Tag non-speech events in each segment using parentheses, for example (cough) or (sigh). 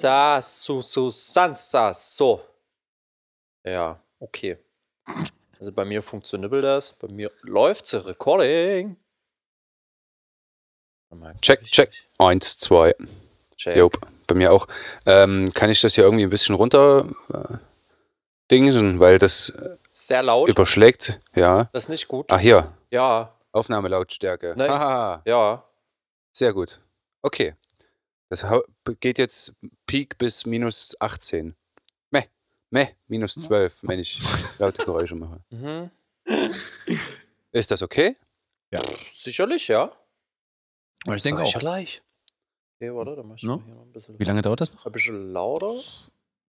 Sa, su, su, sansa, so. Ja, okay. Also bei mir funktioniert das. Bei mir läuft Recording. Check, check. Eins, zwei. Check. Jop, bei mir auch. Ähm, kann ich das hier irgendwie ein bisschen runter äh, dingsen, weil das Sehr laut. überschlägt. Ja. Das ist nicht gut. Ach hier, Ja, Aufnahmelautstärke. Nein. Haha, ja. sehr gut. Okay. Das geht jetzt Peak bis minus 18. Meh, meh, minus 12, wenn ich laute Geräusche mache. (laughs) Mhm. Ist das okay? Sicherlich, ja. Ich denke auch. Sicherlich. Okay, warte, dann mach ich No? hier noch ein bisschen, Wie lange dauert das noch? ein bisschen lauter.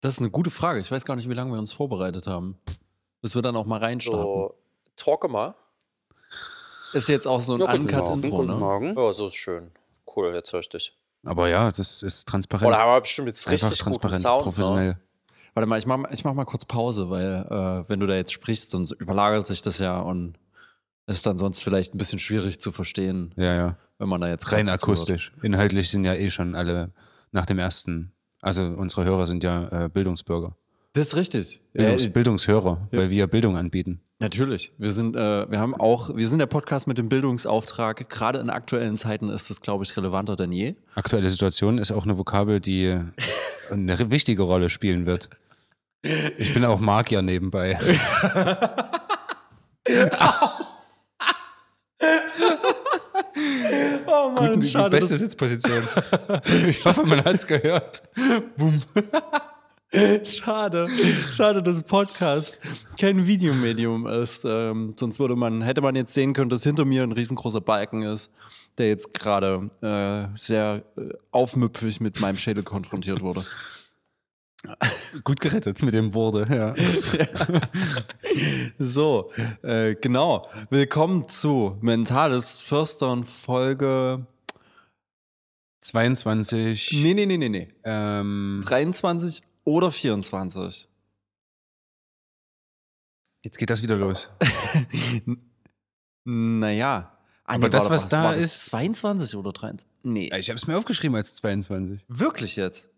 Das ist eine gute Frage. Ich weiß gar nicht, wie lange wir uns vorbereitet haben. Bis wir dann auch mal reinstarten. So, talke mal. Ist jetzt auch so ein Ja, guten Uncut-Intro, Guten ne? Morgen. Ja, so ist schön. Cool, jetzt höre ich dich. Aber ja, das ist transparent. Da haben wir bestimmt jetzt Einfach richtig guten transparent, Sound. Ne? professionell. Warte mal, ich mach, mal- ich mach mal kurz Pause, weil äh, wenn du da jetzt sprichst, dann überlagert sich das ja und ist dann sonst vielleicht ein bisschen schwierig zu verstehen, Ja, ja. wenn man da jetzt Rein akustisch. Inhaltlich sind ja eh schon alle nach dem ersten. Also unsere Hörer sind ja äh, Bildungsbürger. Das ist richtig. Bildungs Ja, Bildungshörer, ja. weil wir Bildung anbieten. Natürlich. Wir sind, äh, wir haben auch, wir sind der Podcast mit dem Bildungsauftrag. Gerade in aktuellen Zeiten ist es, glaube ich, relevanter denn je. Aktuelle Situation ist auch eine Vokabel, die äh, eine wichtige Rolle spielen wird. Ich bin auch Magier nebenbei. (laughs) Oh Mann, Guten, die beste Sitzposition. Ich hoffe, man hat es gehört. (laughs) Boom. (laughs) Schade, schade, dass Podcast kein Videomedium ist. Ähm, sonst würde man, hätte man jetzt sehen können, dass hinter mir ein riesengroßer Balken ist, der jetzt gerade äh, sehr äh, aufmüpfig mit meinem Schädel konfrontiert wurde. (laughs) Gut gerettet mit dem Wurde, ja. (laughs) So, äh, genau. Willkommen zu Mentales Förstern Folge. 22. Nee, nee, nee, nee, nee. Ähm, 23 oder 24. jetzt geht das wieder los. (laughs) naja. Ah, Aber das, war- was da das ist- 22 oder 23? Nee. Ich habe es mir aufgeschrieben als 22. Wirklich jetzt?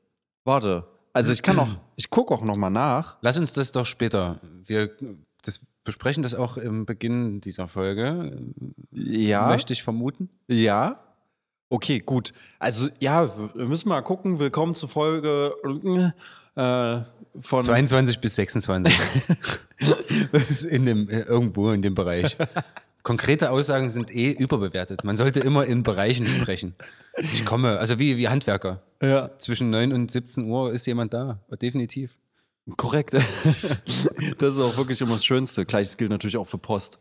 Warte. Also ich kann auch, (clears throat) ich gucke auch noch mal nach. Lass uns das doch später. Wir das besprechen das auch im Beginn dieser Folge. Ja. Möchte ich vermuten. Ja. Okay, gut. Also ja, wir müssen mal gucken. Willkommen zur Folge äh, von 22 bis 26. (laughs) das ist in dem, äh, irgendwo in dem Bereich. Konkrete Aussagen sind eh überbewertet. Man sollte immer in Bereichen sprechen. Ich komme, also wie, wie Handwerker. Ja, Zwischen 9 und 17 Uhr ist jemand da. Definitiv. korrekt. (laughs) das ist auch wirklich immer das Schönste. Gleiches gilt natürlich auch für Post.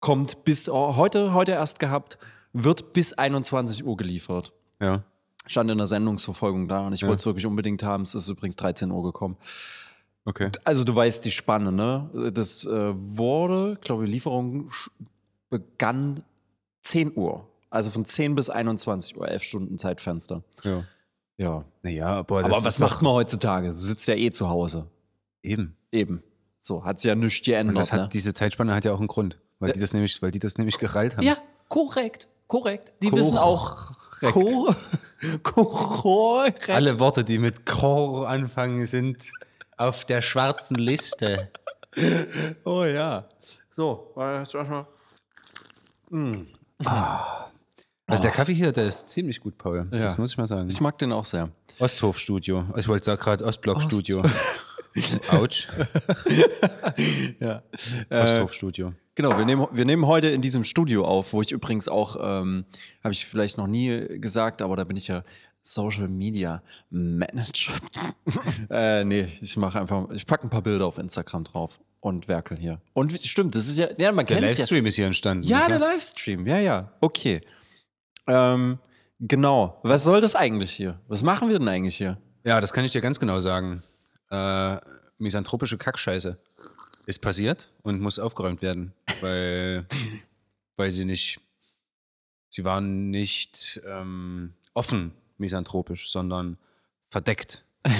Kommt bis oh, heute, heute erst gehabt, wird bis 21 Uhr geliefert. Ja. Stand in der Sendungsverfolgung da und ich Ja. wollte es wirklich unbedingt haben. Es ist übrigens 13 Uhr gekommen. Okay. Also du weißt die Spanne, ne? Das äh, wurde, glaube ich, Lieferung begann 10 Uhr. Also von 10 bis 21 Uhr, 11 Stunden Zeitfenster. Ja. Ja. Naja, aber, Aber was macht man heutzutage? Du sitzt ja eh zu Hause. Eben. Eben. So, hat sich ja nichts geändert. Und das hat, ne? diese Zeitspanne hat ja auch einen Grund. Weil, Ja. die, das nämlich, weil die das nämlich gerallt haben. Ja, korrekt. Korrekt. Die Korrekt. wissen auch. Kor korrekt. (laughs) Alle Worte, die mit Kor anfangen, sind auf der schwarzen Liste. Oh ja. So, jetzt erstmal. Also der Kaffee hier, der ist ziemlich gut, Paul. Das Ja. muss ich mal sagen. Ich mag den auch sehr. Osthof-Studio. Ich wollte sagen gerade Ostblock-Studio. Autsch. (laughs) Ja. Äh, Osthof-Studio. Genau, wir nehmen, wir nehmen heute in diesem Studio auf, wo ich übrigens auch, ähm, habe ich vielleicht noch nie gesagt, aber da bin ich ja Social Media Manager. (laughs) äh, nee, ich mache einfach, ich packe ein paar Bilder auf Instagram drauf und werkel hier. Und stimmt, das ist ja, ja man Der kennt es ja. Livestream ist hier entstanden. Ja, der Livestream, ja, ja, okay. Ähm, genau, was soll das eigentlich hier? Was machen wir denn eigentlich hier? Ja, das kann ich dir ganz genau sagen. Äh, misanthropische Kackscheiße ist passiert und muss aufgeräumt werden, weil, (laughs) weil sie nicht, sie waren nicht ähm, offen misanthropisch, sondern verdeckt. (laughs)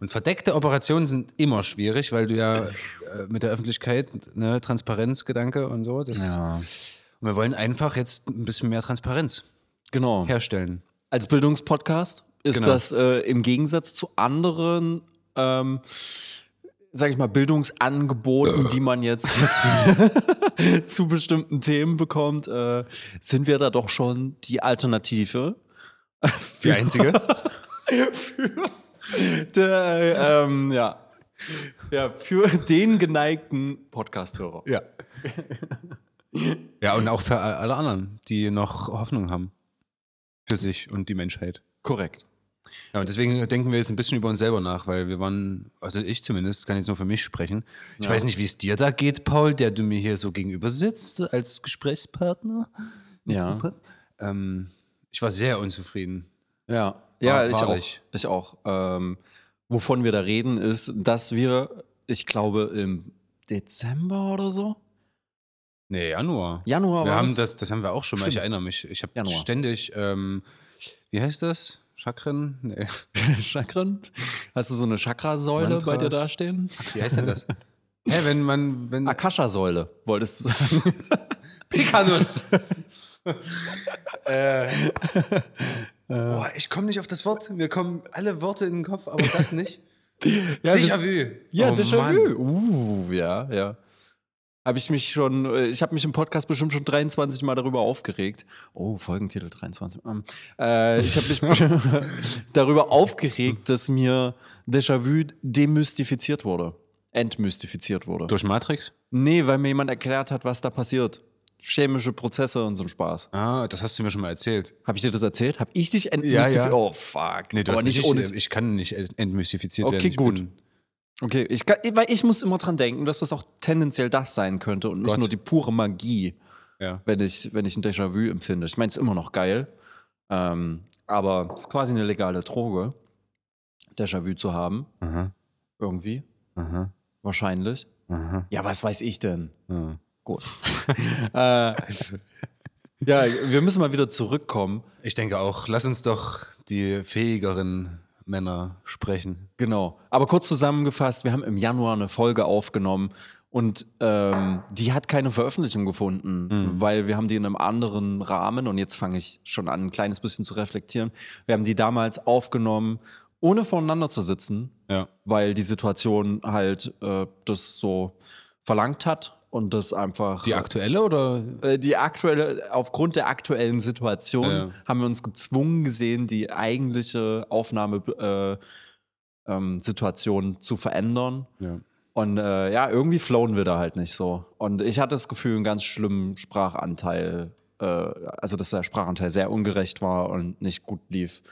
Und verdeckte Operationen sind immer schwierig, weil du ja äh, mit der Öffentlichkeit, ne, Transparenzgedanke und so, das, und wir wollen einfach jetzt ein bisschen mehr Transparenz Genau. herstellen. Als Bildungspodcast ist Genau. das äh, im Gegensatz zu anderen, ähm, sag ich mal, Bildungsangeboten, die man jetzt (laughs) zu, zu bestimmten Themen bekommt, äh, sind wir da doch schon die Alternative. Die einzige. (laughs) für, der, ähm, ja. ja, für den geneigten Podcast-Hörer. Ja. ja, und auch für alle anderen, die noch Hoffnung haben. Für sich und die Menschheit. Korrekt. Ja, und deswegen denken wir jetzt ein bisschen über uns selber nach, weil wir waren, also ich zumindest, kann jetzt nur für mich sprechen. Ich Ja. weiß nicht, wie es dir da geht, Paul, der du mir hier so gegenüber sitzt als Gesprächspartner. Ja. Ähm, ich war sehr unzufrieden. Ja, ja, ich auch. Ich auch. Ähm, wovon wir da reden, ist, dass wir, ich glaube, im Dezember oder so, Nee, Januar. Januar wir war haben das? das, haben wir auch schon mal, ich Stimmt. erinnere mich. Ich habe ständig, ähm, wie heißt das? Chakren? Nee. (laughs) Chakren? Hast du so eine Chakrasäule bei dir Mantras. da stehen? Wie heißt denn das? Hä, wenn man, wenn. Akasha-Säule, wolltest du sagen. (laughs) Picanus. äh, (laughs) boah, ich komme nicht auf das Wort. Mir kommen alle Worte in den Kopf, aber das nicht. ja, Déjà-vu. Ja, Oh, Déjà-vu. Uh, ja, ja. Habe ich mich schon, äh, ich habe mich im Podcast bestimmt schon 23 Mal darüber aufgeregt. Oh, Folgentitel 23. Ähm, äh, ich habe mich (laughs) darüber aufgeregt, dass mir Déjà-vu demystifiziert wurde. Entmystifiziert wurde. Durch Matrix? Nee, weil mir jemand erklärt hat, was da passiert. Chemische Prozesse und so ein Spaß. Ah, das hast du mir schon mal erzählt. Habe ich dir das erzählt? Habe ich dich entmystifiziert? Ja, ja. Oh, fuck. Nee, du Aber hast nicht ohne. ich, ich kann nicht entmystifiziert Okay, werden. Ich gut. Bin, Okay, ich, kann- weil ich muss immer dran denken, dass das auch tendenziell das sein könnte und nicht Gott. nur die pure Magie, ja. wenn ich, wenn ich ein Déjà-vu empfinde. Ich meine, es ist immer noch geil, ähm, aber es ist quasi eine legale Droge, Déjà-vu zu haben, Aha, irgendwie, aha, wahrscheinlich. aha. Ja, was weiß ich denn? Ja. Gut. (laughs) äh, ja, wir müssen mal wieder zurückkommen. Ich denke auch, lass uns doch die fähigeren Männer sprechen. Genau. Aber kurz zusammengefasst, wir haben im Januar eine Folge aufgenommen und ähm, die hat keine Veröffentlichung gefunden, Mhm. weil wir haben die in einem anderen Rahmen und jetzt fange ich schon an, ein kleines bisschen zu reflektieren. Wir haben die damals aufgenommen, ohne voneinander zu sitzen, Ja. weil die Situation halt äh, das so verlangt hat und das einfach Die aktuelle oder? äh, die aktuelle, aufgrund der aktuellen Situation Ja. haben wir uns gezwungen gesehen, die eigentliche Aufnahmesituation äh, ähm, zu verändern. Ja. Und äh, ja, irgendwie flowen wir da halt nicht so. Und ich hatte das Gefühl, einen ganz schlimmen Sprachanteil, äh, also dass der Sprachanteil sehr ungerecht war und nicht gut lief.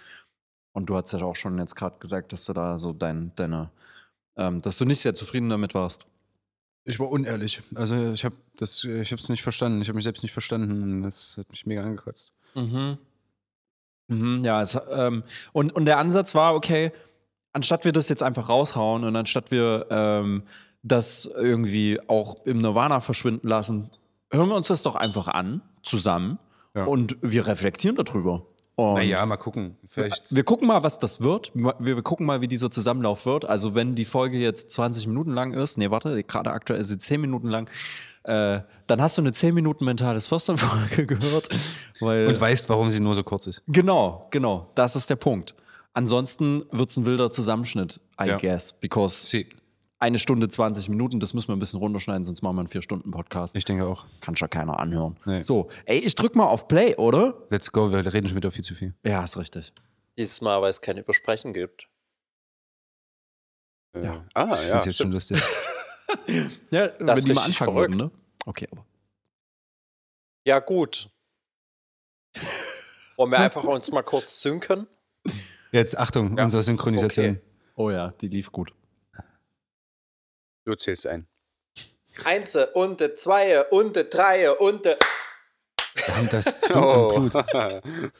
Und du hast ja auch schon jetzt gerade gesagt, dass du da so dein, deine, ähm, dass du nicht sehr zufrieden damit warst. Ich war unehrlich. Also ich habe das, ich habe es nicht verstanden. Ich habe mich selbst nicht verstanden. Das hat mich mega angekotzt. Mhm. Mhm, ja, es, ähm, und, und der Ansatz war, okay, anstatt wir das jetzt einfach raushauen und anstatt wir ähm, das irgendwie auch im Nirvana verschwinden lassen, hören wir uns das doch einfach an, zusammen, Ja. und wir reflektieren darüber. Und Naja, mal gucken. Vielleicht. wir gucken mal, was das wird. Wir, gucken mal, wie dieser Zusammenlauf wird. Also, wenn die Folge jetzt 20 Minuten lang ist, nee, warte, gerade aktuell ist sie 10 Minuten lang, äh, dann hast du eine 10 Minuten mentales Förster-Folge (laughs) gehört. Weil, Und weißt, warum sie nur so kurz ist. Genau, genau. Das ist der Punkt. Ansonsten wird es ein wilder Zusammenschnitt, I Ja. guess. Because Sie. Eine Stunde 20 Minuten, das müssen wir ein bisschen runterschneiden, sonst machen wir einen 4-Stunden-Podcast. Ich denke auch. Kann schon keiner anhören. Nee. So, ey, ich drück mal auf Play, oder? Let's go, wir reden schon wieder viel zu viel. Ja, ist richtig. Dieses Mal, weil es kein Übersprechen gibt. Ja. Ah, ich ja. find's jetzt schon lustig. (laughs) Ja, Das wenn ist die mal richtig anfangen verrückt. würden, ne? Okay, aber. Ja, gut. Wollen wir einfach uns mal kurz synken? Jetzt Achtung, Ja. unsere Synchronisation. Okay. Oh ja, die lief gut. Du zählst ein. Eins und de zwei und de drei und de Wir haben das (laughs) so Oh. im Blut. (laughs)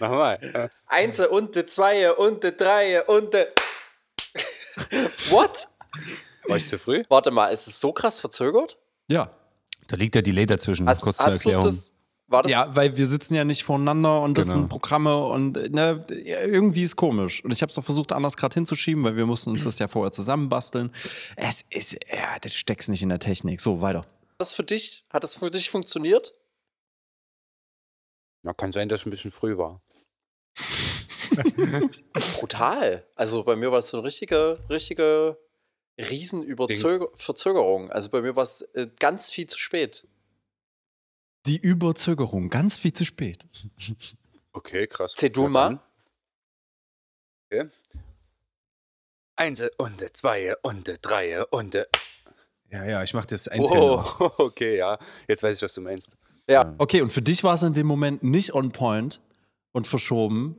Mach mal. eins und de zwei und de drei und de (laughs) What? War ich zu früh? Warte mal, ist es so krass verzögert? Ja. Da liegt der Delay dazwischen, Hast, kurz zur hast du Erklärung. das? War das? Ja, weil wir sitzen ja nicht voneinander und das Genau. sind Programme und ne, irgendwie ist komisch. Und ich habe es auch versucht, anders gerade hinzuschieben, weil wir mussten uns das ja vorher zusammenbasteln. Es ist, ja, das steckst nicht in der Technik. So, weiter. das für dich? Hat das für dich funktioniert? Na, kann sein, dass es ein bisschen früh war. (laughs) Brutal. Also bei mir war es so eine richtige, richtige Riesenüberverzögerung. Also bei mir war es äh, ganz viel zu spät. Die Überzögerung, ganz viel zu spät. Okay, krass. Zähl du Ja, mal. dann. Okay. Eins und zwei und drei und. Ja, ja, ich mach das einzeln. Wow, (laughs) okay, ja. Jetzt weiß ich, was du meinst. Ja. Okay, und für dich war es in dem Moment nicht on point und verschoben,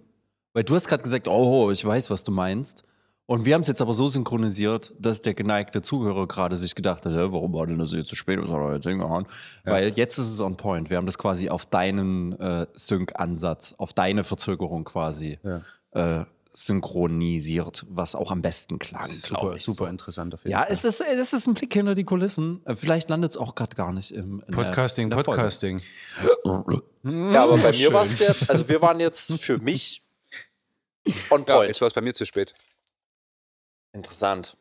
weil du hast gerade gesagt, oh, ich weiß, was du meinst. Und wir haben es jetzt aber so synchronisiert, dass der geneigte Zuhörer gerade sich gedacht hat, warum war denn das jetzt zu spät? Was hat er jetzt hingehauen? Weil jetzt ist es on point. Wir haben das quasi auf deinen äh, Sync-Ansatz, auf deine Verzögerung quasi äh, synchronisiert, was auch am besten klang. glaub Super, ich, super so. interessant auf jeden Ja, Fall. es ist, es ist ein Blick hinter die Kulissen. Äh, Vielleicht landet es auch gerade gar nicht im in der- Podcasting, in der Folge. Podcasting. Ja, aber bei mir Schön. war es jetzt, also wir waren jetzt für mich (laughs) on Ja, point. jetzt war es bei mir zu spät. Interessant.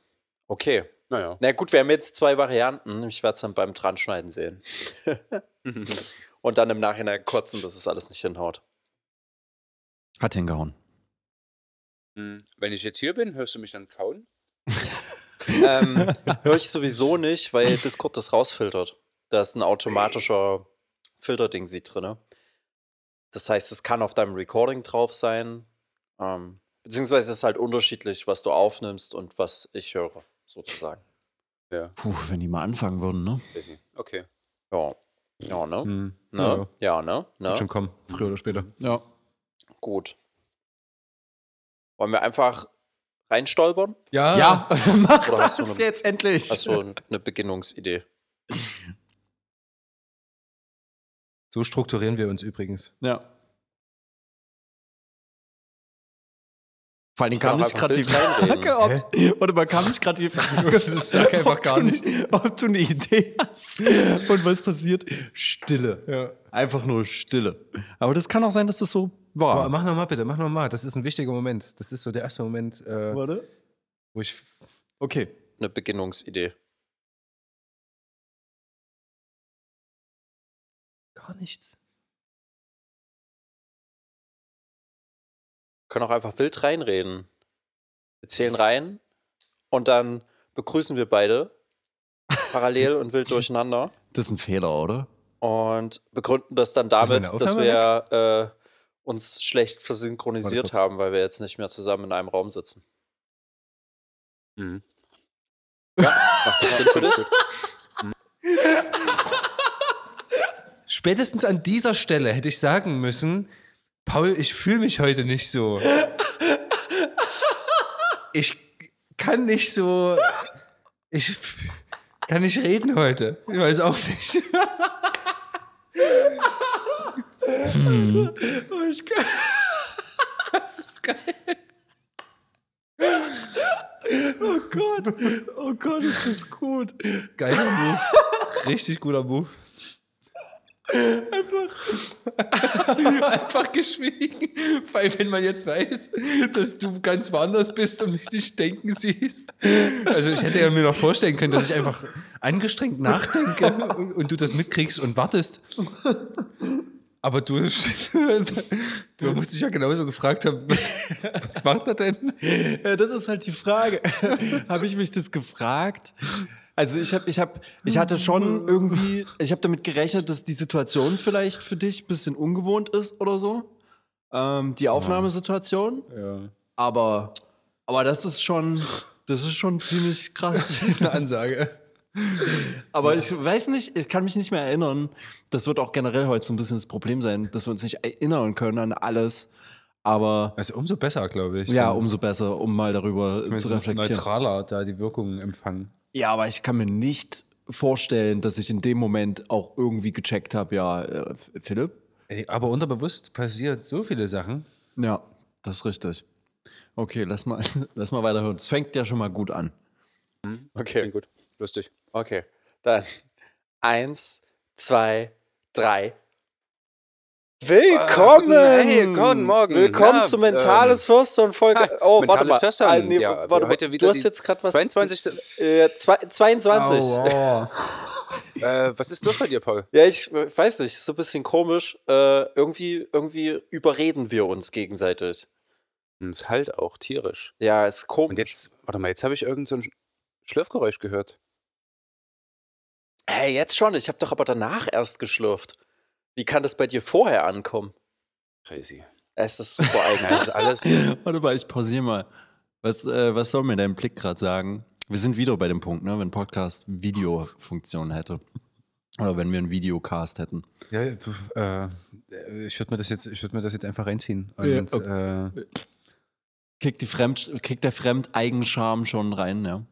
Okay. Naja. Na gut, wir haben jetzt zwei Varianten. Ich werde es dann beim Dranschneiden sehen. (laughs) Und dann im Nachhinein kotzen, dass es alles nicht hinhaut. Hat hingehauen. Hm, Wenn ich jetzt hier bin, hörst du mich dann kauen? (laughs) ähm, Höre ich sowieso nicht, weil Discord das rausfiltert. Da ist ein automatischer Filterding sie drin. Das heißt, es kann auf deinem Recording drauf sein. Ähm, beziehungsweise es ist halt unterschiedlich, was du aufnimmst und was ich höre, sozusagen. Puh, wenn die mal anfangen würden, ne? Okay. Ja. Ja, ne? Hm. Ne? Ja, Ja, ne? Wird ne? schon kommen, früher oder später. Ja. Gut. Wollen wir einfach reinstolpern? Ja. Ja, (laughs) mach Oder das eine- jetzt endlich. Hast du eine Beginnungsidee? So strukturieren wir uns übrigens. Ja. Vor allem (laughs) kam nicht gerade die einfach Frage, ob, oder man kam nicht gerade die Frage, Das sag einfach ob gar du, nichts. ob du eine Idee hast. Und was passiert? Stille. Ja. Einfach nur Stille. Aber das kann auch sein, dass das so war. mach nochmal bitte, mach nochmal. Das ist ein wichtiger Moment. Das ist so der erste Moment, äh, Warte. wo ich. Okay. Eine Beginnungsidee. Gar nichts. Können auch einfach wild reinreden. Wir zählen rein und dann begrüßen wir beide parallel und wild (laughs) durcheinander Das ist ein Fehler, oder? und begründen das dann meine damit, dass wir äh, uns schlecht versynchronisiert haben, weil wir jetzt nicht mehr zusammen in einem Raum sitzen. Mhm. Macht das Sinn für dich? (laughs) Spätestens an dieser Stelle hätte ich sagen müssen, Paul, ich fühle mich heute nicht so. Ich kann nicht so. Ich kann nicht reden heute. Ich weiß auch nicht. Oh, ich kann (laughs) Das ist geil. oh Gott. Oh Gott, ist das gut. Geiler Move. Richtig guter Move. Einfach. (laughs) Einfach geschwiegen. Weil, wenn man jetzt weiß, dass du ganz woanders bist und mich nicht denken siehst. Also, ich hätte ja mir noch vorstellen können, dass ich einfach angestrengt nachdenke und, und du das mitkriegst und wartest. Aber du, (laughs) du musst dich ja genauso gefragt haben, was, was macht er denn? Ja, das ist halt die Frage. habe ich mich das gefragt? Also ich habe, ich habe, ich hatte schon irgendwie, ich habe damit gerechnet, dass die Situation vielleicht für dich ein bisschen ungewohnt ist oder so. Ähm, die Aufnahmesituation. Ja. Aber, aber das ist schon, das ist schon ziemlich krass. (laughs) Das ist eine Ansage. Aber ich weiß nicht, ich kann mich nicht mehr erinnern. Das wird auch generell heute so ein bisschen das Problem sein, dass wir uns nicht erinnern können an alles. Aber Also umso besser, glaube ich. ja, umso besser, um mal darüber zu reflektieren. neutraler da die Wirkung empfangen. Ja, aber ich kann mir nicht vorstellen, dass ich in dem Moment auch irgendwie gecheckt habe, ja, äh, Philipp? Ey, aber unterbewusst passiert so viele Sachen. Ja, das ist richtig. Okay, lass mal, (laughs) lass mal weiterhören. Es fängt ja schon mal gut an. Okay. Klingt gut. Lustig. Okay. Dann eins, zwei, drei. Willkommen! guten- hey, guten Morgen. Willkommen Ja, zu Mentales Förster und Folge. ha, oh, warte mal. Förstern. Ah, nee, Ja, warte mal. du hast jetzt gerade was. 22.. Äh, zwei, 22. Oh, (laughs) Äh, was ist los bei dir, Paul? Ja, ich weiß nicht, ist so ein bisschen komisch. Äh, irgendwie, irgendwie überreden wir uns gegenseitig. Hm, Es halt auch tierisch. Ja, ist komisch. Und jetzt, warte mal, jetzt habe ich irgend so ein Schlürfgeräusch gehört. Hey, jetzt schon. Ich habe doch aber danach erst geschlürft. Wie kann das bei dir vorher ankommen? Crazy. Es ist super (laughs) Ja, eigen. das ist alles. Warte mal, ich pausiere mal. Was, äh, was soll mir dein Blick gerade sagen? Wir sind wieder bei dem Punkt, ne? wenn Podcast Videofunktion hätte. Oder wenn wir einen Videocast hätten. Ja, pf, äh, ich würde mir das jetzt, ich würde mir das jetzt einfach reinziehen. Und, Ja, äh, Kriegt, die Fremd, kriegt der Fremdeigenscham schon rein, ja?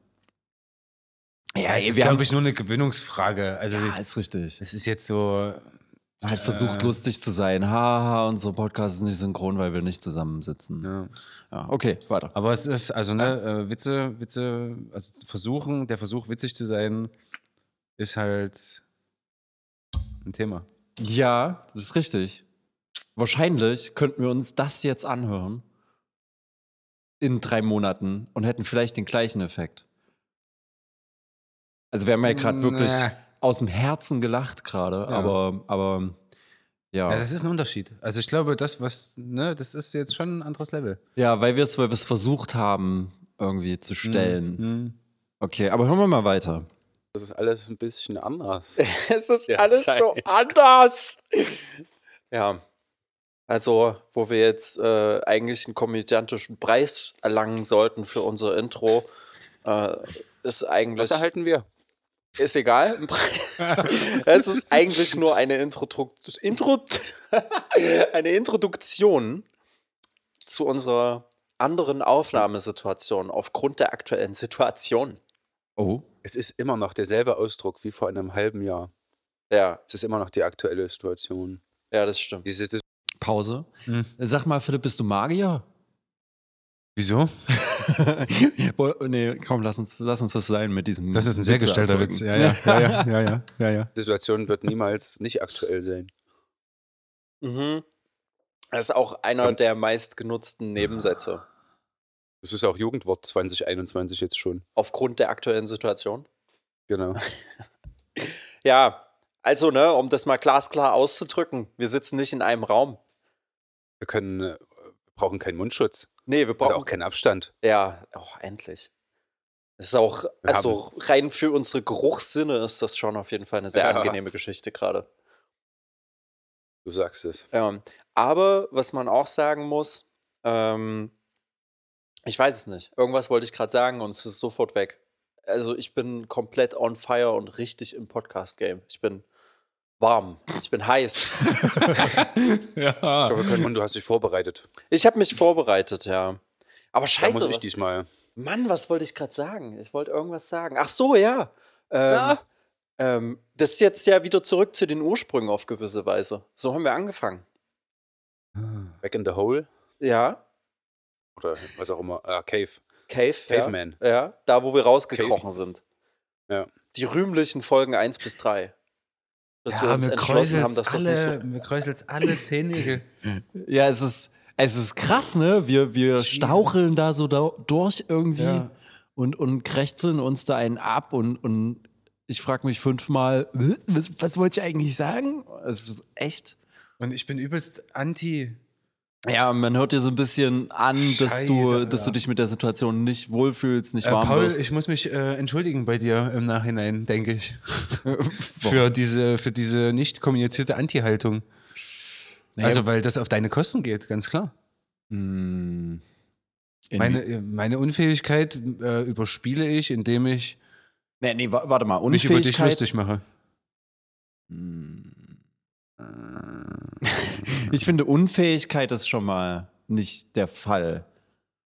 ja, es ey, ist, wir haben- glaube ich, nur eine Gewöhnungsfrage. Also, Ja, ist richtig. es ist jetzt so, Halt versucht Äh. lustig zu sein. Haha, unser Podcast ist nicht synchron, weil wir nicht zusammensitzen. Ja, ja. okay, weiter. Aber es ist, also, ne, äh, Witze, Witze, also versuchen, der Versuch, witzig zu sein, ist halt ein Thema. Ja, das ist richtig. Wahrscheinlich könnten wir uns das jetzt anhören in drei Monaten und hätten vielleicht den gleichen Effekt. Also wir haben ja gerade wirklich Nee. Aus dem Herzen gelacht gerade, Ja. aber, aber ja. Ja, das ist ein Unterschied. Also ich glaube, das, was, ne, das ist jetzt schon ein anderes Level. Ja, weil wir es weil wir es versucht haben, irgendwie zu stellen. Mhm. Okay, aber hören wir mal weiter. Das ist alles ein bisschen anders. (laughs) Es ist Ja, alles Zeit. so (laughs) anders. Ja. Also, wo wir jetzt äh, eigentlich einen komödiantischen Preis erlangen sollten für unser Intro, äh, ist eigentlich. Was erhalten wir? Ist egal. (laughs) Es ist eigentlich nur eine Intro, Intro, (laughs) eine Introduktion zu unserer anderen Aufnahmesituation aufgrund der aktuellen Situation. Oh. Es ist immer noch derselbe Ausdruck wie vor einem halben Jahr. Ja, Es ist immer noch die aktuelle Situation. ja, das stimmt. Dieses, das, Pause. Hm. Sag mal, Philipp, bist du Magier? Wieso? Nee, komm, lass uns, lass uns das sein mit diesem. Das ist ein sehr gestellter. Witz. Ja, ja, ja, ja, (laughs) ja, ja, ja, ja. Situation wird niemals nicht aktuell sein. Mhm. Das ist auch einer der meistgenutzten Nebensätze. Das ist auch Jugendwort 2021 jetzt schon. Aufgrund der aktuellen Situation. Genau. (laughs) Ja, also, ne, um das mal glasklar auszudrücken, wir sitzen nicht in einem Raum. Wir können, äh, brauchen keinen Mundschutz. Nee, wir brauchen auch keinen Abstand. Ja, oh, endlich. Das ist auch, Wir also rein für unsere Geruchssinne ist das schon auf jeden Fall eine sehr Ja. angenehme Geschichte gerade. Du sagst es. Ähm, aber was man auch sagen muss, ähm, ich weiß es nicht. Irgendwas wollte ich gerade sagen und es ist sofort weg. Also ich bin komplett on fire und richtig im Podcast-Game. Ich bin warm. Ich bin heiß. (laughs) ja. Aber wir können, du hast dich vorbereitet. Ich habe mich vorbereitet, ja. Aber Da scheiße. muss ich diesmal. Mann, was wollte ich gerade sagen? Ich wollte irgendwas sagen. Ach so, ja. Ähm, Ja. Ähm, das ist jetzt ja wieder zurück zu den Ursprüngen auf gewisse Weise. So haben wir angefangen. Back in the Hole. Ja, Oder was auch immer. Ah, Cave. Cave. Caveman. Ja, ja, da wo wir rausgekrochen sind. Ja. Die rühmlichen Folgen 1 bis 3. Bis wir Ja, uns mir entschlossen haben, dass das nicht so. alle, mir kräuselt's alle Zehennägel. (laughs) Ja, es ist, es ist krass, ne? Wir, wir staucheln da so da durch irgendwie Ja. und, und krächzeln uns da einen ab und, und ich frage mich fünfmal, "Hä? was, was wollte ich eigentlich sagen? Es ist echt. Und ich bin übelst anti. Ja, man hört dir so ein bisschen an, dass, du, Scheiße, dass du dich mit der Situation nicht wohlfühlst, nicht Äh, warm Paul, wirst. ich muss mich äh, entschuldigen bei dir im Nachhinein, denke ich. (laughs) für, diese, für diese nicht kommunizierte Anti-Haltung. Naja, Also, weil das auf deine Kosten geht, ganz klar. Hm. In- Meine, äh, meine Unfähigkeit äh, überspiele ich, indem ich nee, nee, wa- warte mal. mich über dich Unfähigkeit. lustig mache. Hm. Ich finde, Unfähigkeit ist schon mal nicht der Fall.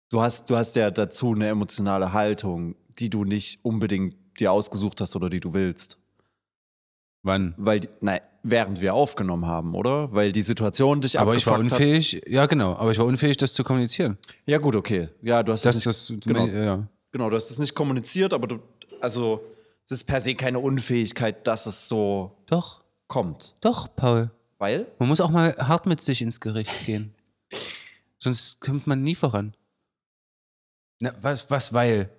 Du hast, du hast ja dazu eine emotionale Haltung, die du nicht unbedingt dir ausgesucht hast oder die du willst. Wann? Weil, nein, während wir aufgenommen haben, oder? Weil die Situation dich Aber ich war unfähig, ja genau, aber ich war unfähig, das zu kommunizieren. Hat. Ja, gut, okay. Ja, du hast Das, es das, nicht, genau, ja. genau, du hast es nicht kommuniziert, aber du, also, es ist per se keine Unfähigkeit, dass es so Doch, kommt. doch, Paul. Weil? Man muss auch mal hart mit sich ins Gericht gehen. (laughs) Sonst kommt man nie voran. Na, was, was, weil?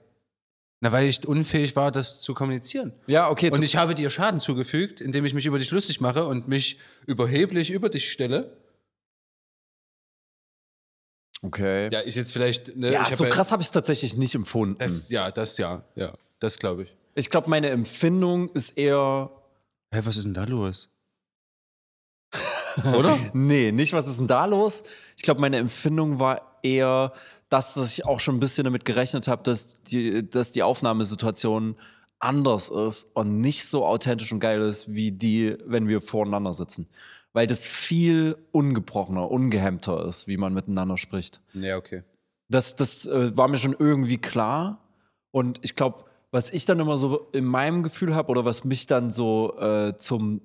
Na, weil ich unfähig war, das zu kommunizieren. Ja, okay. Und ich habe dir Schaden zugefügt, indem ich mich über dich lustig mache und mich überheblich über dich stelle. okay. Ja, ist jetzt vielleicht. Ne, Ja, hab so krass habe ich es tatsächlich nicht empfunden. Das, ja, das ja. Ja, das glaube ich. ich glaube, meine Empfindung ist eher. Hä, was ist denn da los? (laughs) Oder? Nee, nicht, was ist denn da los? Ich glaube, meine Empfindung war eher, dass ich auch schon ein bisschen damit gerechnet habe, dass die, dass die Aufnahmesituation anders ist und nicht so authentisch und geil ist, wie die, wenn wir voreinander sitzen. Weil das viel ungebrochener, ungehemmter ist, wie man miteinander spricht. ja, okay. Das, das äh, war mir schon irgendwie klar. Und ich glaube, was ich dann immer so in meinem Gefühl habe oder was mich dann so äh, zum.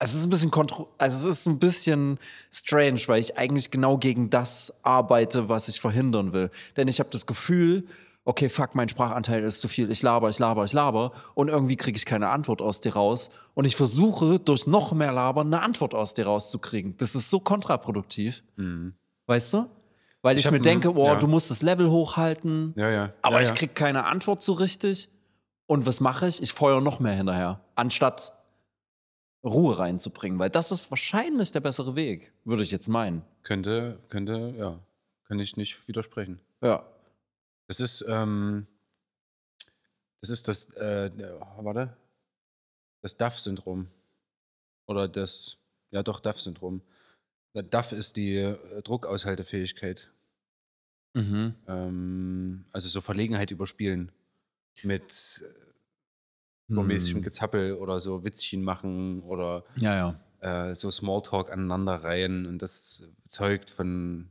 Es ist ein bisschen kontro also es ist ein bisschen strange, weil ich eigentlich genau gegen das arbeite, was ich verhindern will. Denn ich habe das Gefühl, okay, fuck, mein Sprachanteil ist zu viel. Ich laber, ich laber, ich laber und irgendwie kriege ich keine Antwort aus dir raus. Und ich versuche durch noch mehr Labern eine Antwort aus dir rauszukriegen. Das ist so kontraproduktiv. Weißt du? Weil ich, Ich mir denke, oh, ja. du musst das Level hochhalten. Ja, ja. Aber ich ja. krieg keine Antwort so richtig. Und was mache ich? Ich feuer noch mehr hinterher, anstatt Ruhe reinzubringen, weil das ist wahrscheinlich der bessere Weg, würde ich jetzt meinen. Könnte, könnte, ja. Kann ich nicht widersprechen. Ja. Das ist, ähm, das ist das, äh, warte, das DAF-Syndrom. Oder das, ja doch, DAF-Syndrom. DAF ist die äh, Druckaushaltefähigkeit. Mhm. Ähm, also so Verlegenheit überspielen. Mit äh, Hm. Gezappel oder so Witzchen machen oder Ja, ja. äh, so Smalltalk aneinanderreihen und das zeugt von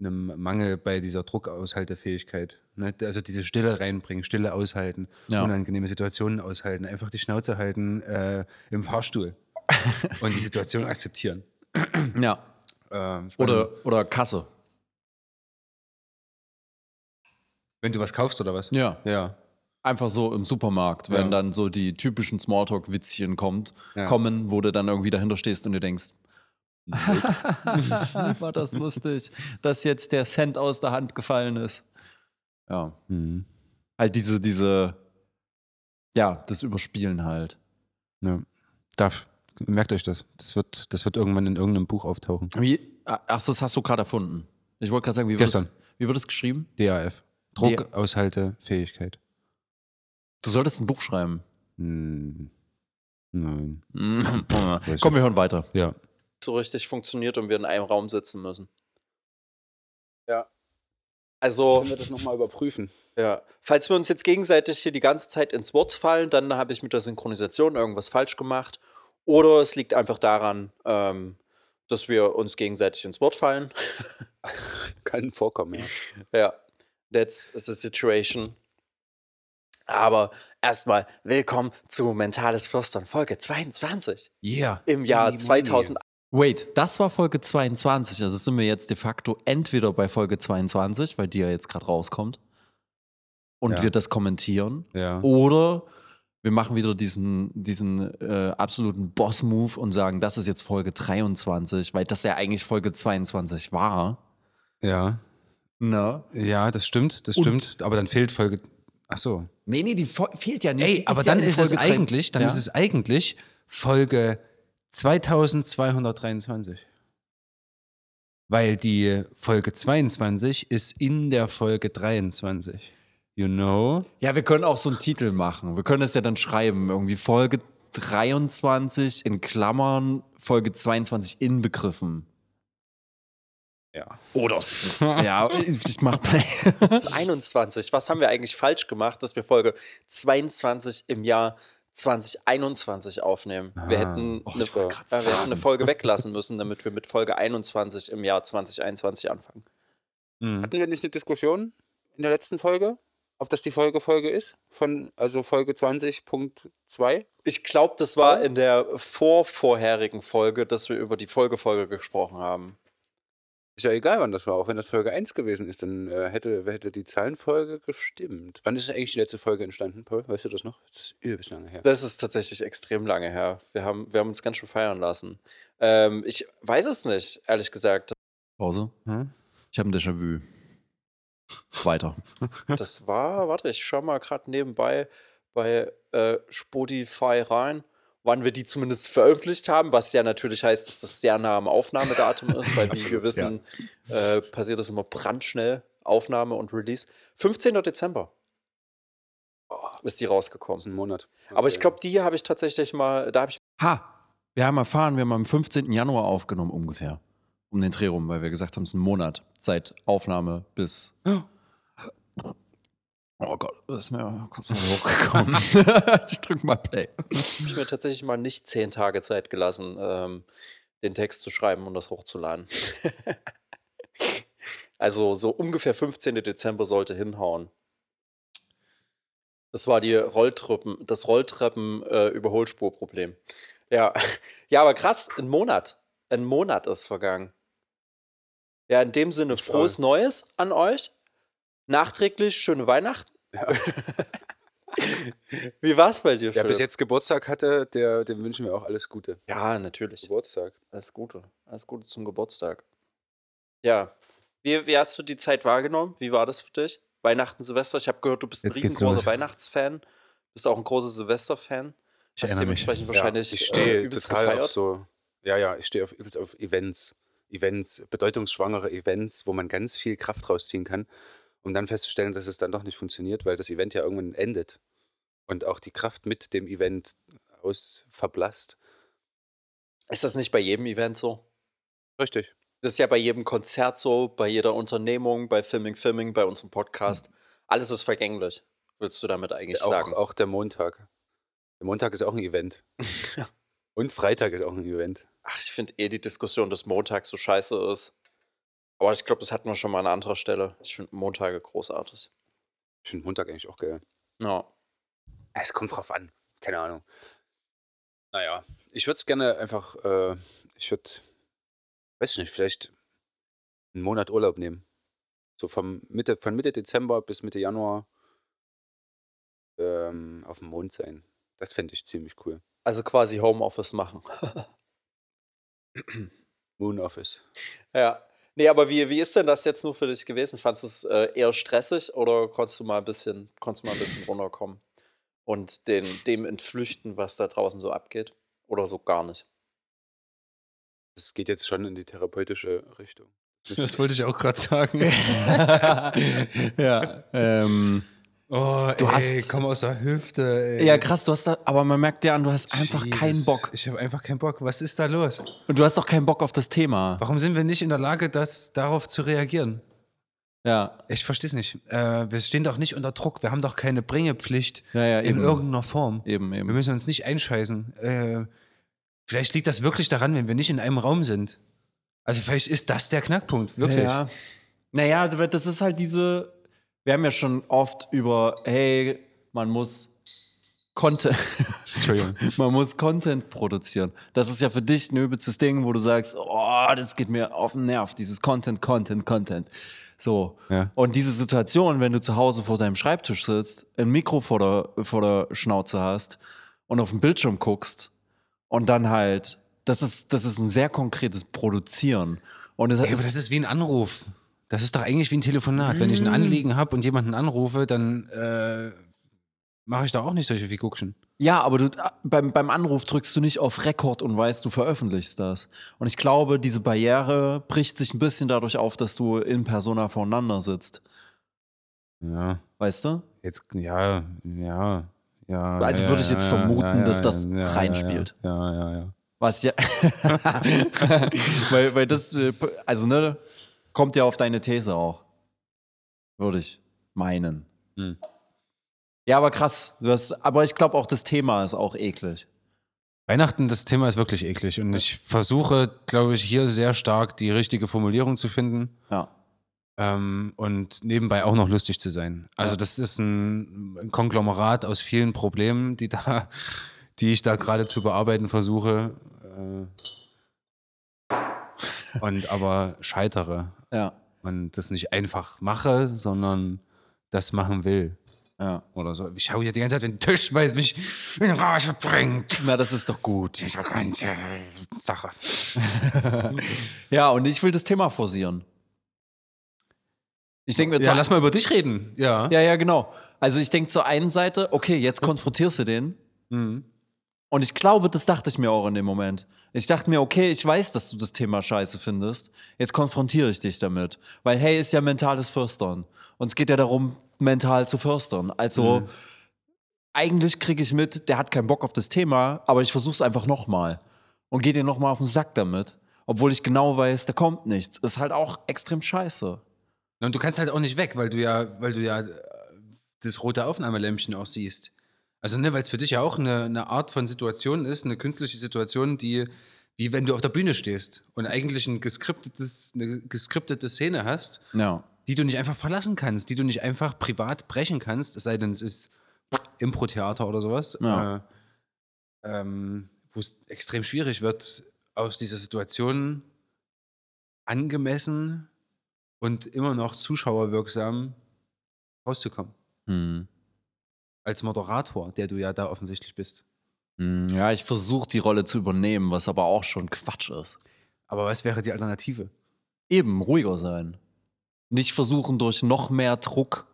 einem Mangel bei dieser Druckaushaltefähigkeit. Ne? Also diese Stille reinbringen, Stille aushalten, Ja. unangenehme Situationen aushalten, einfach die Schnauze halten äh, im Fahrstuhl (laughs) und die Situation akzeptieren. Ja. Äh, spannend. Oder, oder Kasse. Wenn du was kaufst oder was? Ja. Ja. Einfach so im Supermarkt, wenn Ja. dann so die typischen Smalltalk-Witzchen kommt, Ja. kommen, wo du dann irgendwie dahinter stehst und du denkst, (laughs) war das lustig, dass jetzt der Cent aus der Hand gefallen ist. Ja. Mhm. Halt diese, diese, ja, das Überspielen halt. ja. Darf. Merkt euch das. Das wird, das wird irgendwann in irgendeinem Buch auftauchen. Wie, ach, das hast du gerade erfunden. Ich wollte gerade sagen, wie wird, es, Gestern. wie wird es geschrieben? DAF. Druckaushaltefähigkeit. Du solltest ein Buch schreiben. Hm. Nein. Komm, wir hören weiter. Ja. so richtig funktioniert und wir in einem Raum sitzen müssen. Ja. Also, wir das nochmal überprüfen? ja. Falls wir uns jetzt gegenseitig hier die ganze Zeit ins Wort fallen, dann habe ich mit der Synchronisation irgendwas falsch gemacht. Oder es liegt einfach daran, ähm, dass wir uns gegenseitig ins Wort fallen. Kann vorkommen, ja. Ja, that's the situation. Aber erstmal willkommen zu Mentales Flüstern, Folge 22 Yeah. im Jahr Money, money. 2000. Wait, das war Folge 22. Also sind wir jetzt de facto entweder bei Folge 22, weil die ja jetzt gerade rauskommt, und Ja. wir das kommentieren, Ja. oder wir machen wieder diesen, diesen äh, absoluten Boss-Move und sagen, das ist jetzt Folge 23, weil das ja eigentlich Folge 22 war. Ja. Ne? Ja, das stimmt, das Und- stimmt. Aber dann fehlt Folge. Ach so. Nee, nee, die fehlt ja nicht. Ey, aber ja dann in ist es eigentlich, dann Ja? ist es eigentlich Folge 2223. Weil die Folge 22 ist in der Folge 23. You know? Ja, wir können auch so einen Titel machen. Wir können es ja dann schreiben. Irgendwie Folge 23 in Klammern, Folge 22 inbegriffen. Ja. Oder (laughs) ja, ich mach 21. (laughs) Was haben wir eigentlich falsch gemacht, dass wir Folge 22 im Jahr 2021 aufnehmen? Wir Ah. hätten, Oh, eine, ich wollte grad ja, wir hätten eine Folge weglassen müssen, damit wir mit Folge 21 im Jahr 2021 anfangen. Mhm. Hatten wir nicht eine Diskussion in der letzten Folge? Ob das die Folge Folge ist? Von, also Folge 20.2? Ich glaube, das war in der vorvorherigen Folge, dass wir über die Folge-Folge gesprochen haben. Ist ja egal, wann das war. Auch wenn das Folge 1 gewesen ist, dann äh, hätte, hätte die Zahlenfolge gestimmt. Wann ist eigentlich die letzte Folge entstanden, Paul? Weißt du das noch? Das ist übelst lange her. Das ist tatsächlich extrem lange her. Wir haben, wir haben uns ganz schön feiern lassen. Ähm, ich weiß es nicht, ehrlich gesagt. Pause. Hm? Ich habe ein Déjà-vu. weiter. (laughs) Das war, warte, ich schau mal gerade nebenbei bei äh, Spotify rein, wann wir die zumindest veröffentlicht haben, was ja natürlich heißt, dass das sehr nah am Aufnahmedatum ist, weil wie wir wissen, äh, passiert das immer brandschnell, Aufnahme und Release. 15. Dezember ist die Das ist rausgekommen. ein Monat. Aber ich Okay. glaube, die habe ich tatsächlich mal, da habe ich Ha! Wir haben erfahren, wir haben am 15. Januar aufgenommen ungefähr. Um den Dreh rum, weil wir gesagt haben, es ist ein Monat. Seit Aufnahme bis. Oh Gott, das ist mir kurz mal hochgekommen. (laughs) (laughs) ich drück mal Play. ich mir tatsächlich mal nicht zehn Tage Zeit gelassen, ähm, den Text zu schreiben und das hochzuladen. (laughs) also so ungefähr 15. Dezember sollte hinhauen. Das war die Rolltreppen, das Rolltreppen-Überholspurproblem. ja. ja, aber krass, ein Monat. Ein Monat ist vergangen. Ja, in dem Sinne, frohes. Neues an euch. Nachträglich schöne Weihnachten. Ja. (laughs) Wie war's bei dir, Wer bis jetzt Geburtstag hatte, der, dem wünschen wir auch alles Gute. Ja, natürlich. Geburtstag. Alles Gute. Alles Gute zum Geburtstag. Ja. Wie, wie hast du die Zeit wahrgenommen? Wie war das für dich? Weihnachten, Silvester? Ich habe gehört, du bist ein Jetzt riesengroßer. Weihnachtsfan. Bist auch ein großer Silvester-Fan. Ich Hast erinnere mich. dementsprechend wahrscheinlich ja, ich äh, stehe übelst total gefeiert. auf so. Ja, ja, ich stehe auf, auf Events. Events, bedeutungsschwangere Events, wo man ganz viel Kraft rausziehen kann, um dann festzustellen, dass es dann doch nicht funktioniert, weil das Event ja irgendwann endet. Und auch die Kraft mit dem Event aus verblasst. Ist das nicht bei jedem Event so? Richtig. Das ist ja bei jedem Konzert so, bei jeder Unternehmung, bei Filming, Filming, bei unserem Podcast. Alles ist vergänglich. Willst du damit eigentlich Auch, sagen? auch der Montag. Der Montag ist auch ein Event. (laughs) Ja. Und Freitag ist auch ein Event. Ach, ich finde eh die Diskussion des Montags so scheiße ist. Aber ich glaube, das hatten wir schon mal an anderer Stelle. Ich finde Montage großartig. Ich finde Montag eigentlich auch geil. Ja. Es kommt drauf an. Keine Ahnung. Naja, ich würde es gerne einfach, äh, ich würde, weiß ich nicht, vielleicht einen Monat Urlaub nehmen. So vom Mitte, von Mitte Dezember bis Mitte Januar ähm, auf dem Mond sein. Das fände ich ziemlich cool. Also quasi Homeoffice machen. Moon Office. ja. Nee, aber wie, wie ist denn das jetzt nur für dich gewesen? Fandest du es äh, eher stressig oder konntest du mal ein bisschen, konntest du mal ein bisschen runterkommen und den, dem entflüchten, was da draußen so abgeht? Oder so gar nicht? Das geht jetzt schon in die therapeutische Richtung. Das wollte ich auch gerade sagen. (laughs) (laughs) ja, ähm, Oh, Du ey, hast- komm aus der Hüfte. Ey. ja, krass, du hast da, aber man merkt dir an, du hast einfach keinen Jesus, Bock. Ich habe einfach keinen Bock. Was ist da los? Und du hast auch keinen Bock auf das Thema. Warum sind wir nicht in der Lage, das, darauf zu reagieren? Ja, Ich verstehe es nicht. Äh, wir stehen doch nicht unter Druck. Wir haben doch keine Bringepflicht ja, ja, in eben. irgendeiner Form. Eben, Wir eben. müssen uns nicht einscheißen. Äh, vielleicht liegt das wirklich daran, wenn wir nicht in einem Raum sind. Also vielleicht ist das der Knackpunkt, wirklich. Ja. Naja, das ist halt diese. Wir haben ja schon oft über, hey, man muss Content. (laughs) Entschuldigung. man muss Content produzieren. Das ist ja für dich ein übelstes Ding, wo du sagst, oh, das geht mir auf den Nerv, dieses Content, Content, Content. So. Ja. Und diese Situation, wenn du zu Hause vor deinem Schreibtisch sitzt, ein Mikro vor der, vor der Schnauze hast und auf den Bildschirm guckst und dann halt, das ist, das ist ein sehr konkretes Produzieren. Und das, Ey, aber das ist wie ein Anruf. Das ist doch eigentlich wie ein Telefonat. Wenn ich ein Anliegen habe und jemanden anrufe, dann äh, mache ich da auch nicht solche Figurchen. Ja, aber du, beim, beim Anruf drückst du nicht auf Rekord und weißt, du veröffentlichst das. Und ich glaube, diese Barriere bricht sich ein bisschen dadurch auf, dass du in Persona voneinander sitzt. Ja, Weißt du? jetzt, ja, ja, ja. Also ja, würde ich jetzt ja, vermuten, ja, dass das reinspielt. Ja, ja, ja. Was ja. (laughs) weil, weil das, äh, also ne, kommt ja auf deine These auch. Würde ich meinen. Hm. Ja, aber krass. Du hast, aber ich glaube auch, das Thema ist auch eklig. Weihnachten, das Thema ist wirklich eklig. Und ich versuche, glaube ich, hier sehr stark die richtige Formulierung zu finden. Ja. Ähm, und nebenbei auch noch lustig zu sein. Also Ja. das ist ein, ein Konglomerat aus vielen Problemen, die da, die ich da gerade zu bearbeiten versuche. Äh, und aber scheitere Ja. und das nicht einfach mache, sondern das machen will. Ja. Oder so. Ich hau hier die ganze Zeit den Tisch, weil es mich in Rage bringt. Na, das ist doch gut. Diese ganze Sache. (laughs) ja, und ich will das Thema forcieren. Ich denke mir, Ja, lass mal über dich reden. Ja. ja, ja, genau. Also ich denke zur einen Seite, okay, jetzt konfrontierst du den. Mhm. Und ich glaube, das dachte ich mir auch in dem Moment. Ich dachte mir, okay, ich weiß, dass du das Thema scheiße findest. Jetzt konfrontiere ich dich damit. Weil, hey, ist ja mentales Förstern. Und es geht ja darum, mental zu förstern. Also, eigentlich kriege ich mit, der hat keinen Bock auf das Thema, aber ich versuche es einfach nochmal. Und gehe dir nochmal auf den Sack damit. Obwohl ich genau weiß, da kommt nichts. Ist halt auch extrem scheiße. Und du kannst halt auch nicht weg, weil du ja, weil du ja äh, das rote Aufnahmelämpchen auch siehst. Also, ne, weil es für dich ja auch eine, eine Art von Situation ist, eine künstliche Situation, die, wie wenn du auf der Bühne stehst und eigentlich ein geskriptetes, eine geskriptete Szene hast, Ja. die du nicht einfach verlassen kannst, die du nicht einfach privat brechen kannst, es sei denn, es ist Impro-Theater oder sowas, Ja. äh, ähm, wo es extrem schwierig wird, aus dieser Situation angemessen und immer noch zuschauerwirksam rauszukommen. Hm. Als Moderator, der du ja da offensichtlich bist. Hm, Ja, ich versuche die Rolle zu übernehmen, was aber auch schon Quatsch ist. Aber was wäre die Alternative? Eben, ruhiger sein. Nicht versuchen durch noch mehr Druck.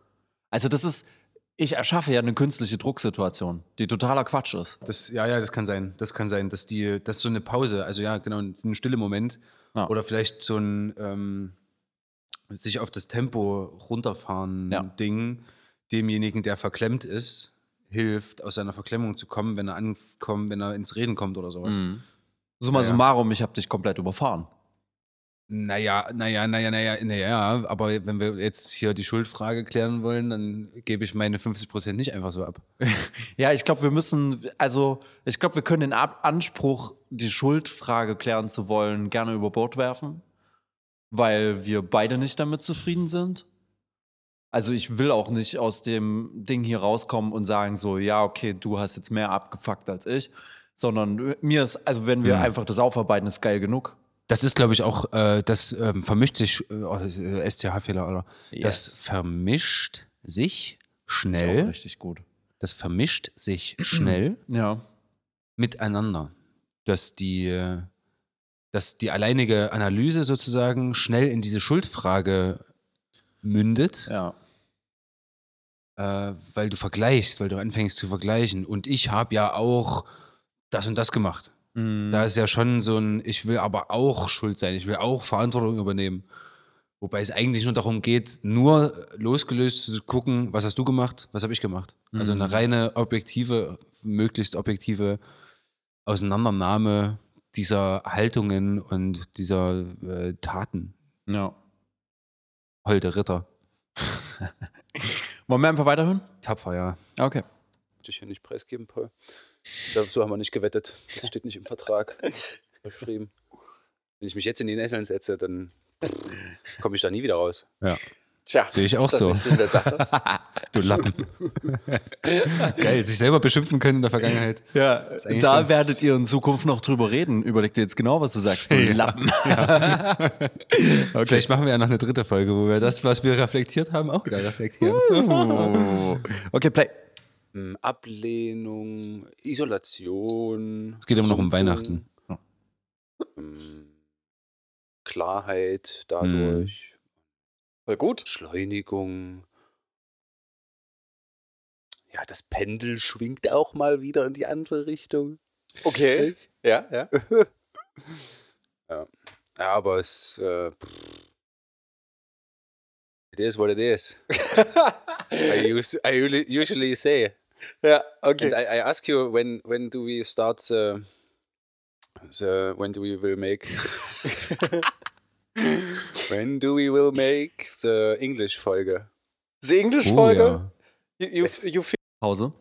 Also, das ist, ich erschaffe ja eine künstliche Drucksituation, die totaler Quatsch ist. Das, ja, ja, das kann sein. Das kann sein, dass die, dass so eine Pause, also ja, genau, ein stille Moment Ja. oder vielleicht so ein ähm, sich auf das Tempo runterfahren Ja. Ding demjenigen, der verklemmt ist, hilft, aus seiner Verklemmung zu kommen, wenn er ankommt, wenn er ins Reden kommt oder sowas. Mhm. Summa Ja, ja. summarum, ich habe dich komplett überfahren. Naja, naja, naja, naja, naja, aber wenn wir jetzt hier die Schuldfrage klären wollen, dann gebe ich meine 50% nicht einfach so ab. (laughs) Ja, ich glaube, wir müssen, also, ich glaube, wir können den Anspruch, die Schuldfrage klären zu wollen, gerne über Bord werfen, weil wir beide nicht damit zufrieden sind. Also, ich will auch nicht aus dem Ding hier rauskommen und sagen, so, ja, okay, du hast jetzt mehr abgefuckt als ich, sondern mir ist, also, wenn wir Mhm. einfach das aufarbeiten, ist geil genug. Das ist, glaube ich, auch, äh, das ähm, vermischt sich, äh, das SCH-Fehler, oder? Das Yes. vermischt sich Ist auch schnell, richtig gut. das vermischt sich schnell Ja. miteinander. Dass die, dass die alleinige Analyse sozusagen schnell in diese Schuldfrage mündet, Ja. Äh, weil du vergleichst, weil du anfängst zu vergleichen. Und ich habe ja auch das und das gemacht. Mhm. Da ist ja schon so ein, ich will aber auch schuld sein, ich will auch Verantwortung übernehmen. Wobei es eigentlich nur darum geht, nur losgelöst zu gucken, was hast du gemacht, was habe ich gemacht. Also eine Mhm. reine objektive, möglichst objektive Auseinandernahme dieser Haltungen und dieser äh, Taten. ja. Holde Ritter. (laughs) Wollen wir einfach weiterhören? Tapfer, ja. Okay. dich hier nicht preisgeben, Paul. Dazu haben wir nicht gewettet. Das steht nicht im Vertrag (laughs) beschrieben. Wenn ich mich jetzt in die Nesseln setze, dann komme ich da nie wieder raus. Tja, Sehe ich auch ist das so. nicht Sinn der Sache? (laughs) Du Lappen. (laughs) Geil, sich selber beschimpfen können in der Vergangenheit. Ja, da werdet ihr in Zukunft noch drüber reden. Überleg dir jetzt genau, was du sagst, du Ja. Lappen. (laughs) Vielleicht machen wir ja noch eine dritte Folge, wo wir das, was wir reflektiert haben, auch wieder reflektieren. Oh. Okay, play. Hm, Ablehnung, Isolation. Es geht immer noch um Ja. hm, Klarheit dadurch, Voll gut. Beschleunigung. Ja, das Pendel schwingt auch mal wieder in die andere Richtung. Okay. Ja, (laughs) ja. Ja, aber es. Äh, it is what it is. I, use, I usually- usually say. ja, okay. And I, I ask you when when do we start the, the when do we will make (laughs) when do we will make the English Folge? Die Oh, Englisch-Folge? ja. you, you, you feel Pause.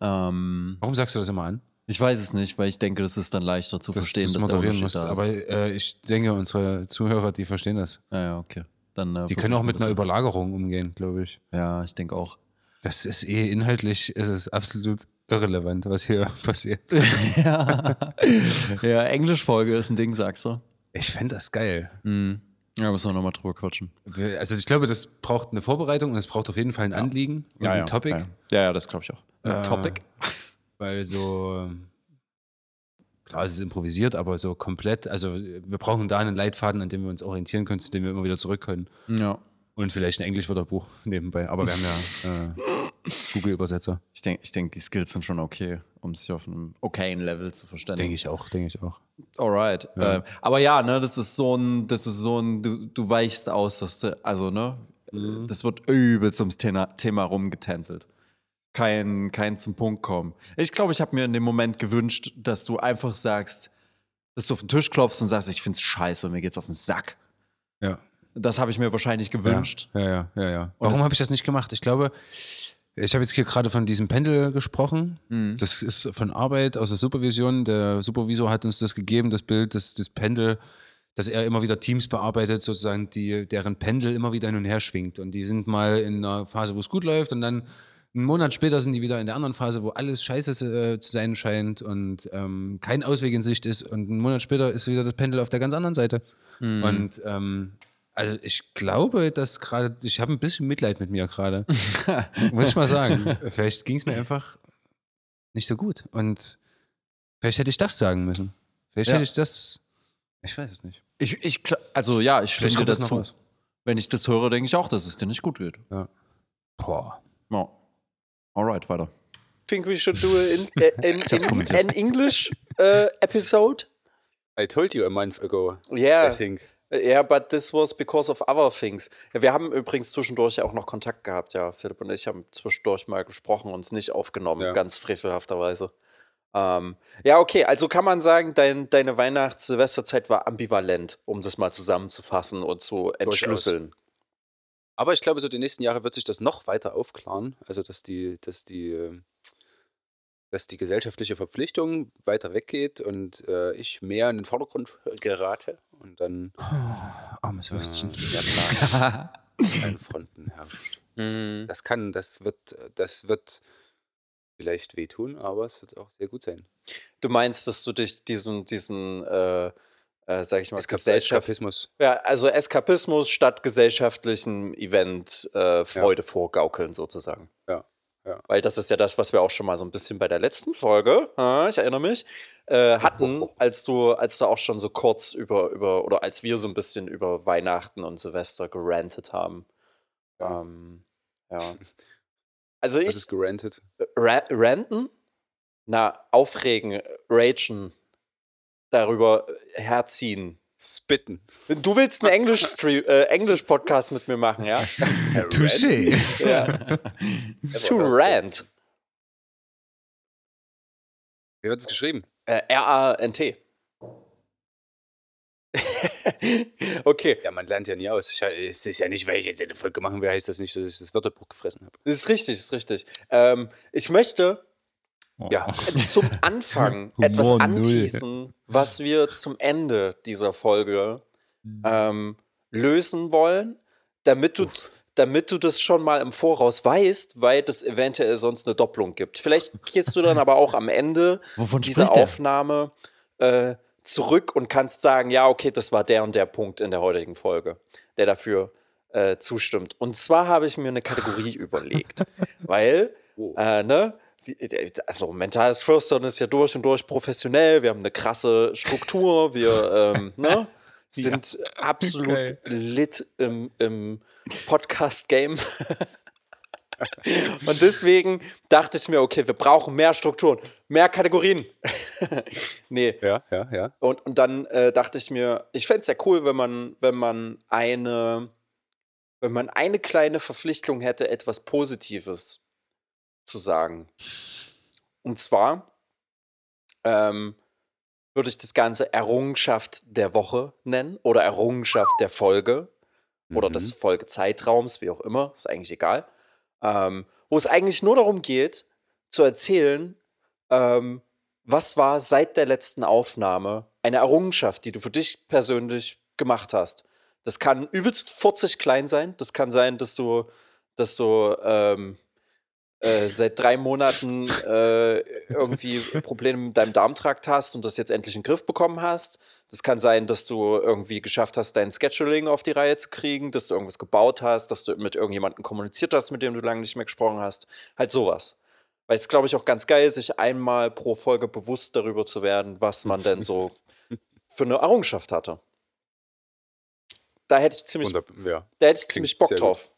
Ähm, Warum sagst du das immer an? ich weiß es nicht, weil ich denke, das ist dann leichter zu verstehen, du dass der moderieren Unterschied musst. da Aber ist. äh, ich denke, unsere Zuhörer, die verstehen das. ja, ja, okay. Dann, äh, Die können auch mit einer das. Überlagerung umgehen, glaube ich. Ja, ich denke auch. Das ist eh inhaltlich, ist es absolut irrelevant, was hier (laughs) passiert. (laughs) ja. ja, Englischfolge ist ein Ding, sagst du. Ich fände das geil. Mhm. Ja, müssen wir nochmal drüber quatschen. Also ich glaube, das braucht eine Vorbereitung und es braucht auf jeden Fall ein Anliegen und ein Topic. Ja, ja, ja das glaube ich auch. Ein Äh, Topic? Weil so, klar, es ist improvisiert, aber so komplett, also wir brauchen da einen Leitfaden, an dem wir uns orientieren können, zu dem wir immer wieder zurück können. Ja. Und Und vielleicht ein Englisch-Wörterbuch nebenbei. Aber wir haben ja (laughs) äh, Google-Übersetzer. Ich denke, ich denk, die Skills sind schon okay, um sich auf einem okayen Level zu verständigen. Denke ich auch, denke ich auch. Alright. Ja. Ähm, aber ja, ne, das ist so ein, das ist so ein, du, du weichst aus, dass du, also, ne, Mhm. das wird übelst ums Thema, Thema rumgetänzelt. Kein, kein zum Punkt kommen. Ich glaube, ich habe mir in dem Moment gewünscht, dass du einfach sagst, dass du auf den Tisch klopfst und sagst, ich find's scheiße, mir geht's auf den Sack. Ja. Das habe ich mir wahrscheinlich gewünscht. Ja, ja, ja, ja. Und Warum habe ich das nicht gemacht? Ich glaube, ich habe jetzt hier gerade von diesem Pendel gesprochen. Mhm. Das ist von Arbeit aus der Supervision. Der Supervisor hat uns das gegeben, das Bild, das, das Pendel, dass er immer wieder Teams bearbeitet, sozusagen, die, deren Pendel immer wieder hin und her schwingt. Und die sind mal in einer Phase, wo es gut läuft, und dann einen Monat später sind die wieder in der anderen Phase, wo alles scheiße äh, zu sein scheint und ähm, kein Ausweg in Sicht ist. Und einen Monat später ist wieder das Pendel auf der ganz anderen Seite. Mhm. Und ähm, also ich glaube, dass gerade, ich habe ein bisschen Mitleid mit mir gerade. (laughs) Muss ich mal sagen. Vielleicht ging es mir einfach nicht so gut. Und vielleicht hätte ich das sagen müssen. Vielleicht Ja. hätte ich das. Ich weiß es nicht. Ich, ich, also ja, ich stimme dir kommt das noch dazu. Wenn ich das höre, denke ich auch, dass es dir nicht gut geht. Boah. Ja. Alright, weiter. think we should do (laughs) an, an, an, an English uh, episode. I told you a month ago, Yeah. I think. Yeah, but this was because of other things. Ja, wir haben übrigens zwischendurch auch noch Kontakt gehabt, ja. Philipp und ich haben zwischendurch mal gesprochen und es nicht aufgenommen, Ja. ganz frevelhafterweise. Ähm, ja, okay, also kann man sagen, dein, deine Weihnachts-Silvesterzeit war ambivalent, um das mal zusammenzufassen und zu entschlüsseln. Aber ich glaube, so die nächsten Jahre wird sich das noch weiter aufklaren. Also, dass die, dass die, äh, dass die gesellschaftliche Verpflichtung weiter weggeht und äh, ich mehr in den Vordergrund (laughs) gerate und dann Armes äh, Würstchen. Plan an allen Fronten herrscht. (laughs) Mhm. Das kann, das wird, das wird vielleicht wehtun, aber es wird auch sehr gut sein. Du meinst, dass du dich diesen, diesen, äh, äh, sag ich mal, Eskap Eskapismus. ja, also Eskapismus statt gesellschaftlichen Event äh, Freude vorgaukeln sozusagen. Ja, ja. Weil das ist ja das, was wir auch schon mal so ein bisschen bei der letzten Folge, ich erinnere mich, äh, hatten, als du, als du auch schon so kurz über, über, oder als wir so ein bisschen über Weihnachten und Silvester gerantet haben. Ja. Ähm, ja. (laughs) Also Was ich, ist gerantet? Ra ranten? Na, aufregen, ragen, darüber äh, herziehen. Spitten. Du willst einen Englisch-Stream- äh, Englisch-Podcast mit mir machen, ja? Touché. ja. (laughs) To rant. Wie wird es geschrieben? Äh, R-A-N-T. (laughs) okay, Ja, man lernt ja nie aus. Ich, es ist ja nicht, weil ich jetzt eine Folge machen will, heißt das nicht, dass ich das Wörterbuch gefressen habe. das ist richtig, das ist richtig. Ähm, ich möchte Ja. zum (laughs) Anfang etwas anteasen, was wir zum Ende dieser Folge ähm, lösen wollen, damit du, damit du das schon mal im Voraus weißt, weil das eventuell sonst eine Doppelung gibt. Vielleicht gehst du dann aber auch am Ende (laughs) Wovon dieser? Aufnahme äh, zurück und kannst sagen, ja, okay, das war der und der Punkt in der heutigen Folge, der dafür äh, zustimmt. Und zwar habe ich mir eine Kategorie (laughs) überlegt, weil, Oh. äh, ne, also mentales Flüstern ist ja durch und durch professionell, wir haben eine krasse Struktur, wir ähm, (laughs) ne, sind absolut Geil. lit im, im Podcast-Game. Und deswegen dachte ich mir, okay, wir brauchen mehr Strukturen, mehr Kategorien. (laughs) nee. Ja, ja, ja. Und, und dann äh, dachte ich mir, ich fände es ja cool, wenn man, wenn man eine, wenn man eine kleine Verpflichtung hätte, etwas Positives zu sagen. Und zwar ähm, würde ich das Ganze Errungenschaft der Woche nennen oder Errungenschaft der Folge oder Mhm. des Folgezeitraums, wie auch immer, ist eigentlich egal. Ähm, wo es eigentlich nur darum geht, zu erzählen, ähm, was war seit der letzten Aufnahme eine Errungenschaft, die du für dich persönlich gemacht hast. Das kann übelst 40 klein sein. Das kann sein, dass du, dass du ähm, äh, seit drei Monaten äh, irgendwie Probleme mit deinem Darmtrakt hast und das jetzt endlich in den Griff bekommen hast. Das kann sein, dass du irgendwie geschafft hast, dein Scheduling auf die Reihe zu kriegen, dass du irgendwas gebaut hast, dass du mit irgendjemandem kommuniziert hast, mit dem du lange nicht mehr gesprochen hast. Halt sowas. Weil es, glaube ich, auch ganz geil, sich einmal pro Folge bewusst darüber zu werden, was man denn so (laughs) für eine Errungenschaft hatte. Da hätte ich ziemlich, Wunder, ja. da hätte ich ziemlich Bock sehr gut.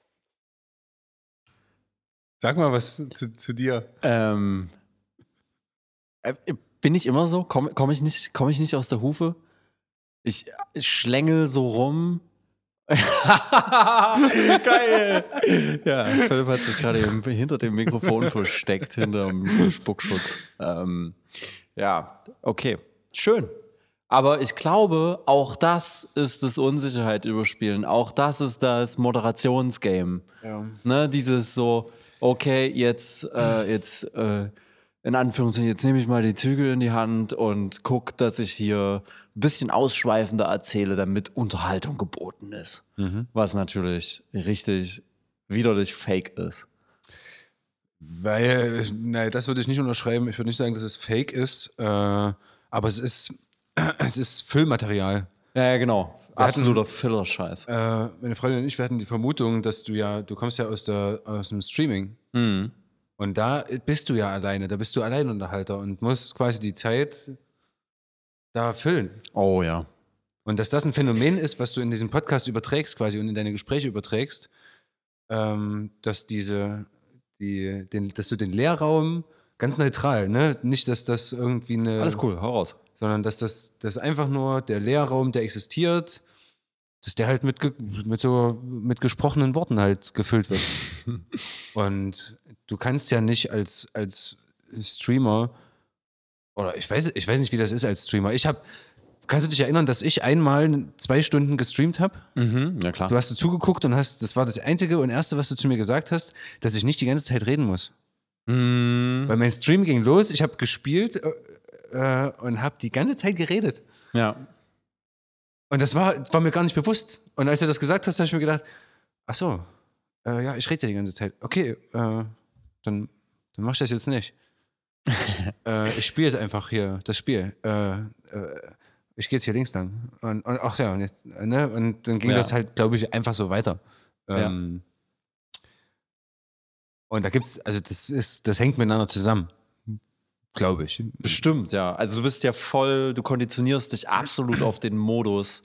Sag mal was zu, zu dir. Ähm, äh, bin ich immer so? Komme komm ich, nicht- komm ich nicht aus der Hufe? Ich, ich schlängel so rum. (laughs) Geil! (laughs) Ja, Philipp hat sich gerade hinter dem Mikrofon versteckt, hinter dem Spuckschutz. Ähm, ja, okay. Schön. Aber ich glaube, auch das ist das Unsicherheit überspielen. Auch das ist das Moderationsgame. Ja. Ne, dieses so, okay, jetzt, äh, jetzt, äh, in Anführungszeichen, jetzt nehme ich mal die Zügel in die Hand und guck, dass ich hier ein bisschen ausschweifender erzähle, damit Unterhaltung geboten ist. Was natürlich richtig widerlich fake ist. Weil, nein, das würde ich nicht unterschreiben. Ich würde nicht sagen, dass es fake ist, äh, aber es ist, (clears throat) es ist Füllmaterial. Ja, ja genau. Wir Absoluter Filler-Scheiß. Äh, meine Freundin und ich, wir hatten die Vermutung, dass du ja, du kommst ja aus, der, aus dem Streaming. Mhm. Und da bist du ja alleine, da bist du Alleinunterhalter und musst quasi die Zeit da füllen. Oh ja. Und dass das ein Phänomen ist, was du in diesem Podcast überträgst quasi und in deine Gespräche überträgst, ähm, dass diese, die, den, dass du den Leerraum ganz neutral, ne? Nicht, dass das irgendwie eine, Alles cool, hau raus. Sondern dass das, das einfach nur der Leerraum, der existiert, dass der halt mit, ge- mit so mit gesprochenen Worten halt gefüllt wird. (laughs) Und du kannst ja nicht als, als Streamer, oder ich weiß, ich weiß nicht, wie das ist als Streamer. Ich habe, kannst du dich erinnern, dass ich einmal zwei Stunden gestreamt habe? Mhm, ja klar. Du hast zugeguckt und hast, das war das Einzige und Erste, was du zu mir gesagt hast, dass ich nicht die ganze Zeit reden muss. Mhm. Weil mein Stream ging los, ich habe gespielt äh, und habe die ganze Zeit geredet. Ja. Und das war, war mir gar nicht bewusst. Und als du das gesagt hast, habe ich mir gedacht, ach so, äh, ja, ich rede ja die ganze Zeit. Okay, äh, dann, dann mach ich das jetzt nicht. (laughs) äh, ich spiele jetzt einfach hier das Spiel. Äh, äh, ich gehe jetzt hier links lang. Und, und ach ja, und, jetzt, ne? und dann ging Ja. das halt, glaube ich, einfach so weiter. Ähm, Und da gibt's, also das ist, das hängt miteinander zusammen. Glaube ich. Bestimmt, ja. Also du bist ja voll, du konditionierst dich absolut auf den Modus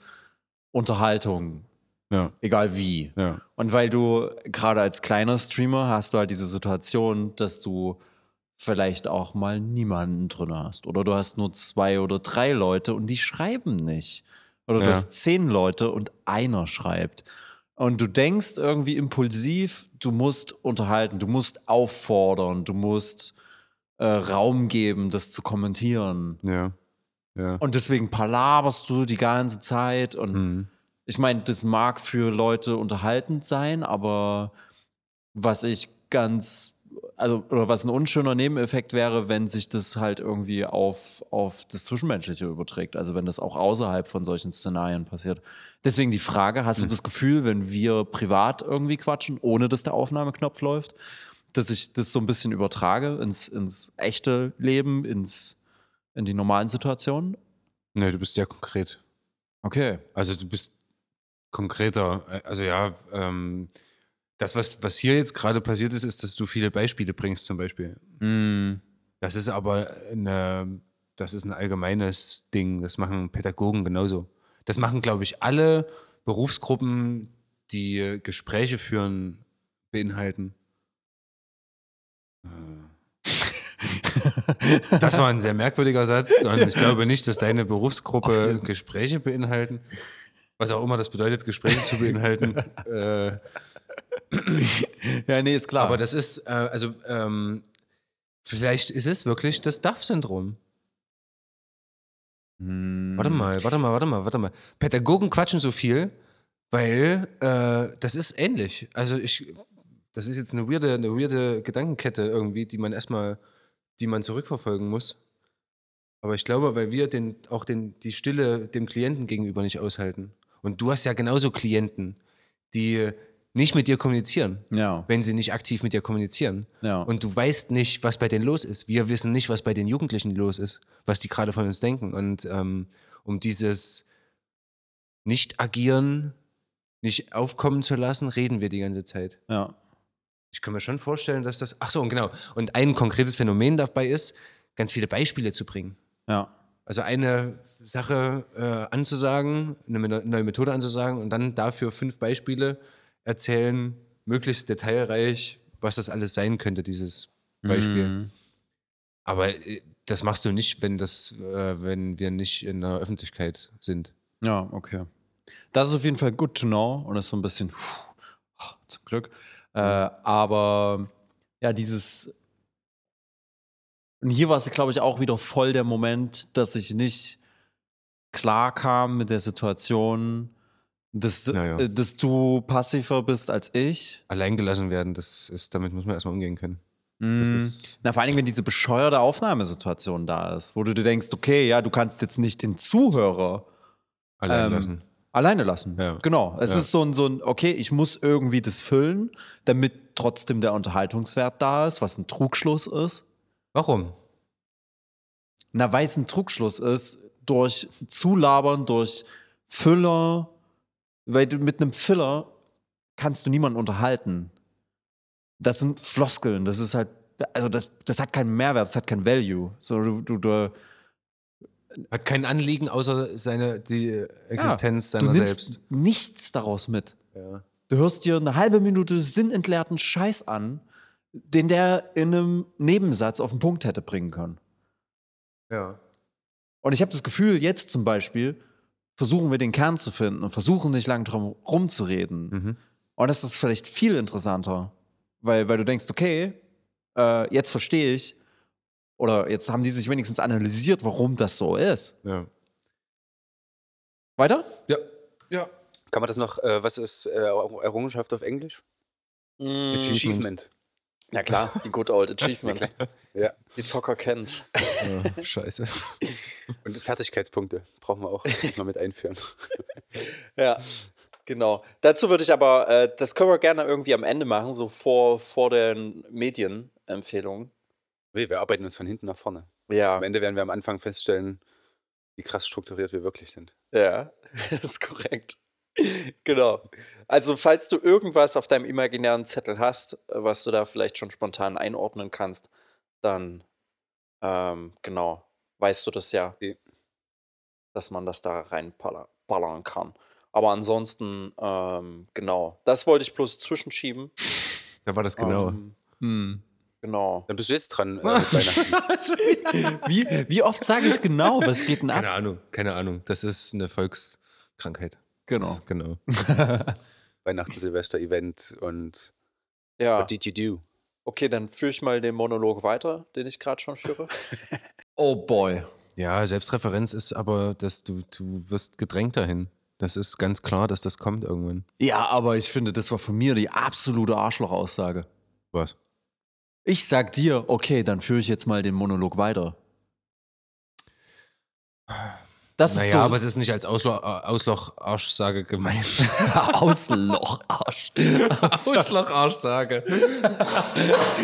Unterhaltung, Ja, egal wie. ja. Und weil du gerade als kleiner Streamer hast du halt diese Situation, dass du vielleicht auch mal niemanden drin hast. Oder du hast nur zwei oder drei Leute und die schreiben nicht. Oder du Ja. hast zehn Leute und einer schreibt. Und du denkst irgendwie impulsiv, du musst unterhalten, du musst auffordern, du musst äh, Raum geben, das zu kommentieren. Ja. Ja. Und deswegen palaberst du die ganze Zeit und Mhm. ich meine, das mag für Leute unterhaltend sein, aber was ich ganz, also, oder was ein unschöner Nebeneffekt wäre, wenn sich das halt irgendwie auf, auf das Zwischenmenschliche überträgt. Also wenn das auch außerhalb von solchen Szenarien passiert. Deswegen die Frage, hast du das Gefühl, wenn wir privat irgendwie quatschen, ohne dass der Aufnahmeknopf läuft, dass ich das so ein bisschen übertrage ins, ins echte Leben, ins, in die normalen Situationen? Nee, du bist sehr konkret. Okay. Also du bist konkreter. Also ja, ähm, das, was, was hier jetzt gerade passiert ist, ist, dass du viele Beispiele bringst zum Beispiel. Mm. Das ist aber eine, das ist ein allgemeines Ding. Das machen Pädagogen genauso. Das machen, glaube ich, alle Berufsgruppen, die Gespräche führen, beinhalten. Das war ein sehr merkwürdiger Satz und ich glaube nicht, dass deine Berufsgruppe Gespräche beinhalten. Was auch immer das bedeutet, Gespräche zu beinhalten. (laughs) äh, Ja, nee, ist klar. aber das ist, äh, also, ähm, vielleicht ist es wirklich das DAF-Syndrom. Hm. Warte mal, warte mal, warte mal, warte mal. Pädagogen quatschen so viel, weil äh, das ist ähnlich. Also ich, das ist jetzt eine weirde, eine weirde Gedankenkette irgendwie, die man erstmal, die man zurückverfolgen muss. Aber ich glaube, weil wir den, auch den, die Stille dem Klienten gegenüber nicht aushalten. Und du hast ja genauso Klienten, die nicht mit dir kommunizieren, Ja, wenn sie nicht aktiv mit dir kommunizieren. ja. Und du weißt nicht, was bei denen los ist. Wir wissen nicht, was bei den Jugendlichen los ist, was die gerade von uns denken. Und ähm, um dieses Nicht-Agieren, nicht aufkommen zu lassen, reden wir die ganze Zeit. ja. Ich kann mir schon vorstellen, dass das. Ach so, und genau. Und ein konkretes Phänomen dabei ist, ganz viele Beispiele zu bringen. Ja. Also eine Sache äh, anzusagen, eine neue Methode anzusagen und dann dafür fünf Beispiele erzählen, möglichst detailreich, was das alles sein könnte, dieses Beispiel. Mhm. Aber äh, das machst du nicht, wenn das, äh, wenn wir nicht in der Öffentlichkeit sind. Ja, okay. Das ist auf jeden Fall good to know und das ist so ein bisschen puh, zum Glück. Äh, aber ja, dieses und hier war es, glaube ich, auch wieder voll der Moment, dass ich nicht klar kam mit der Situation, dass, Ja, ja. äh, dass du passiver bist als ich. Alleingelassen werden, das ist, damit muss man erstmal umgehen können. Das Mm. ist, Na, vor allen Dingen, wenn diese bescheuerte Aufnahmesituation da ist, wo du dir denkst, okay, ja, du kannst jetzt nicht den Zuhörer allein Ähm, lassen. Alleine lassen. Ja. Genau. Es Ja. ist so ein, so ein, okay, ich muss irgendwie das füllen, damit trotzdem der Unterhaltungswert da ist, was ein Trugschluss ist. Warum? Na, weil es ein Trugschluss ist, durch Zulabern, durch Füller, weil du mit einem Filler kannst du niemanden unterhalten. Das sind Floskeln, das ist halt, also das, das hat keinen Mehrwert, das hat kein Value. So, du, du, du, Hat kein Anliegen außer seine, die Existenz du seiner nimmst selbst. nichts daraus mit. Ja. Du hörst dir eine halbe Minute sinnentleerten Scheiß an, den der in einem Nebensatz auf den Punkt hätte bringen können. ja. Und ich habe das Gefühl, jetzt zum Beispiel versuchen wir den Kern zu finden und versuchen nicht lang drum rumzureden. Mhm. Und das ist vielleicht viel interessanter, weil, weil du denkst, okay, äh, jetzt verstehe ich, oder jetzt haben die sich wenigstens analysiert, warum das so ist. ja. Weiter? Ja. Ja. Kann man das noch, äh, was ist äh, Errungenschaft auf Englisch? Mm, Achievement. Na klar, die (laughs) good old Achievements. Ja. Die Zocker kennen's. ja. Scheiße. (laughs) Und Fertigkeitspunkte brauchen wir auch, müssen wir mit einführen. (laughs) Ja, genau. Dazu würde ich aber, äh, das können wir gerne irgendwie am Ende machen, so vor, vor den Medienempfehlungen. Nee, wir arbeiten uns von hinten nach vorne. Ja, Am Ende werden wir am Anfang feststellen, wie krass strukturiert wir wirklich sind. ja, (laughs) das ist korrekt. Genau. Also, falls du irgendwas auf deinem imaginären Zettel hast, was du da vielleicht schon spontan einordnen kannst, dann, ähm, genau, weißt du das ja, Okay. dass man das da reinballern kann. Aber ansonsten, ähm, genau, das wollte ich bloß zwischenschieben. (laughs) Da war das genau. Ähm, Hm. Genau. Dann bist du jetzt dran äh, mit (laughs) Weihnachten. (laughs) Wie, wie oft sage ich genau, was geht denn ab? keine Ahnung, keine Ahnung. Das ist eine Volkskrankheit. Genau. Genau. (laughs) Weihnachten, Silvester, Event und Ja, What did you do? okay, dann führe ich mal den Monolog weiter, den ich gerade schon führe. Oh boy. Ja, Selbstreferenz ist aber, dass du, du wirst gedrängt dahin. Das ist ganz klar, dass das kommt irgendwann. Ja, aber ich finde, das war von mir die absolute Arschloch-Aussage. Was? Ich sag dir, okay, dann führe ich jetzt mal den Monolog weiter. Das ist Naja, so aber es ist nicht als Ausloch, äh, Ausloch-Arschsage gemeint. (laughs) Ausloch-Arsch. (laughs) Ausloch-Arschsage.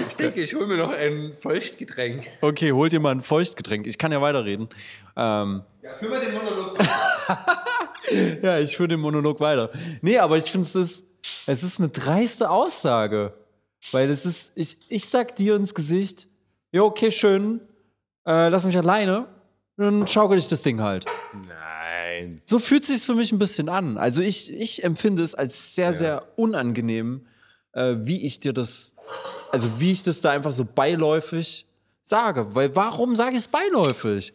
ich denke, ich hole mir noch ein Feuchtgetränk. Okay, hol dir mal ein Feuchtgetränk. Ich kann ja weiterreden. Ähm, Ja, führ mal den Monolog. (laughs) ja, ich führe den Monolog weiter. Nee, aber ich finde, es ist, es ist eine dreiste Aussage. Weil es ist, ich, ich sag dir ins Gesicht, ja, okay, schön, äh, lass mich alleine. Dann schaukel ich das Ding halt. Nein. So fühlt sich für mich ein bisschen an. Also ich, ich empfinde es als sehr, sehr unangenehm, äh, wie ich dir das, also wie ich das da einfach so beiläufig sage. Weil warum sage ich es beiläufig?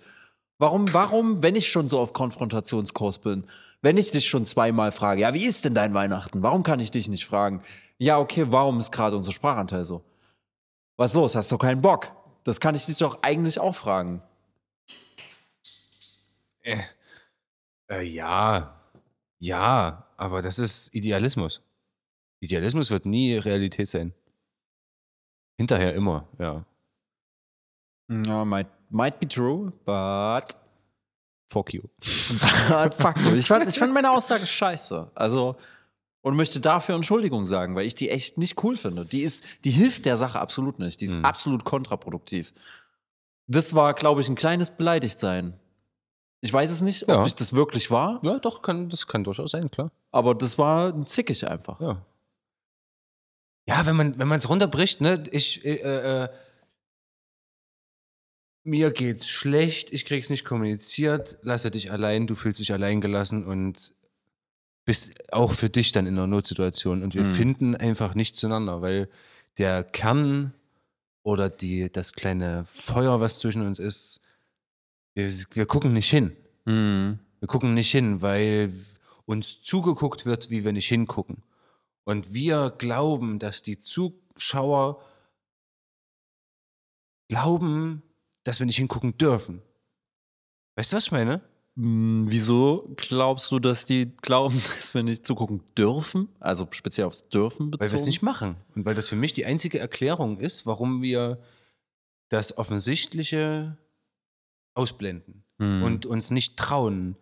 Warum, warum, wenn ich schon so auf Konfrontationskurs bin, wenn ich dich schon zweimal frage, ja, wie ist denn dein Weihnachten? Warum kann ich dich nicht fragen? Ja, okay, warum ist gerade unser Sprachanteil so? Was ist los? Hast du keinen Bock? Das kann ich dich doch eigentlich auch fragen. Äh, äh, ja. Ja, aber das ist Idealismus. Idealismus wird nie Realität sein. Hinterher immer, ja. Ja, might, might be true, but Fuck you. (laughs) But fuck you. Ich fand, ich fand meine Aussage scheiße. Also, und möchte dafür Entschuldigung sagen, weil ich die echt nicht cool finde. Die ist, die hilft der Sache absolut nicht. Die ist Mhm. absolut kontraproduktiv. Das war, glaube ich, ein kleines Beleidigtsein. Ich weiß es nicht, ob Ja. ich das wirklich war, Ja, doch, kann, das kann durchaus sein, klar. aber das war ein zickig einfach. Ja. Ja, wenn man wenn man es runterbricht, ne, ich äh, äh, mir geht's schlecht, ich krieg's nicht kommuniziert, lasse dich allein, du fühlst dich allein gelassen und bist auch für dich dann in einer Notsituation. Und wir Mhm. finden einfach nicht zueinander, weil der Kern oder die, das kleine Feuer, was zwischen uns ist, wir, wir gucken nicht hin. Mhm. Wir gucken nicht hin, weil uns zugeguckt wird, wie wir nicht hingucken. Und wir glauben, dass die Zuschauer glauben, dass wir nicht hingucken dürfen. Weißt du, was ich meine? Hm, Wieso glaubst du, dass die glauben, (laughs) dass wir nicht zugucken dürfen? Also speziell aufs Dürfen bezogen? Weil wir es nicht machen. Und weil das für mich die einzige Erklärung ist, warum wir das Offensichtliche ausblenden Hm. und uns nicht trauen,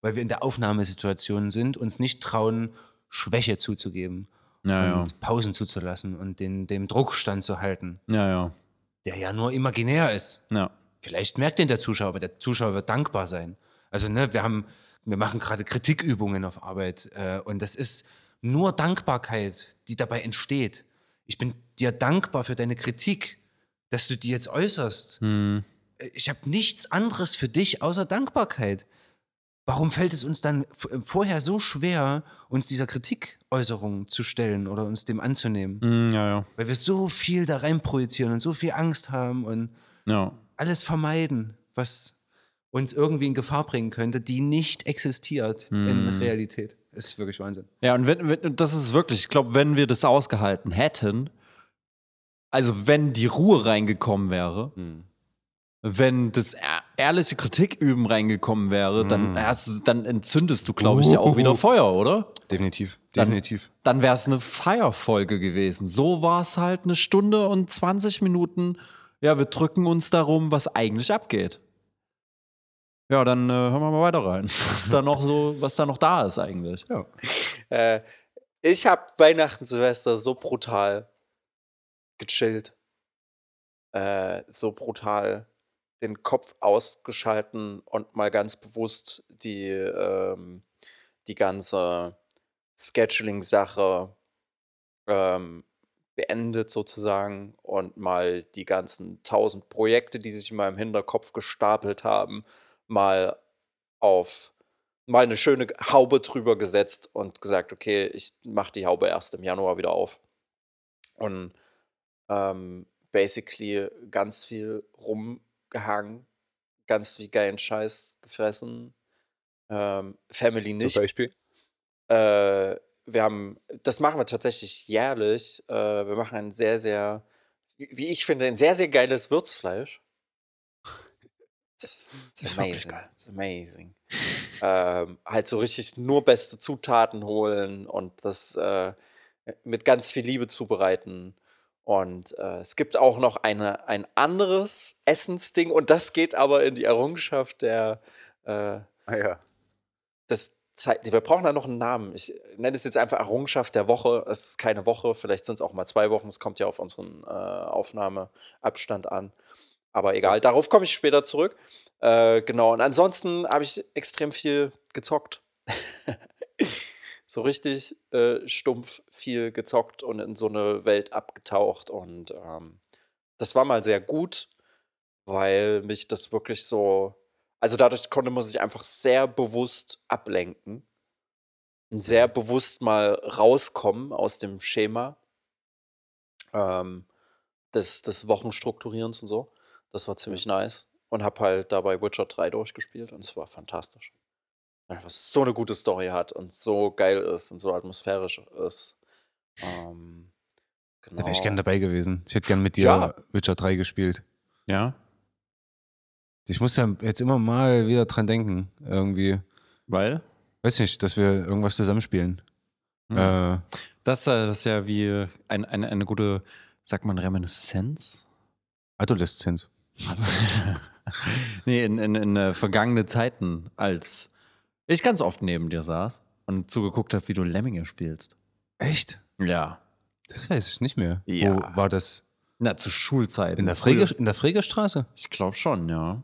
weil wir in der Aufnahmesituation sind, uns nicht trauen, Schwäche zuzugeben ja, ja. und Pausen zuzulassen und den, dem Druck standzuhalten, Ja, ja. der ja nur imaginär ist. Ja. Vielleicht merkt den der Zuschauer, aber der Zuschauer wird dankbar sein. Also, ne, wir haben, wir machen gerade Kritikübungen auf Arbeit äh, und das ist nur Dankbarkeit, die dabei entsteht. Ich bin dir dankbar für deine Kritik, dass du die jetzt äußerst. Hm. Ich habe nichts anderes für dich außer Dankbarkeit. Warum fällt es uns dann v- vorher so schwer, uns dieser Kritikäußerung zu stellen oder uns dem anzunehmen? Hm, ja, ja. Weil wir so viel da rein projizieren und so viel Angst haben und Ja. alles vermeiden, was uns irgendwie in Gefahr bringen könnte, die nicht existiert in Realität. Das ist wirklich Wahnsinn. Ja, und wenn, wenn, das ist wirklich, ich glaube, wenn wir das ausgehalten hätten, also wenn die Ruhe reingekommen wäre, wenn das ehr- ehrliche Kritiküben reingekommen wäre, dann, hast, du- dann entzündest du, glaube ich, ja auch wieder Feuer, oder? Definitiv, Dann- definitiv. Dann wäre es eine Feierfolge gewesen. So war es halt eine Stunde und 20 Minuten. Ja, wir drücken uns darum, was eigentlich abgeht. Ja, dann äh, hören wir mal weiter rein, (laughs) was da noch so, was da noch da ist eigentlich. Ja. Äh, ich habe Weihnachten, Silvester so brutal gechillt. Äh, so brutal den Kopf ausgeschalten und mal ganz bewusst die, ähm, die ganze Scheduling-Sache ähm, beendet sozusagen und mal die ganzen tausend Projekte, die sich in meinem Hinterkopf gestapelt haben, mal auf mal eine schöne Haube drüber gesetzt und gesagt, okay, ich mache die Haube erst im Januar wieder auf. Und ähm, basically ganz viel rumgehangen, ganz viel geilen Scheiß gefressen. Ähm, Family nicht. Zum Beispiel. Äh, wir haben, das machen wir tatsächlich jährlich. Äh, wir machen ein sehr, sehr, wie wie ich finde, ein sehr, sehr geiles Würzfleisch. It's, it's Ist wirklich amazing. geil. It's amazing. ähm, halt so richtig nur beste Zutaten holen und das äh, mit ganz viel Liebe zubereiten. Und äh, es gibt auch noch eine, ein anderes Essensding und das geht aber in die Errungenschaft der, äh, Ah ja. das Zeit, wir brauchen da noch einen Namen. Ich nenne es jetzt einfach Errungenschaft der Woche. Es ist keine Woche, vielleicht sind es auch mal zwei Wochen. Es kommt ja auf unseren äh, Aufnahmeabstand an. Aber egal, darauf komme ich später zurück. Äh, genau, und ansonsten habe ich extrem viel gezockt. (laughs) so richtig äh, stumpf viel gezockt und in so eine Welt abgetaucht. Und ähm, das war mal sehr gut, weil mich das wirklich so also dadurch konnte man sich einfach sehr bewusst ablenken und sehr bewusst mal rauskommen aus dem Schema ähm, des, des Wochenstrukturierens und so. Das war ziemlich nice. Und habe halt dabei Witcher 3 durchgespielt und es war fantastisch. Weil Einfach so eine gute Story hat und so geil ist und so atmosphärisch ist. Ähm, Da genau. wäre ich gern dabei gewesen. Ich hätte gern mit dir Ja. Witcher 3 gespielt. Ja, Ich muss ja jetzt immer mal wieder dran denken, irgendwie. weil? Weiß nicht, dass wir irgendwas zusammenspielen. Hm. Äh, Das, äh, das ist ja wie ein, eine, eine gute, sagt man, Reminiszenz? Adoleszenz. (laughs) nee, in, in, in äh, vergangene Zeiten, als ich ganz oft neben dir saß und zugeguckt habe, wie du Lemminge spielst. Echt? Ja. Das weiß ich nicht mehr. Ja. Wo war das? Na, zu Schulzeiten. In der. Frege, in der Fregerstraße? Ich glaube schon, ja.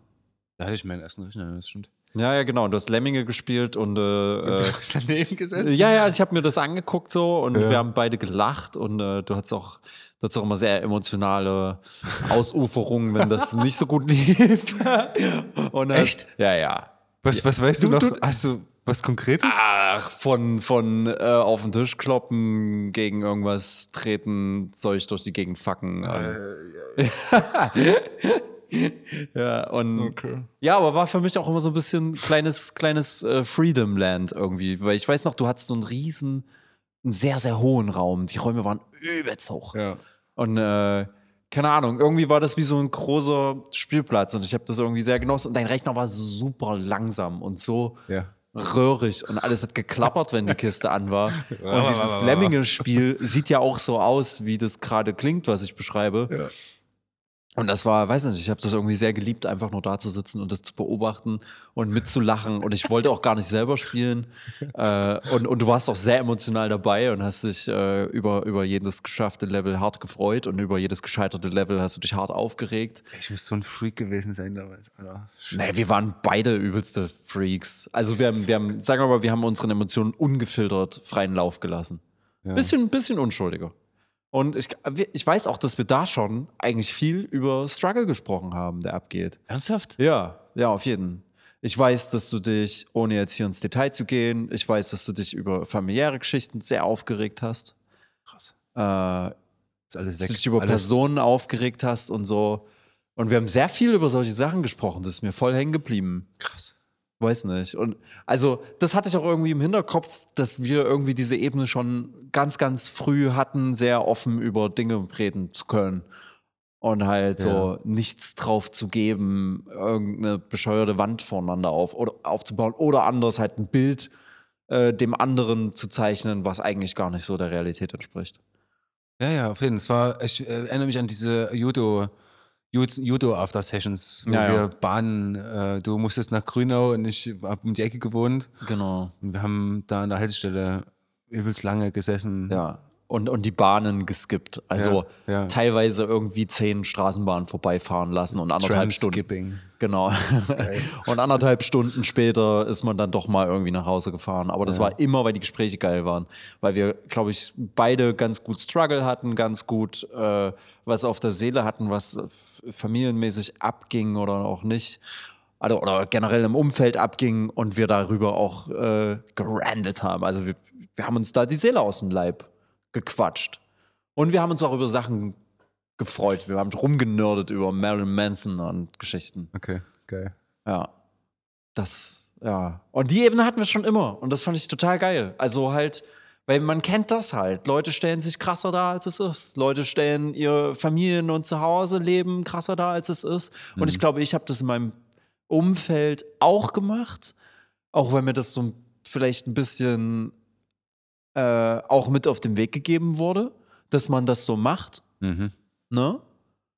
Da hatte ich meinen ersten Rechner, das stimmt. Ja, ja, genau. Du hast Lemminge gespielt und, äh, äh, hast daneben gesessen? ja, ja, ich habe mir das angeguckt so und Ja. wir haben beide gelacht und äh, du hast auch, du hast auch immer sehr emotionale Ausuferungen, wenn das (laughs) nicht so gut lief. und, äh, Echt? Ja, ja. Was, was weißt du, Du- noch? du- Hast du was Konkretes? Ach, von, von äh, auf den Tisch kloppen, gegen irgendwas treten, Zeug durch die Gegend facken. ähm. ja, (laughs) (laughs) und ja, aber war für mich auch immer so ein bisschen kleines, kleines äh, Freedom Land irgendwie, weil ich weiß noch, du hattest so einen riesen, einen sehr, sehr hohen Raum. Die Räume waren übelst hoch. Ja. Und äh, keine Ahnung, irgendwie war das wie so ein großer Spielplatz und ich habe das irgendwie sehr genossen. Und dein Rechner war super langsam und so Ja. röhrig und alles hat geklappert, wenn die Kiste an war. (laughs) Und dieses Lemminge-Spiel sieht ja auch so aus, wie das gerade klingt, was ich beschreibe. Und das war, weiß nicht, ich habe das irgendwie sehr geliebt, einfach nur da zu sitzen und das zu beobachten und mitzulachen. Und ich wollte auch gar nicht selber spielen. (laughs) Äh, und, und du warst auch sehr emotional dabei und hast dich äh, über, über jedes geschaffte Level hart gefreut und über jedes gescheiterte Level hast du dich hart aufgeregt. Ich muss so ein Freak gewesen sein damals. Alter. Nee, wir waren beide übelste Freaks. Also wir haben, wir haben, sagen wir mal, wir haben unseren Emotionen ungefiltert freien Lauf gelassen. Bisschen, bisschen unschuldiger. Und ich, ich weiß auch, dass wir da schon eigentlich viel über Struggle gesprochen haben, der abgeht. Ernsthaft? Ja, ja, auf jeden. Ich weiß, dass du dich, ohne jetzt hier ins Detail zu gehen, ich weiß, dass du dich über familiäre Geschichten sehr aufgeregt hast. Krass. Äh, Ist alles dass weg. du dich über alles, Personen aufgeregt hast und so. Und wir haben sehr viel über solche Sachen gesprochen. Das ist mir voll hängen geblieben. Krass. Weiß nicht. Und also, das hatte ich auch irgendwie im Hinterkopf, dass wir irgendwie diese Ebene schon ganz, ganz früh hatten, sehr offen über Dinge reden zu können. Und halt so nichts drauf zu geben, irgendeine bescheuerte Wand voneinander auf oder aufzubauen oder anders halt ein Bild äh, dem anderen zu zeichnen, was eigentlich gar nicht so der Realität entspricht. Ja, ja, auf jeden Fall. Ich äh, erinnere mich an diese Judo, Jud- Judo After Sessions, wo Ja, wir ja. Bahnen, äh, du musstest nach Grünau und ich habe um die Ecke gewohnt Genau. und wir haben da an der Haltestelle übelst lange gesessen. Ja. Und, und die Bahnen geskippt. Also Ja, ja. teilweise irgendwie zehn Straßenbahnen vorbeifahren lassen und anderthalb Stunden. Genau. (laughs) und anderthalb Stunden später ist man dann doch mal irgendwie nach Hause gefahren. Aber das war immer, weil die Gespräche geil waren. Weil wir, glaube ich, beide ganz gut Struggle hatten, ganz gut äh, was auf der Seele hatten, was familienmäßig abging oder auch nicht. Also, oder generell im Umfeld abging und wir darüber auch äh, gerandet haben. Also wir, wir haben uns da die Seele aus dem Leib gequatscht. Und wir haben uns auch über Sachen gefreut. Wir haben rumgenördet über Marilyn Manson und Geschichten. Okay, geil. Ja. Das, ja. Und die Ebene hatten wir schon immer. Und das fand ich total geil. Also halt, weil man kennt das halt. Leute stellen sich krasser dar, als es ist. Leute stellen ihr Familien- und Zuhause-Leben krasser dar, als es ist. Und ich glaube, ich habe das in meinem Umfeld auch gemacht. Auch wenn mir das so vielleicht ein bisschen äh, auch mit auf den Weg gegeben wurde, dass man das so macht. Mhm. Ne?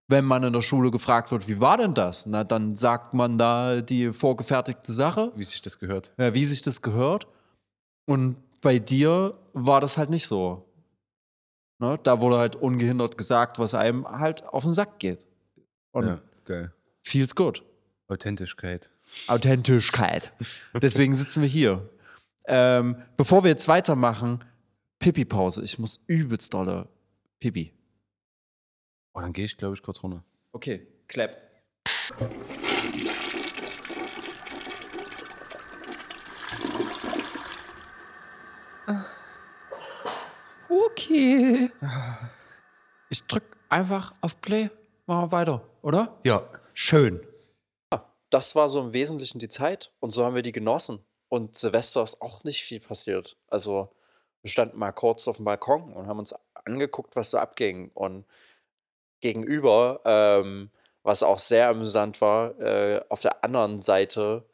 Wenn man in der Schule gefragt wird, wie war denn das? Na, dann sagt man da die vorgefertigte Sache, Wie sich das gehört. ja, wie sich das gehört. Und bei dir war das halt nicht so. Ne? Da wurde halt ungehindert gesagt, was einem halt auf den Sack geht. Und Ja, geil. feels good. Authentischkeit. Authentischkeit. Deswegen sitzen wir hier. Ähm, bevor wir jetzt weitermachen, Pipi-Pause. Ich muss übelst dolle Pipi. Oh, dann gehe ich, glaube ich, kurz runter. Okay, clap. Okay. Ich drück einfach auf Play. Machen wir weiter, oder? Ja. Schön. Das war so im Wesentlichen die Zeit und so haben wir die genossen. Und Silvester ist auch nicht viel passiert. Also wir standen mal kurz auf dem Balkon und haben uns angeguckt, was so abging. Und gegenüber, ähm, was auch sehr amüsant war, äh, auf der anderen Seite,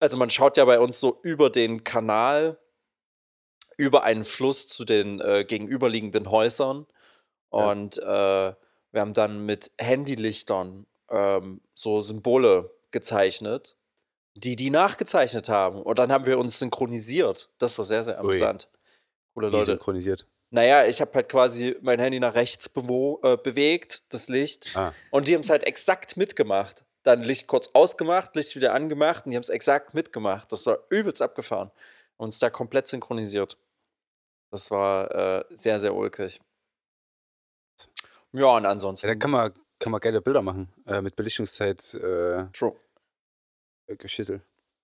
also man schaut ja bei uns so über den Kanal, über einen Fluss zu den äh, gegenüberliegenden Häusern. Und äh, wir haben dann mit Handylichtern ähm, so Symbole gezeichnet, die die nachgezeichnet haben. Und dann haben wir uns synchronisiert. Das war sehr, sehr Ui. amüsant. Coole Wie Leute. synchronisiert. Naja, ich habe halt quasi mein Handy nach rechts bewo äh, bewegt, das Licht. Ah. Und die haben es halt exakt mitgemacht. dann Licht kurz ausgemacht, Licht wieder angemacht und die haben es exakt mitgemacht. Das war übelst abgefahren. Und es da komplett synchronisiert. Das war äh, sehr, sehr ulkig. Ja, und Ja, ansonsten. da kann man, kann man geile Bilder machen. Äh, mit Belichtungszeit äh, True. Geschissel.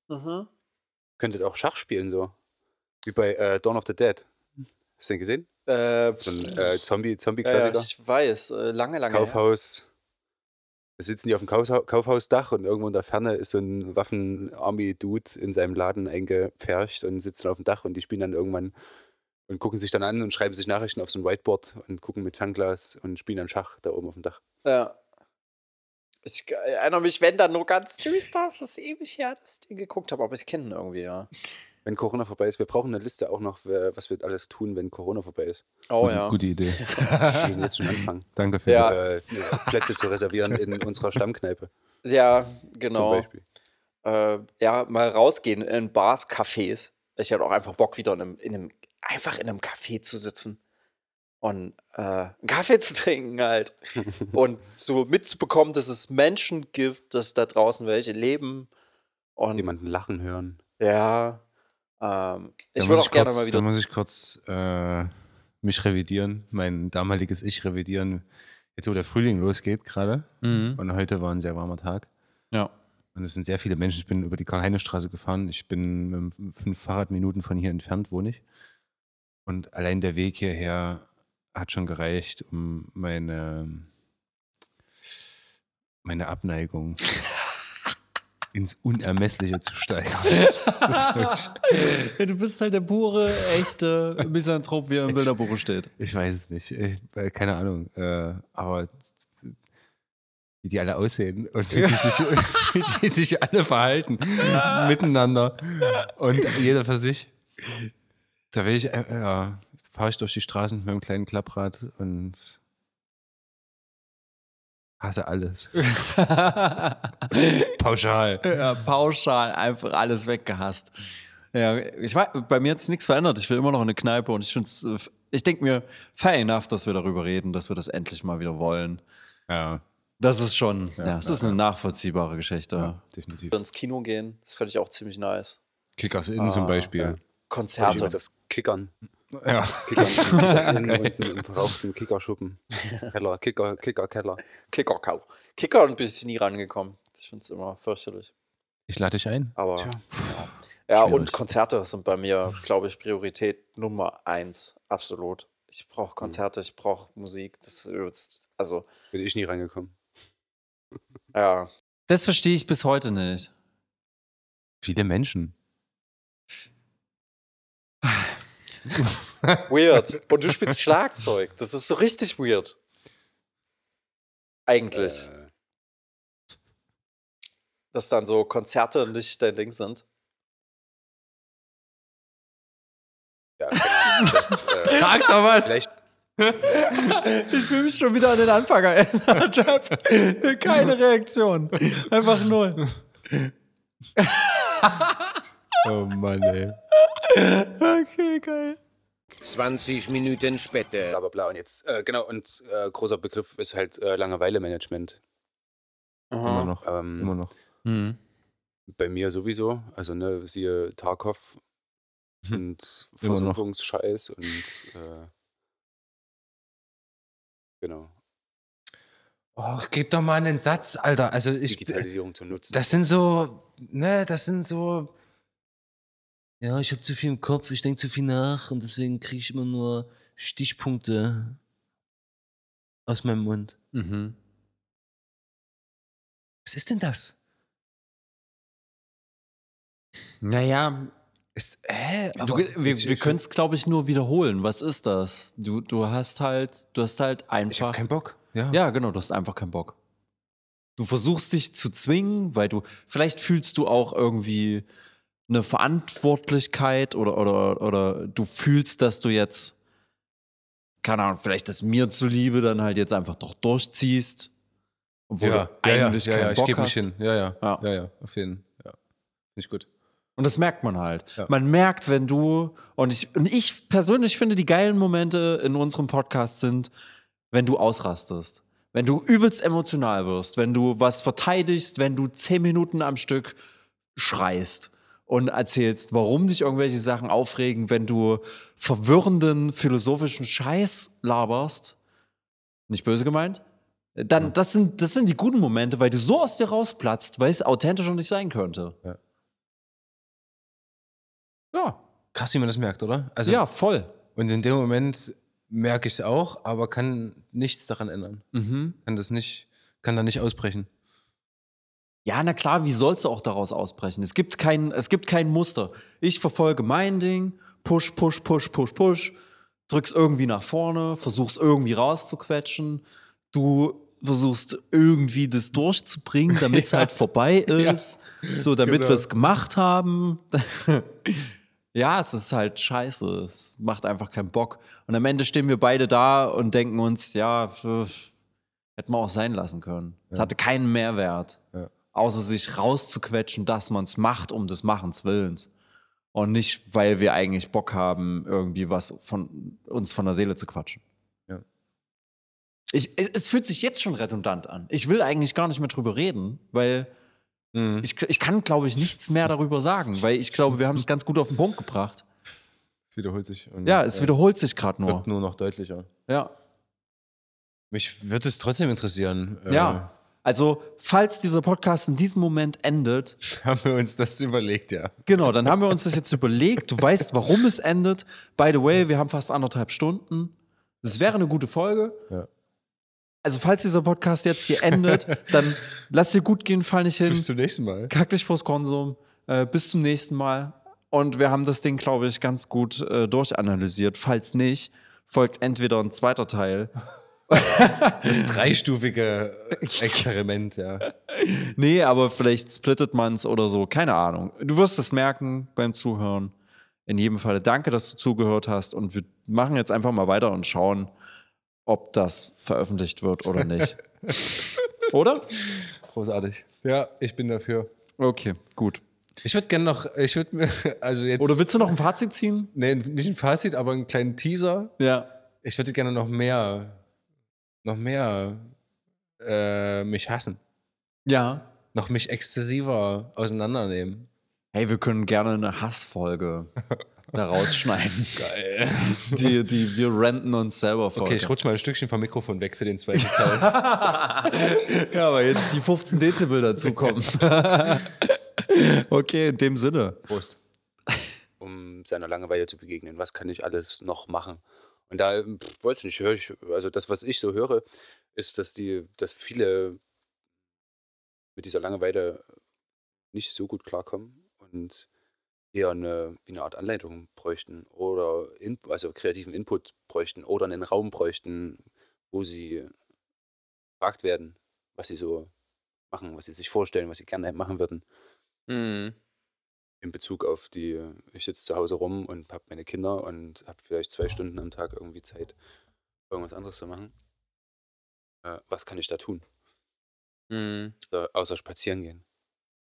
Mhm. Könntet auch Schach spielen so. Wie bei äh, Dawn of the Dead. Hast du den gesehen? Äh, So ein äh, Zombie, Zombie-Klassiker. ich weiß, äh, lange, lange. her. Kaufhaus. Da sitzen die auf dem Kaufha- Kaufhausdach und irgendwo in der Ferne ist so ein Waffen-Army-Dude in seinem Laden eingepfercht und sitzen auf dem Dach und die spielen dann irgendwann und gucken sich dann an und schreiben sich Nachrichten auf so ein Whiteboard und gucken mit Fernglas und spielen dann Schach da oben auf dem Dach. Ja. Ich erinnere mich, wenn dann nur ganz düster. Es ist ewig her, dass ich den geguckt habe, aber ich kenne ihn irgendwie, ja. Wenn Corona vorbei ist, wir brauchen eine Liste auch noch, was wir alles tun, wenn Corona vorbei ist. Oh gute, ja. gute Idee. (laughs) Wir müssen jetzt schon anfangen. Danke für Ja. Äh, Plätze zu reservieren in unserer Stammkneipe Ja, zum genau. Beispiel. Äh, ja, mal rausgehen in Bars, Cafés. Ich hätte auch einfach Bock, wieder in einem, in einem einfach in einem Café zu sitzen und äh, einen Kaffee (laughs) zu trinken halt. und so mitzubekommen, dass es Menschen gibt, dass da draußen welche leben. Und Jemanden lachen hören. ja, ähm, ich Da würde muss auch gerne kurz, mal Da wieder. muss ich kurz äh, mich revidieren, mein damaliges Ich revidieren. Jetzt, wo der Frühling losgeht gerade. Mhm. Und heute war ein sehr warmer Tag. Ja. Und es sind sehr viele Menschen. Ich bin über die Karl-Heine-Straße gefahren. Ich bin mit fünf Fahrradminuten von hier entfernt, wohne ich. Und allein der Weg hierher hat schon gereicht, um meine, meine Abneigung (laughs) ins Unermessliche zu steigern. (laughs) Ja, du bist halt der pure, echte Misanthrop, wie er im Bilderbuch steht. ich weiß es nicht. Ich, äh, keine Ahnung. Äh, aber wie die alle aussehen und wie die sich, (laughs) wie die sich alle verhalten miteinander und jeder für sich. Da will ich, äh, ja, fahre ich durch die Straßen mit meinem kleinen Klapprad und hasse alles. (laughs) Pauschal. ja, pauschal einfach alles weggehasst. Ja, ich weiß, bei mir hat sich nichts verändert. Ich will immer noch in eine Kneipe und ich finde ich denke mir, fair enough, dass wir darüber reden, dass wir das endlich mal wieder wollen. Ja, Das ist schon, ja, Ja, das ja, ist eine nachvollziehbare Geschichte. ja, definitiv. ins Kino gehen, das fände ich auch ziemlich nice. Kickers Inn zum Ah, Beispiel. ja. Ich Konzerte. aufs Kickern. Ja. Kickern, (laughs) Kickers Inn und im verrauchten Kickerschuppen. Keller, Kicker, Kickerkeller. Kicker, Kau. Kicker bin ich nie rangekommen. Ich finde es immer fürchterlich. Ich lade dich ein. Aber Tja. ja, ja schwierig. und Konzerte sind bei mir, glaube ich, Priorität Nummer eins. Absolut. Ich brauche Konzerte, ich brauche Musik. Das ist also, Bin ich nie reingekommen. ja. Das verstehe ich bis heute nicht. Viele Menschen. (laughs) Weird. Und du spielst Schlagzeug. Das ist so richtig weird. Eigentlich. Äh, Dass dann so Konzerte nicht dein Ding sind. ja, genau. das, äh, (laughs) Sag doch was! vielleicht, (laughs) Ich will mich schon wieder an den Anfang erinnern, Jeff. Keine Reaktion. Einfach null. Oh Mann, ey. Okay, geil. 20 Minuten später. bla bla bla. Und jetzt, äh, genau, und äh, großer Begriff ist halt äh, Langeweile-Management. Immer noch. Ähm, Immer noch. Mhm. Bei mir sowieso. Also, ne, siehe Tarkov (laughs) Hm. und. Versuchungsscheiß und äh, genau. Oh, gib doch mal einen Satz, Alter. Also ich. Digitalisierung zu nutzen. Das sind so, ne, das sind so. Ja, ich habe zu viel im Kopf, ich denke zu viel nach und deswegen kriege ich immer nur Stichpunkte aus meinem Mund. Mhm. Was ist denn das? Naja, Ist, hä? du, wir, ich- wir ich- können es, glaube ich, nur wiederholen. Was ist das? Du, du hast halt, du hast halt Ich habe einfach. keinen Bock. Ja. Ja, genau, du hast einfach keinen Bock. Du versuchst dich zu zwingen, weil du, vielleicht fühlst du auch irgendwie eine Verantwortlichkeit oder, oder, oder du fühlst, dass du jetzt, keine Ahnung, vielleicht das mir zuliebe dann halt jetzt einfach doch durchziehst. Obwohl ja, du ja, ja, eigentlich ja, keinen ja, ich Bock gebe hast. mich hin. Ja, ja, Ja. ja, ja, auf jeden Fall. Ja. Ich gut. Und das merkt man halt. Ja. Man merkt, wenn du, und ich, und ich persönlich finde, die geilen Momente in unserem Podcast sind, wenn du ausrastest. Wenn du übelst emotional wirst, wenn du was verteidigst, wenn du zehn Minuten am Stück schreist und erzählst, warum dich irgendwelche Sachen aufregen, wenn du verwirrenden philosophischen Scheiß laberst, nicht böse gemeint, dann das sind das sind die guten Momente, weil du so aus dir rausplatzt, weil es authentischer nicht sein könnte. Ja. Ja, Krass, wie man das merkt, oder? Also, ja, voll. Und in dem Moment merke ich es auch, aber kann nichts daran ändern. Mhm. Kann das nicht, kann da nicht ausbrechen. Ja, na klar, wie sollst du auch daraus ausbrechen? Es gibt kein, es gibt kein Muster. Ich verfolge mein Ding, push, push, push, push, push, drück's irgendwie nach vorne, versuch's irgendwie rauszuquetschen. Du versuchst irgendwie das durchzubringen, damit es (laughs) halt vorbei ist, so damit genau. wir es gemacht haben. (laughs) ja, es ist halt scheiße. Es macht einfach keinen Bock. Und am Ende stehen wir beide da und denken uns, ja, hätten wir auch sein lassen können. Es hatte keinen Mehrwert Ja. Außer sich rauszuquetschen, dass man es macht, um des Machens Willens. Und nicht, weil wir eigentlich Bock haben, irgendwie was von uns von der Seele zu quatschen. Ja. Ich, es fühlt sich jetzt schon redundant an. Ich will eigentlich gar nicht mehr drüber reden, weil Mhm. ich, ich kann, glaube ich, nichts mehr darüber sagen, weil ich glaube, wir haben es ganz gut auf den Punkt gebracht. Es wiederholt sich. Ja, es äh, wiederholt sich gerade nur. wird nur noch deutlicher. Ja. Mich würde es trotzdem interessieren. äh, ja. Also, falls dieser Podcast in diesem Moment endet, Haben wir uns das überlegt, ja. Genau, dann haben wir uns das jetzt überlegt. Du weißt, warum es endet. By the way, wir haben fast anderthalb Stunden. Das wäre eine gute Folge. Ja. Also, falls dieser Podcast jetzt hier endet, dann lass dir gut gehen, fall nicht hin. Bis zum nächsten Mal. Kack dich vors Konsum. Äh, bis zum nächsten Mal. Und wir haben das Ding, glaube ich, ganz gut äh, durchanalysiert. Falls nicht, folgt entweder ein zweiter Teil. (laughs) Das dreistufige Experiment, ja. (laughs) Nee, aber vielleicht splittet man es oder so. Keine Ahnung. Du wirst es merken beim Zuhören. In jedem Fall danke, dass du zugehört hast. Und wir machen jetzt einfach mal weiter und schauen, ob das veröffentlicht wird oder nicht. (laughs) oder? Großartig. Ja, ich bin dafür. Okay, gut. Ich würde gerne noch, ich würde mir, also jetzt, Oder willst du noch ein Fazit ziehen? nee, nicht ein Fazit, aber einen kleinen Teaser. Ja. Ich würde gerne noch mehr, noch mehr äh, mich hassen. Ja. Noch mich exzessiver auseinandernehmen. Hey, wir können gerne eine Hassfolge (laughs) da rausschneiden. Geil. Die, die wir renten uns selber vor. Okay, ich rutsche mal ein Stückchen vom Mikrofon weg für den zweiten Teil. (laughs) Ja, aber jetzt die 15 Dezibel dazukommen. (laughs) okay, in dem Sinne. Prost. um seiner Langeweile zu begegnen. Was kann ich alles noch machen? Und da, pff, weiß nicht, höre ich, also das, was ich so höre, ist, dass die, dass viele mit dieser Langeweile nicht so gut klarkommen und eher eine, wie eine Art Anleitung bräuchten oder in, also kreativen Input bräuchten oder einen Raum bräuchten, wo sie gefragt werden, was sie so machen, was sie sich vorstellen, was sie gerne machen würden Mhm. In Bezug auf die, ich sitze zu Hause rum und habe meine Kinder und habe vielleicht zwei Stunden am Tag irgendwie Zeit, irgendwas anderes zu machen. Äh, was kann ich da tun? Mhm. Äh, außer spazieren gehen.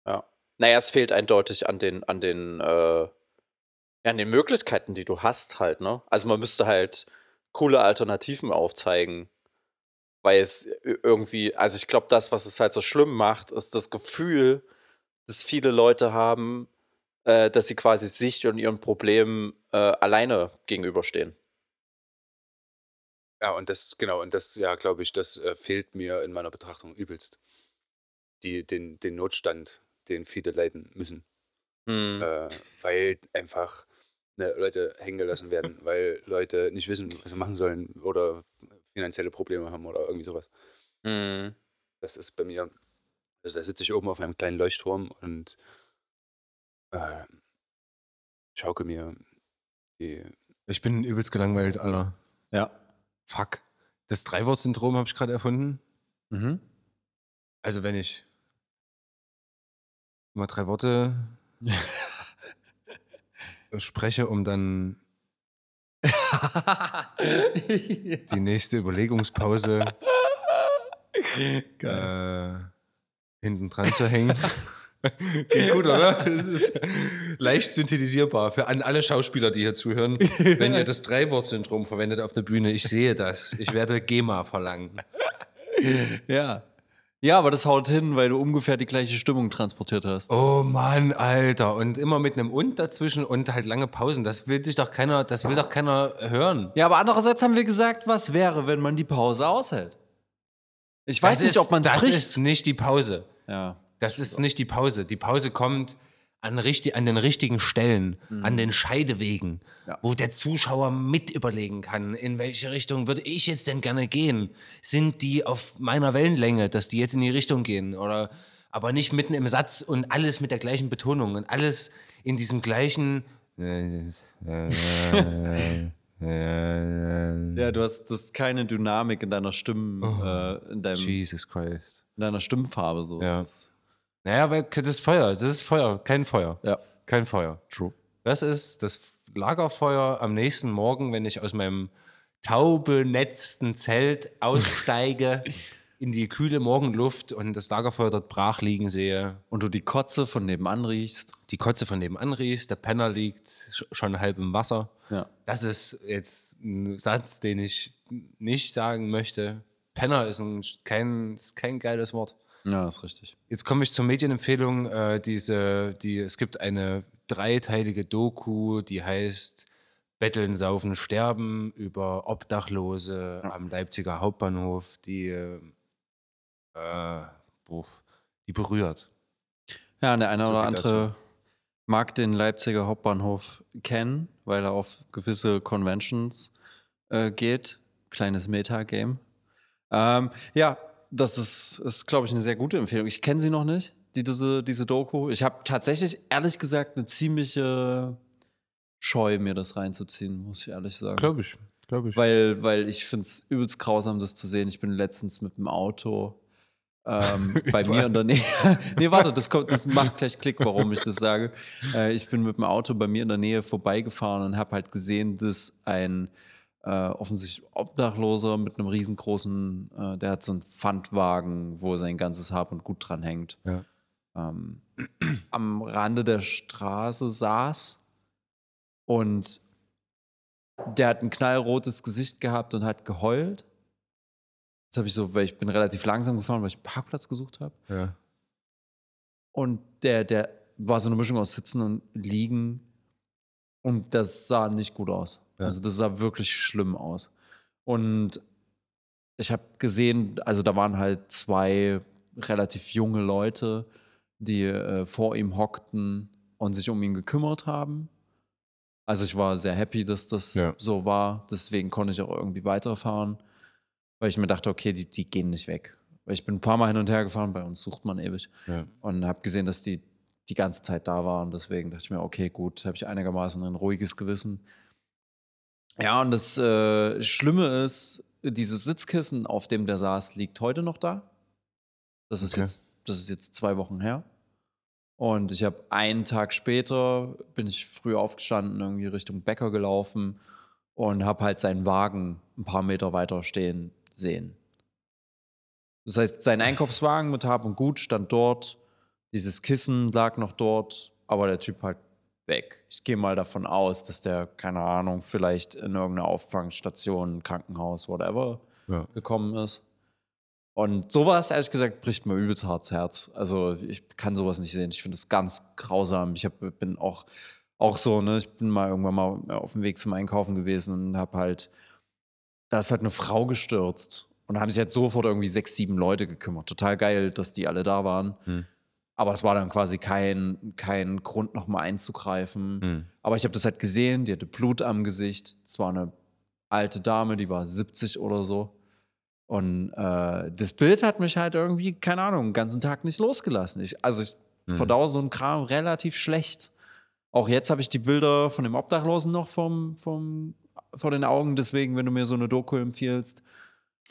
Ja. Naja, es fehlt eindeutig an den, an den, äh, ja, an den Möglichkeiten, die du hast halt, ne? Also man müsste halt coole Alternativen aufzeigen. Weil es irgendwie, also ich glaube, das, was es halt so schlimm macht, ist das Gefühl, dass viele Leute haben, äh, dass sie quasi sich und ihren Problemen äh, alleine gegenüberstehen. Ja, und das, genau, und das, ja, glaube ich, das äh, fehlt mir in meiner Betrachtung übelst. Die, den, den Notstand, den viele leiden müssen. Hm. Äh, weil einfach ne, Leute hängen gelassen werden, (laughs) weil Leute nicht wissen, was sie machen sollen oder finanzielle Probleme haben oder irgendwie sowas. Hm. Das ist bei mir, also da sitze ich oben auf einem kleinen Leuchtturm und äh, schauke mir die. Ich bin übelst gelangweilt, Alter. Ja. Fuck. Das Drei-Wort-Syndrom habe ich gerade erfunden. Mhm. Also wenn ich mal drei Worte (laughs) spreche, um dann (laughs) die nächste Überlegungspause äh, hinten dran zu hängen. (laughs) (laughs) Geht gut, oder? Das ist leicht synthetisierbar für an alle Schauspieler, die hier zuhören. Wenn ihr das Drei-Wort-Syndrom verwendet auf der Bühne, ich sehe das. Ich werde GEMA verlangen. Ja. Ja, aber das haut hin, weil du ungefähr die gleiche Stimmung transportiert hast. Oh Mann, Alter. Und immer mit einem Und dazwischen und halt lange Pausen. Das will sich doch keiner, das will doch keiner hören. Ja, aber andererseits haben wir gesagt, was wäre, wenn man die Pause aushält. Ich weiß Das nicht, ist- ob man es Das bricht. ist nicht die Pause. ja. Das ist nicht die Pause. Die Pause kommt an, richtig, an den richtigen Stellen, an den Scheidewegen, Ja. wo der Zuschauer mit überlegen kann, in welche Richtung würde ich jetzt denn gerne gehen? Sind die auf meiner Wellenlänge, dass die jetzt in die Richtung gehen? Oder aber nicht mitten im Satz und alles mit der gleichen Betonung und alles in diesem gleichen. (laughs) Ja, du hast, du hast keine Dynamik in deiner Stimmen, äh, in, deinem, in Jesus Christ. deiner Stimmfarbe. So. Ja. Es ist- Naja, weil das ist Feuer. Das ist Feuer. Kein Feuer. ja. Kein Feuer. True. Das ist das Lagerfeuer am nächsten Morgen, wenn ich aus meinem taubenetzten Zelt aussteige (laughs) in die kühle Morgenluft und das Lagerfeuer dort brach liegen sehe. Und du die Kotze von nebenan riechst. Die Kotze von nebenan riechst, der Penner liegt sch- schon halb im Wasser. Ja. Das ist jetzt ein Satz, den ich nicht sagen möchte. Penner ist, ein, kein, ist kein geiles Wort. Ja, ist richtig. Jetzt komme ich zur Medienempfehlung. Äh, diese, die, es gibt eine dreiteilige Doku, die heißt Betteln, Saufen, Sterben über Obdachlose am Leipziger Hauptbahnhof, die, äh, boah, die berührt. Ja, der eine So oder andere mag den Leipziger Hauptbahnhof kennen, weil er auf gewisse Conventions äh, geht. Kleines Meta-Game. Ähm, ja, das ist, ist glaube ich, eine sehr gute Empfehlung. Ich kenne sie noch nicht, die, diese, diese Doku. Ich habe tatsächlich, ehrlich gesagt, eine ziemliche Scheu, mir das reinzuziehen, muss ich ehrlich sagen. Glaube ich, glaube ich. Weil, weil ich finde es übelst grausam, das zu sehen. Ich bin letztens mit dem Auto ähm, (laughs) bei mir in der (laughs) Nähe. nee, warte, das, kommt, das macht gleich Klick, warum ich das sage. Äh, ich bin mit dem Auto bei mir in der Nähe vorbeigefahren und habe halt gesehen, dass ein äh, offensichtlich Obdachloser mit einem riesengroßen, äh, der hat so einen Pfandwagen, wo sein ganzes Hab und Gut dran hängt, Ja. ähm, (clears throat) am Rande der Straße saß und der hat ein knallrotes Gesicht gehabt und hat geheult. Jetzt habe ich so, weil ich bin relativ langsam gefahren, weil ich einen Parkplatz gesucht habe. ja. Und der, der war so eine Mischung aus Sitzen und Liegen. Und das sah nicht gut aus. Ja. Also das sah wirklich schlimm aus. Und ich habe gesehen, also da waren halt zwei relativ junge Leute, die äh, vor ihm hockten und sich um ihn gekümmert haben. Also ich war sehr happy, dass das Ja. so war. Deswegen konnte ich auch irgendwie weiterfahren, weil ich mir dachte, okay, die, die gehen nicht weg. Weil ich bin ein paar Mal hin und her gefahren, bei uns sucht man ewig ja. und habe gesehen, dass die die ganze Zeit da waren. Deswegen dachte ich mir, okay, gut, habe ich einigermaßen ein ruhiges Gewissen. Ja, und das äh, Schlimme ist, dieses Sitzkissen, auf dem der saß, liegt heute noch da. Das ist, Okay. jetzt, das ist jetzt zwei Wochen her. Und ich habe einen Tag später, bin ich früh aufgestanden, irgendwie Richtung Bäcker gelaufen und habe halt seinen Wagen ein paar Meter weiter stehen sehen. Das heißt, sein Einkaufswagen mit Hab und Gut stand dort, dieses Kissen lag noch dort, aber der Typ halt weg. Ich gehe mal davon aus, dass der, keine Ahnung, vielleicht in irgendeine Auffangstation, Krankenhaus, whatever, Ja. gekommen ist. Und sowas, ehrlich gesagt, bricht mir übelst hart's Herz. Also ich kann sowas nicht sehen. Ich finde es ganz grausam. Ich hab, bin auch, auch so, ne, ich bin mal irgendwann mal auf dem Weg zum Einkaufen gewesen und habe halt, da ist halt eine Frau gestürzt. Und da haben sich halt sofort irgendwie sechs, sieben Leute gekümmert. Total geil, dass die alle da waren. Hm. Aber es war dann quasi kein, kein Grund, nochmal einzugreifen. Hm. Aber ich habe das halt gesehen, die hatte Blut am Gesicht. Es war eine alte Dame, die war 70 oder so. Und äh, das Bild hat mich halt irgendwie, keine Ahnung, den ganzen Tag nicht losgelassen. Ich, also ich Mhm. verdaue so einen Kram relativ schlecht. Auch jetzt habe ich die Bilder von dem Obdachlosen noch vom, vom, vor den Augen. Deswegen, wenn du mir so eine Doku empfiehlst,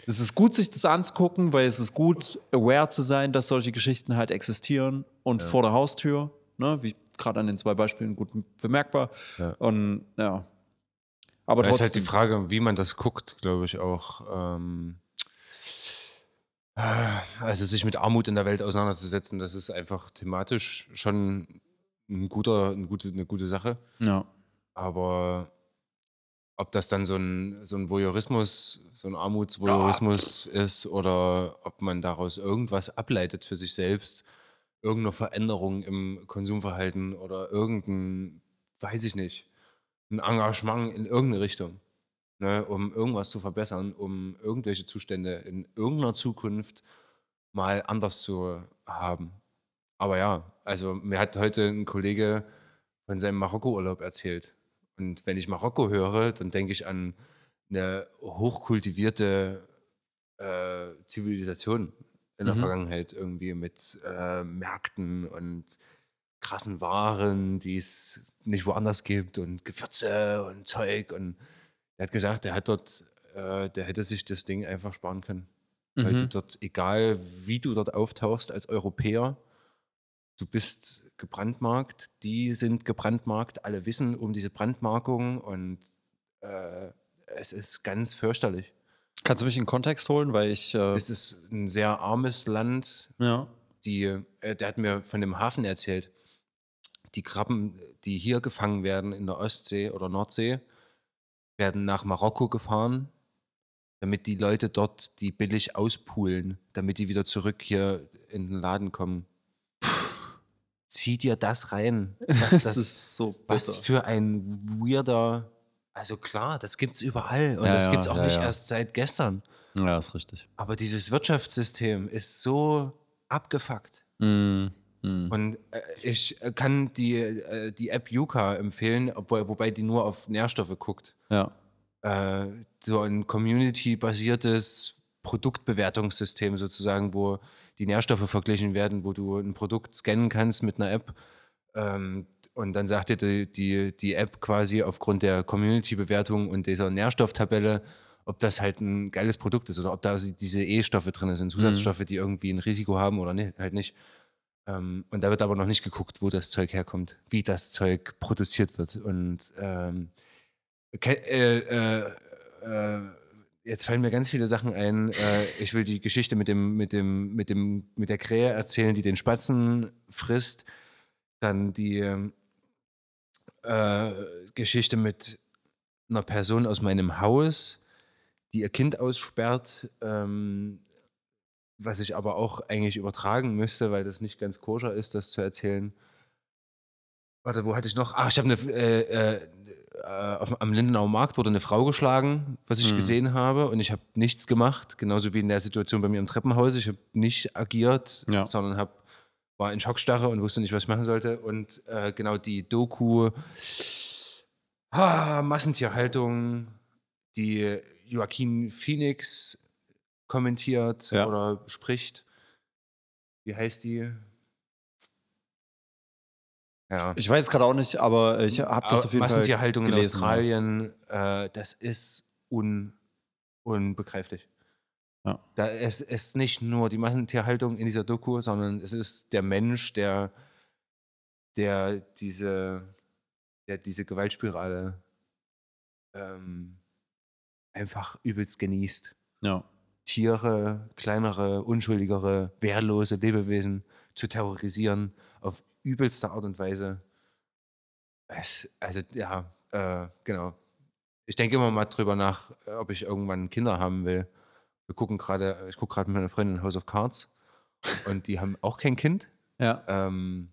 es ist gut, sich das anzugucken, weil es ist gut, aware zu sein, dass solche Geschichten halt existieren und vor der Haustür, ne, wie gerade an den zwei Beispielen gut bemerkbar. Ja. Und ja. Aber Da ist halt die Frage, wie man das guckt, glaube ich auch. Ähm, äh, also sich mit Armut in der Welt auseinanderzusetzen, das ist einfach thematisch schon ein guter, eine, gute, eine gute Sache. ja. Aber ob das dann so ein, so ein Voyeurismus, so ein Armutsvoyeurismus ist oder ob man daraus irgendwas ableitet für sich selbst, irgendeine Veränderung im Konsumverhalten oder irgendein, weiß ich nicht, ein Engagement in irgendeine Richtung, ne, um irgendwas zu verbessern, um irgendwelche Zustände in irgendeiner Zukunft mal anders zu haben. Aber ja, also mir hat heute ein Kollege von seinem Marokko-Urlaub erzählt. Und wenn ich Marokko höre, dann denke ich an eine hochkultivierte äh, Zivilisation in der Mhm. Vergangenheit irgendwie mit äh, Märkten und krassen Waren, die es nicht woanders gibt und Gewürze und Zeug. Und er hat gesagt, der hat dort, äh, der hätte sich das Ding einfach sparen können. Weil du Mhm. dort, egal wie du dort auftauchst als Europäer, du bist gebrandmarkt, die sind gebrandmarkt, alle wissen um diese Brandmarkung und äh, es ist ganz fürchterlich. Kannst du mich in den Kontext holen, weil ich. Äh, Das ist ein sehr armes Land. ja. Die, äh, der hat mir von dem Hafen erzählt. Die Krabben, die hier gefangen werden in der Ostsee oder Nordsee, werden nach Marokko gefahren, damit die Leute dort die billig auspulen, damit die wieder zurück hier in den Laden kommen. Zieh dir das rein. (laughs) Was Das, ist so was für ein weirder. Also klar, das gibt's überall und Ja, das gibt's auch ja, nicht ja. erst seit gestern. Ja, ist richtig. Aber dieses Wirtschaftssystem ist so abgefuckt. Mhm. Mhm. Und äh, ich kann die, äh, die App Yuka empfehlen, obwohl, wobei die nur auf Nährstoffe guckt. Ja. Äh, so ein community-basiertes Produktbewertungssystem sozusagen, wo die Nährstoffe verglichen werden, wo du ein Produkt scannen kannst mit einer App. Ähm, und dann sagt dir die, die, die App quasi aufgrund der Community-Bewertung und dieser Nährstofftabelle, ob das halt ein geiles Produkt ist oder ob da diese E-Stoffe drin sind, Zusatzstoffe, die irgendwie ein Risiko haben oder nee, halt nicht. Ähm, und da wird aber noch nicht geguckt, wo das Zeug herkommt, wie das Zeug produziert wird. Und ähm, äh, äh, äh, jetzt fallen mir ganz viele Sachen ein. Äh, ich will die Geschichte mit dem, mit dem, mit dem, mit der Krähe erzählen, die den Spatzen frisst. Dann die äh, Geschichte mit einer Person aus meinem Haus, die ihr Kind aussperrt, ähm, was ich aber auch eigentlich übertragen müsste, weil das nicht ganz koscher ist, das zu erzählen. Warte, wo hatte ich noch? Ah, ich habe eine, äh, äh, auf, am Lindenauer Markt wurde eine Frau geschlagen, was ich Mhm. gesehen habe, und ich habe nichts gemacht, genauso wie in der Situation bei mir im Treppenhaus. Ich habe nicht agiert, Ja. sondern hab, war in Schockstarre und wusste nicht, was ich machen sollte. Und äh, genau die Doku ah, Massentierhaltung, die Joaquin Phoenix kommentiert Ja. oder spricht. Wie heißt die? Ja. Ich weiß gerade auch nicht, aber ich habe das auf jeden Fall. Massentierhaltung in. Australien, äh, das ist un, unbegreiflich. Ja. Da es ist nicht nur die Massentierhaltung in dieser Doku, sondern es ist der Mensch, der, der diese, der diese Gewaltspirale ähm, einfach übelst genießt. Ja. Tiere, kleinere, unschuldigere, wehrlose Lebewesen zu terrorisieren auf übelste Art und Weise. Es, also ja, äh, genau. Ich denke immer mal drüber nach, äh, ob ich irgendwann Kinder haben will. Wir gucken gerade, ich gucke gerade mit meiner Freundin House of Cards und die haben auch kein Kind. (laughs) Ja. Ähm,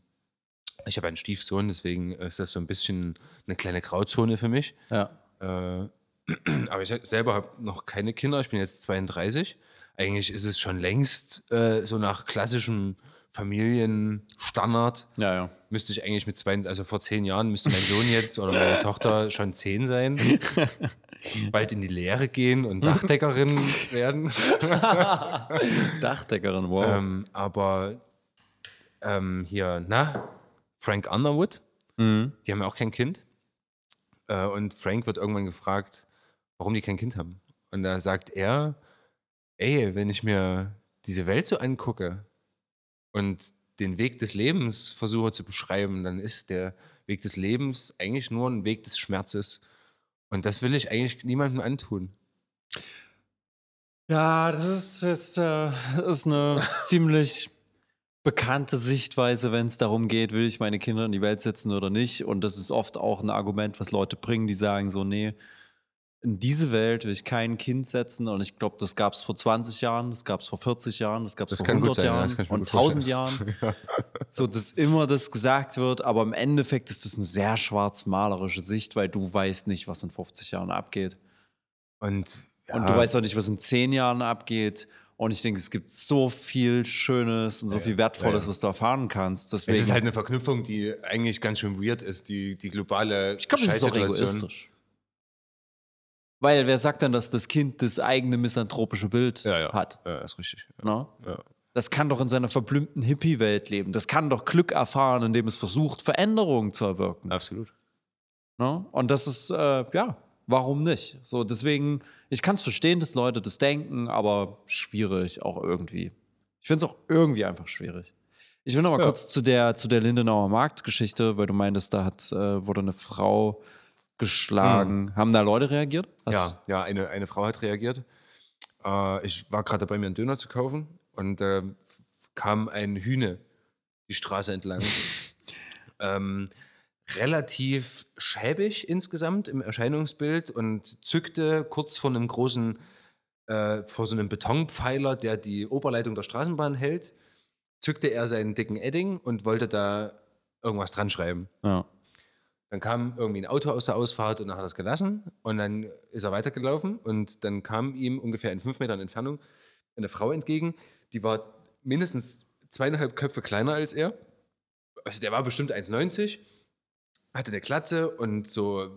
ich habe einen Stiefsohn, deswegen ist das so ein bisschen eine kleine Grauzone für mich. Ja. Äh, (clears throat) aber ich selber habe noch keine Kinder. Ich bin jetzt 32. Eigentlich ist es schon längst äh, so nach klassischem Familienstandard. Ja, ja. Müsste ich eigentlich mit zwei, also vor zehn Jahren müsste mein Sohn jetzt oder meine (laughs) Tochter schon zehn sein. (laughs) Bald in die Lehre gehen und Dachdeckerin (laughs) werden. Dachdeckerin, wow. Ähm, aber ähm, hier, na, Frank Underwood, mhm. die haben ja auch kein Kind. Äh, und Frank wird irgendwann gefragt, warum die kein Kind haben. Und da sagt er, ey, wenn ich mir diese Welt so angucke und den Weg des Lebens versuche zu beschreiben, dann ist der Weg des Lebens eigentlich nur ein Weg des Schmerzes. Und das will ich eigentlich niemandem antun. Ja, das ist, ist, äh, ist eine (laughs) ziemlich bekannte Sichtweise, wenn es darum geht, will ich meine Kinder in die Welt setzen oder nicht. Und das ist oft auch ein Argument, was Leute bringen, die sagen so, nee, in diese Welt will ich kein Kind setzen und ich glaube, das gab es vor 20 Jahren, das gab es vor 40 Jahren, das gab es vor kann 100 gut sein, ja, Jahren mir und gut 1000 vorstellen. Jahren. (laughs) So, dass immer das gesagt wird, aber im Endeffekt ist das eine sehr schwarzmalerische Sicht, weil du weißt nicht, was in 50 Jahren abgeht. Und, ja, Und du weißt auch nicht, was in 10 Jahren abgeht. Und ich denke, es gibt so viel Schönes und so viel Wertvolles, ja. was du erfahren kannst. Deswegen, es ist halt eine Verknüpfung, die eigentlich ganz schön weird ist, die, die globale ich glaube, das ist auch egoistisch. Weil wer sagt dann, dass das Kind das eigene misanthropische Bild Ja, ja. hat? Ja, ist richtig. Ja. Ja. Das kann doch in seiner verblümten Hippie-Welt leben. Das kann doch Glück erfahren, indem es versucht, Veränderungen zu erwirken. Absolut. Ne? Und das ist, äh, ja, warum nicht? So, deswegen, ich kann es verstehen, dass Leute das denken, aber schwierig auch irgendwie. Ich finde es auch irgendwie einfach schwierig. Ich will noch mal Ja. kurz zu der, zu der Lindenauer Marktgeschichte, weil du meintest, da hat, äh, wurde eine Frau geschlagen. Haben da Leute reagiert? Hast- Ja, ja eine, eine Frau hat reagiert. Äh, ich war gerade dabei, mir einen Döner zu kaufen und äh, kam ein Hühne die Straße entlang. (laughs) ähm, relativ schäbig insgesamt im Erscheinungsbild und zückte kurz vor einem großen, äh, vor so einem Betonpfeiler, der die Oberleitung der Straßenbahn hält, zückte er seinen dicken Edding und wollte da irgendwas dran schreiben. Ja. Dann kam irgendwie ein Auto aus der Ausfahrt und dann hat er es gelassen. Und dann ist er weitergelaufen und dann kam ihm ungefähr in fünf Metern Entfernung eine Frau entgegen, die war mindestens zweieinhalb Köpfe kleiner als er. Also der war bestimmt 1,90, hatte eine Glatze und so äh,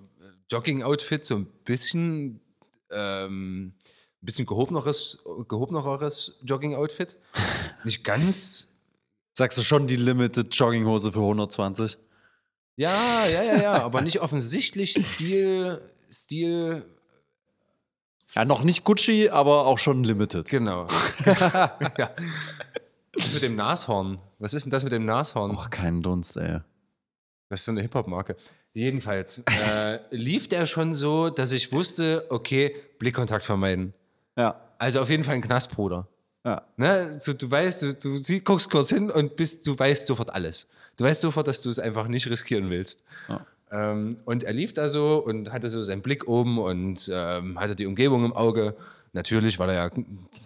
Jogging-Outfit, so ein bisschen, ähm, ein bisschen gehobeneres, gehobeneres Jogging-Outfit. (laughs) Nicht ganz Sagst du schon die Limited Jogginghose für 120? Ja, ja, ja, ja, aber nicht offensichtlich Stil, Stil, Ja, noch nicht Gucci, aber auch schon Limited. genau. (laughs) ja. Was mit dem Nashorn? Was ist denn das mit dem Nashorn? Och, kein Dunst, ey. Das ist so eine Hip-Hop-Marke. Jedenfalls äh, lief der schon so, dass ich wusste, okay, Blickkontakt vermeiden. Ja. Also auf jeden Fall ein Knastbruder. Ja. Ne? So, du weißt, du, du guckst kurz hin und bist, du weißt sofort alles. Du weißt sofort, dass du es einfach nicht riskieren willst. Ja. Ähm, und er lief da so und hatte so seinen Blick oben und ähm, hatte die Umgebung im Auge. Natürlich, weil er ja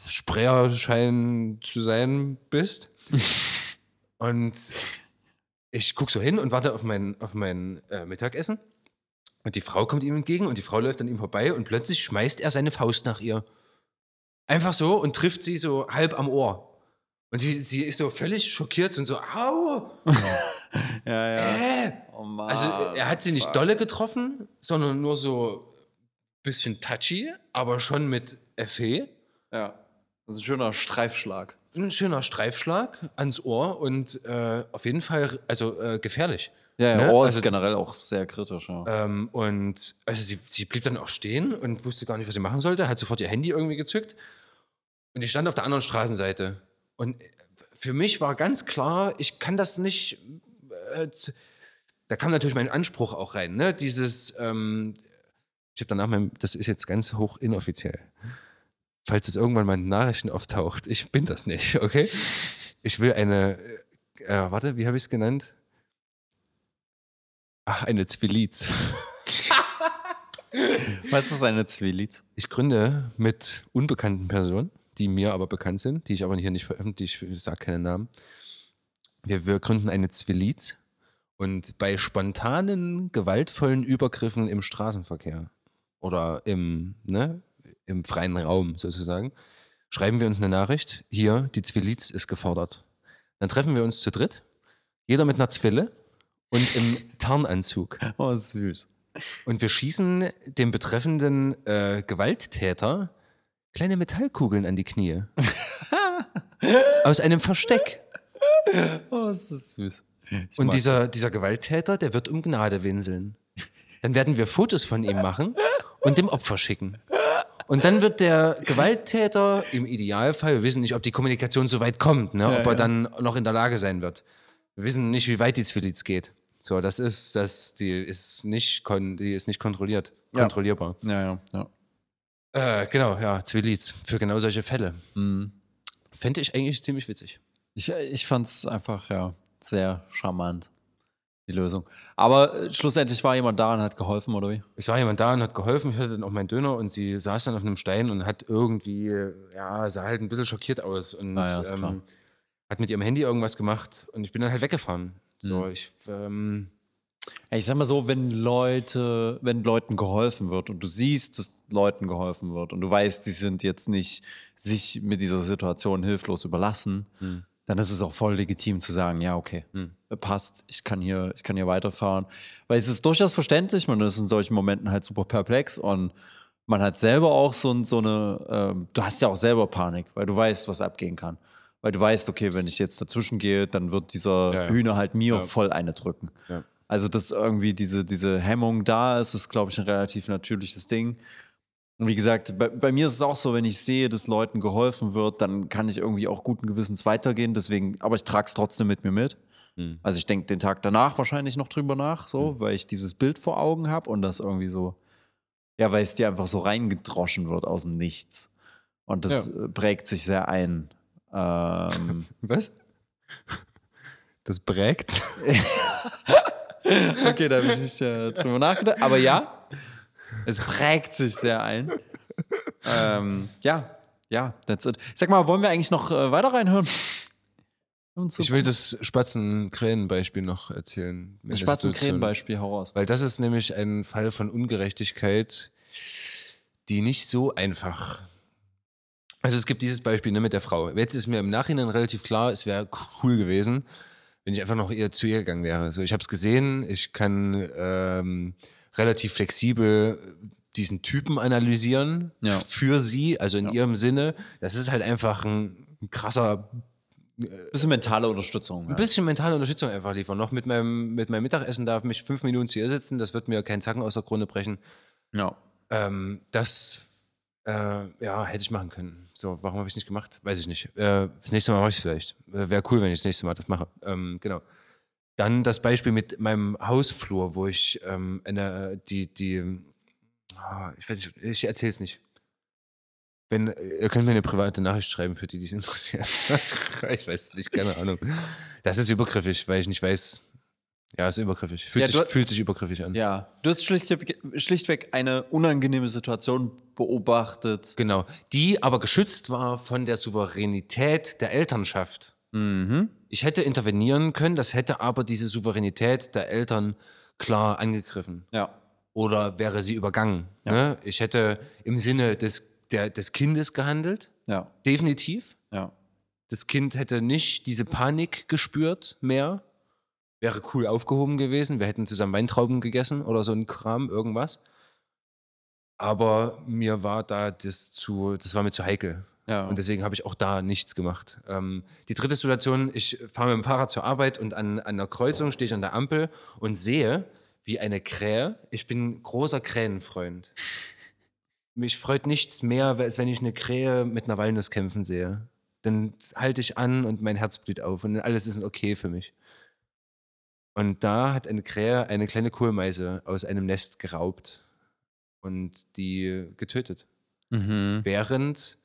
Sprayerschein zu sein bist. (laughs) und ich gucke so hin und warte auf mein, auf mein äh, Mittagessen. Und die Frau kommt ihm entgegen und die Frau läuft an ihm vorbei und plötzlich schmeißt er seine Faust nach ihr. Einfach so und trifft sie so halb am Ohr. Und sie, sie ist so völlig schockiert und so, au! (laughs) Ja, ja. Äh! Oh Mann. Also er hat sie nicht dolle getroffen, sondern nur so ein bisschen touchy, aber schon mit Effet. Ja. Das ist ein schöner Streifschlag. Ein schöner Streifschlag ans Ohr und äh, auf jeden Fall, also äh, gefährlich. Ja, ja Ne? Ohr Also- ist generell auch sehr kritisch. Ja. Ähm, und also sie, sie blieb dann auch stehen und wusste gar nicht, was sie machen sollte, hat sofort ihr Handy irgendwie gezückt. Und ich stand auf der anderen Straßenseite. Und für mich war ganz klar, ich kann das nicht. Äh, da kam natürlich mein Anspruch auch rein, ne? Dieses, ähm, ich habe danach mein, das ist jetzt ganz hoch inoffiziell. Falls es irgendwann mal in Nachrichten auftaucht, ich bin das nicht, (laughs) okay? Ich will eine, äh, warte, wie habe ich es genannt? Ach, eine Zwiliz. (laughs) Was ist eine Zwiliz? Ich gründe mit unbekannten Personen, die mir aber bekannt sind, die ich aber hier nicht veröffentliche, ich sage keine Namen. Wir, wir gründen eine Zwiliz und bei spontanen, gewaltvollen Übergriffen im Straßenverkehr oder im, ne, im freien Raum sozusagen, schreiben wir uns eine Nachricht, hier, die Zwiliz ist gefordert. Dann treffen wir uns zu dritt, jeder mit einer Zwille und im (laughs) Tarnanzug. Oh, süß. Und wir schießen dem betreffenden äh, Gewalttäter kleine Metallkugeln an die Knie. (laughs) Aus einem Versteck. Oh, ist das süß. Ich Und dieser, das. dieser Gewalttäter, der wird um Gnade winseln. Dann werden wir Fotos von ihm machen und dem Opfer schicken. Und dann wird der Gewalttäter im Idealfall, wir wissen nicht, ob die Kommunikation so weit kommt, ne? ob er ja. dann noch in der Lage sein wird. Wir wissen nicht, wie weit die Zwilliz geht. So, das ist, das, die ist nicht, kon die ist nicht kontrolliert, Ja. kontrollierbar. Ja, ja, ja. Äh, genau, ja, Zwilliz. Für genau solche Fälle. Mhm. Fände ich eigentlich ziemlich witzig. Ich, ich fand es einfach, ja, sehr charmant. die Lösung. Aber äh, schlussendlich war jemand da und hat geholfen, oder wie? Es war jemand da und hat geholfen. Ich hatte dann auch meinen Döner und sie saß dann auf einem Stein und hat irgendwie, ja, sah halt ein bisschen schockiert aus und Ah ja, ist klar. ähm, hat mit ihrem Handy irgendwas gemacht und ich bin dann halt weggefahren. So, Mhm. ich, ähm, Ich sag mal so, wenn Leute, wenn Leuten geholfen wird und du siehst, dass Leuten geholfen wird und du weißt, die sind jetzt nicht sich mit dieser Situation hilflos überlassen, Hm. dann ist es auch voll legitim zu sagen, ja, okay, Hm. passt, ich kann hier, ich kann hier weiterfahren. Weil es ist durchaus verständlich, man ist in solchen Momenten halt super perplex und man hat selber auch so, so eine, ähm, du hast ja auch selber Panik, weil du weißt, was abgehen kann. Weil du weißt, okay, wenn ich jetzt dazwischen gehe, dann wird dieser Ja, ja. Hühner halt mir Ja. voll eine drücken. Ja. Also, dass irgendwie diese, diese Hemmung da ist, ist, glaube ich, ein relativ natürliches Ding. Und wie gesagt, bei, bei mir ist es auch so, wenn ich sehe, dass Leuten geholfen wird, dann kann ich irgendwie auch guten Gewissens weitergehen. Deswegen, aber ich trage es trotzdem mit mir mit. Hm. Also ich denke den Tag danach wahrscheinlich noch drüber nach, so, weil ich dieses Bild vor Augen habe und das irgendwie so, ja, weil es dir einfach so reingedroschen wird aus dem Nichts. Und das äh, prägt sich sehr ein. (laughs) Ähm, was? Das prägt. (laughs) okay, da habe ich nicht äh, drüber nachgedacht. Aber ja, es prägt sich sehr ein. Ähm, ja, ja, that's it. Sag mal, wollen wir eigentlich noch äh, weiter reinhören? Ich will das Spatzen-Krähen-Beispiel noch erzählen. hau raus. Weil das ist nämlich ein Fall von Ungerechtigkeit, die nicht so einfach. Also es gibt dieses Beispiel ne, mit der Frau. Jetzt ist mir im Nachhinein relativ klar, es wäre cool gewesen, wenn ich einfach noch eher zu ihr gegangen wäre. So, ich habe es gesehen, ich kann ähm, relativ flexibel diesen Typen analysieren Ja. für sie, also in ihrem Sinne. Das ist halt einfach ein krasser Bisschen mentale Unterstützung. ein Ja. bisschen mentale Unterstützung einfach liefern. Noch mit meinem, mit meinem Mittagessen darf mich fünf Minuten zu ihr sitzen, das wird mir keinen Zacken aus der Krone brechen. Ja. Ähm, das äh, ja, hätte ich machen können. So, warum habe ich es nicht gemacht? Weiß ich nicht. Äh, das nächste Mal mache ich es vielleicht. Äh, Wäre cool, wenn ich das nächste Mal das mache. Ähm, genau. Dann das Beispiel mit meinem Hausflur, wo ich ähm, eine, die, die, ah, ich weiß nicht, ich erzähle es nicht. Wenn, ihr könnt mir eine private Nachricht schreiben, für die, die es (laughs) interessiert. ich weiß es nicht, keine Ahnung. Das ist übergriffig, weil ich nicht weiß. Ja, ist übergriffig. Fühlt, Ja, sich, du- fühlt sich übergriffig an. ja. Du hast schlichtweg, schlichtweg eine unangenehme Situation beobachtet. Genau. Die aber geschützt war von der Souveränität der Elternschaft. Mhm. Ich hätte intervenieren können, das hätte aber diese Souveränität der Eltern klar angegriffen. Ja. Oder wäre sie übergangen. Ne? Ich hätte im Sinne des, der, des Kindes gehandelt, Ja. definitiv. Ja. Das Kind hätte nicht diese Panik gespürt mehr. Wäre cool aufgehoben gewesen. Wir hätten zusammen Weintrauben gegessen oder so ein Kram, irgendwas. Aber mir war da das zu, das war mir zu heikel. Ja. Und deswegen habe ich auch da nichts gemacht. Ähm, die dritte Situation, ich fahre mit dem Fahrrad zur Arbeit und an, an der Kreuzung stehe ich an der Ampel und sehe, wie eine Krähe, ich bin großer Krähenfreund. Mich freut nichts mehr, als wenn ich eine Krähe mit einer Walnuss kämpfen sehe. Dann halte ich an und mein Herz blüht auf und alles ist okay für mich. Und da hat eine Krähe eine kleine Kohlmeise aus einem Nest geraubt und die getötet Mhm. während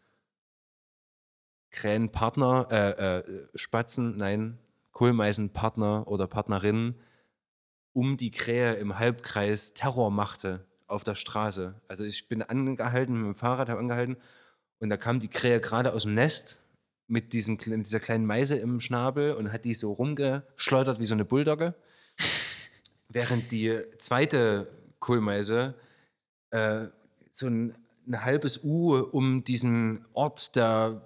Krähenpartner, äh, äh, Spatzen, nein, Kohlmeisenpartner oder Partnerin um die Krähe im Halbkreis Terror machte auf der Straße. Also ich bin angehalten mit dem Fahrrad, habe angehalten und da kam die Krähe gerade aus dem Nest mit, diesem, mit dieser kleinen Meise im Schnabel und hat die so rumgeschleudert wie so eine Bulldogge. (laughs) Während die zweite Kohlmeise äh, so ein, ein halbes U um diesen Ort der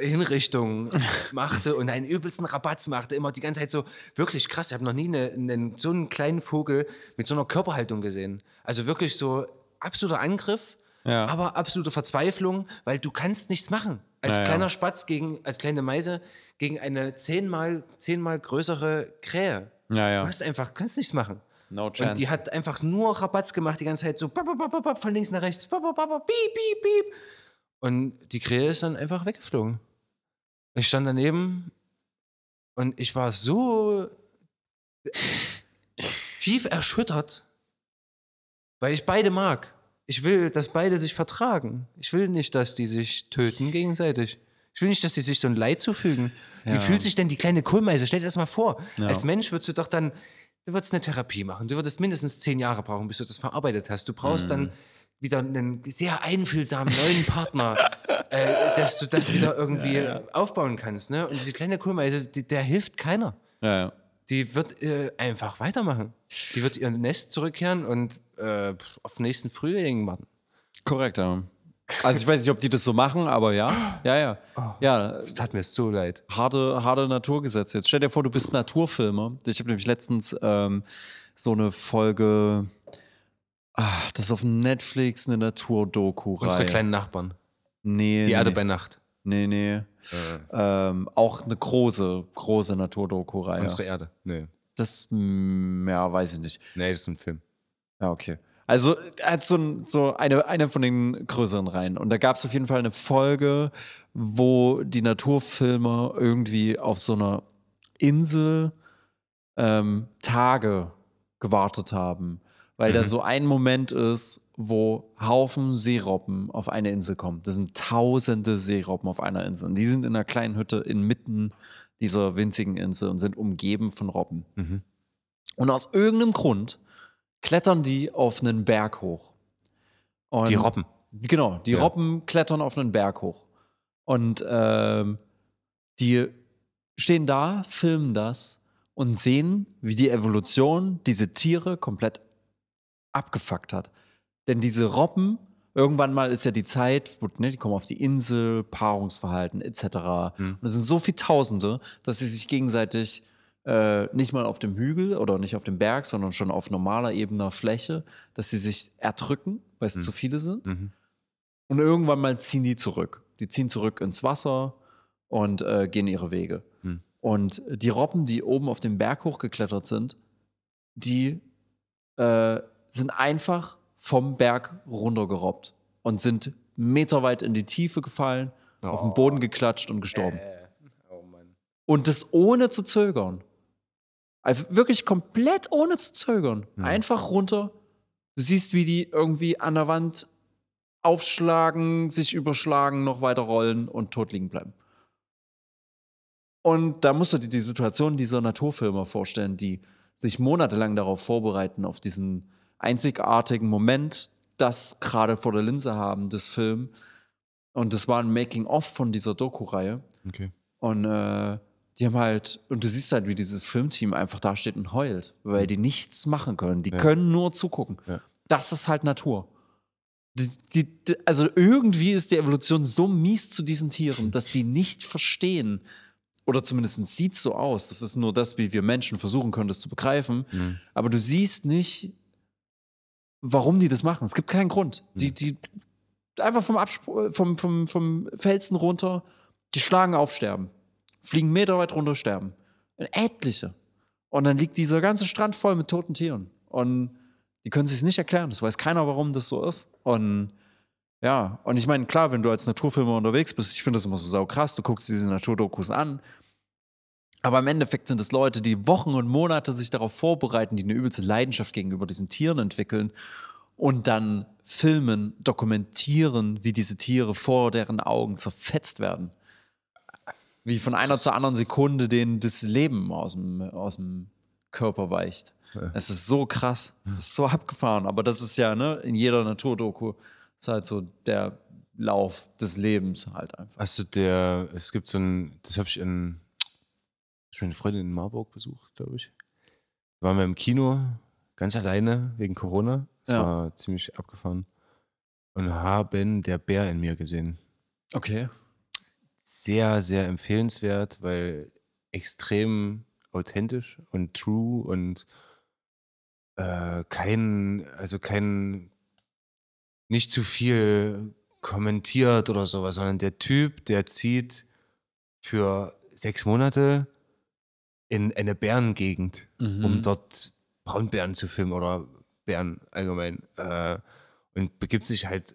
äh, Hinrichtung (laughs) machte und einen übelsten Rabatz machte, immer die ganze Zeit so, wirklich krass, ich habe noch nie eine, einen, so einen kleinen Vogel mit so einer Körperhaltung gesehen. Also wirklich so absoluter Angriff, Ja. aber absolute Verzweiflung, weil du kannst nichts machen. Als Ja, ja. kleiner Spatz gegen, als kleine Meise gegen eine zehnmal, zehnmal größere Krähe. Ja, Du hast einfach, kannst nichts machen. No Und chance. die hat einfach nur Rabatz gemacht die ganze Zeit, so von links nach rechts, piep, piep, piep. Und die Krähe ist dann einfach weggeflogen. Ich stand daneben und ich war so tief erschüttert, weil ich beide mag. Ich will, dass beide sich vertragen. Ich will nicht, dass die sich töten gegenseitig. Ich will nicht, dass die sich so ein Leid zufügen. Wie Ja. fühlt sich denn die kleine Kohlmeise? Stell dir das mal vor. Ja. Als Mensch würdest du doch dann Du würdest eine Therapie machen. Du würdest mindestens zehn Jahre brauchen, bis du das verarbeitet hast. Du brauchst dann wieder einen sehr einfühlsamen neuen Partner, äh, dass du das wieder (laughs) irgendwie aufbauen kannst. Ne? Und diese kleine Kohlmeise, die, der hilft keiner. Ja, ja. Die wird äh, einfach weitermachen. Die wird ihr Nest zurückkehren und äh, auf den nächsten Frühling warten. Korrekt, ja. Also ich weiß nicht, ob die das so machen, aber ja. Ja, ja. Ja, Das tat mir so leid. harte, harte Naturgesetze. Jetzt stell dir vor, du bist Naturfilmer. Ich habe nämlich letztens ähm, so eine Folge, ah, das ist auf Netflix eine Naturdoku-Reihe. Unsere kleinen Nachbarn. nee, Die nee, Erde bei Nacht. Nee, nee. Ähm, auch eine große, große Naturdoku-Reihe. Unsere Erde. Nee. Das, mm, ja, weiß ich nicht. Nee, das ist ein Film. Ja, okay. Also er hat so, ein, so eine, eine von den größeren Reihen. Und da gab es auf jeden Fall eine Folge, wo die Naturfilmer irgendwie auf so einer Insel ähm, Tage gewartet haben. Weil da Mhm. so ein Moment ist, wo Haufen Seerobben auf eine Insel kommen. Das sind tausende Seerobben auf einer Insel. Und die sind in einer kleinen Hütte inmitten dieser winzigen Insel und sind umgeben von Robben. Mhm. Und aus irgendeinem Grund klettern die auf einen Berg hoch. Und Die Robben. Genau, die Ja. Robben klettern auf einen Berg hoch. Und ähm, die stehen da, filmen das und sehen, wie die Evolution diese Tiere komplett abgefuckt hat. Denn diese Robben, irgendwann mal ist ja die Zeit, wo, ne, die kommen auf die Insel, Paarungsverhalten etc. Hm. Und es sind so viele Tausende, dass sie sich gegenseitig äh, nicht mal auf dem Hügel oder nicht auf dem Berg, sondern schon auf normaler ebener Fläche, dass sie sich erdrücken, weil es Hm. zu viele sind. Mhm. Und irgendwann mal ziehen die zurück. Die ziehen zurück ins Wasser und äh, gehen ihre Wege. Hm. Und die Robben, die oben auf den Berg hochgeklettert sind, die äh, sind einfach vom Berg runtergerobbt und sind meterweit in die Tiefe gefallen, auf den Boden geklatscht und gestorben. Oh Mann. Und das ohne zu zögern. Also wirklich komplett ohne zu zögern. Ja. Einfach runter. Du siehst, wie die irgendwie an der Wand aufschlagen, sich überschlagen, noch weiter rollen und tot liegen bleiben. Und da musst du dir die Situation dieser Naturfilmer vorstellen, die sich monatelang darauf vorbereiten, auf diesen einzigartigen Moment, das gerade vor der Linse haben, des Films. Und das war ein Making-of von dieser Doku-Reihe. Okay. Und äh, die haben halt, und du siehst halt, wie dieses Filmteam einfach da steht und heult, weil die nichts machen können. Die Ja. können nur zugucken. Ja. Das ist halt Natur. Die, die, die, also irgendwie ist die Evolution so mies zu diesen Tieren, dass die nicht verstehen, oder zumindest sieht es so aus. Das ist nur das, wie wir Menschen versuchen können, das zu begreifen. Mhm. Aber du siehst nicht, warum die das machen. Es gibt keinen Grund. Die, Mhm. die einfach vom, Abspr vom, vom, vom Felsen runter, die schlagen auf, sterben. Fliegen Meter weit runter, sterben. Etliche. Und dann liegt dieser ganze Strand voll mit toten Tieren. Und die können sich nicht erklären. Das weiß keiner, warum das so ist. Und ja, und ich meine, klar, wenn du als Naturfilmer unterwegs bist, ich finde das immer so sau krass, du guckst diese Naturdokus an. Aber im Endeffekt sind es Leute, die Wochen und Monate sich darauf vorbereiten, die eine übelste Leidenschaft gegenüber diesen Tieren entwickeln und dann filmen, dokumentieren, wie diese Tiere vor deren Augen zerfetzt werden. Wie von einer zur anderen Sekunde denen das Leben aus dem, aus dem Körper weicht. Es ist so krass, es ist so abgefahren, aber das ist ja, ne, in jeder Naturdoku ist halt so der Lauf des Lebens halt einfach. Du der, es gibt so ein, das habe ich in, ich habe eine Freundin in Marburg besucht, glaube ich. Da waren wir im Kino, ganz alleine, wegen Corona. Das Ja. war ziemlich abgefahren. Und haben der Bär in mir gesehen. Okay. Sehr, sehr empfehlenswert, weil extrem authentisch und true und äh, kein, also kein, nicht zu viel kommentiert oder sowas, sondern der Typ, der zieht für sechs Monate in eine Bärengegend, Mhm. um dort Braunbären zu filmen oder Bären allgemein. Äh, und begibt sich halt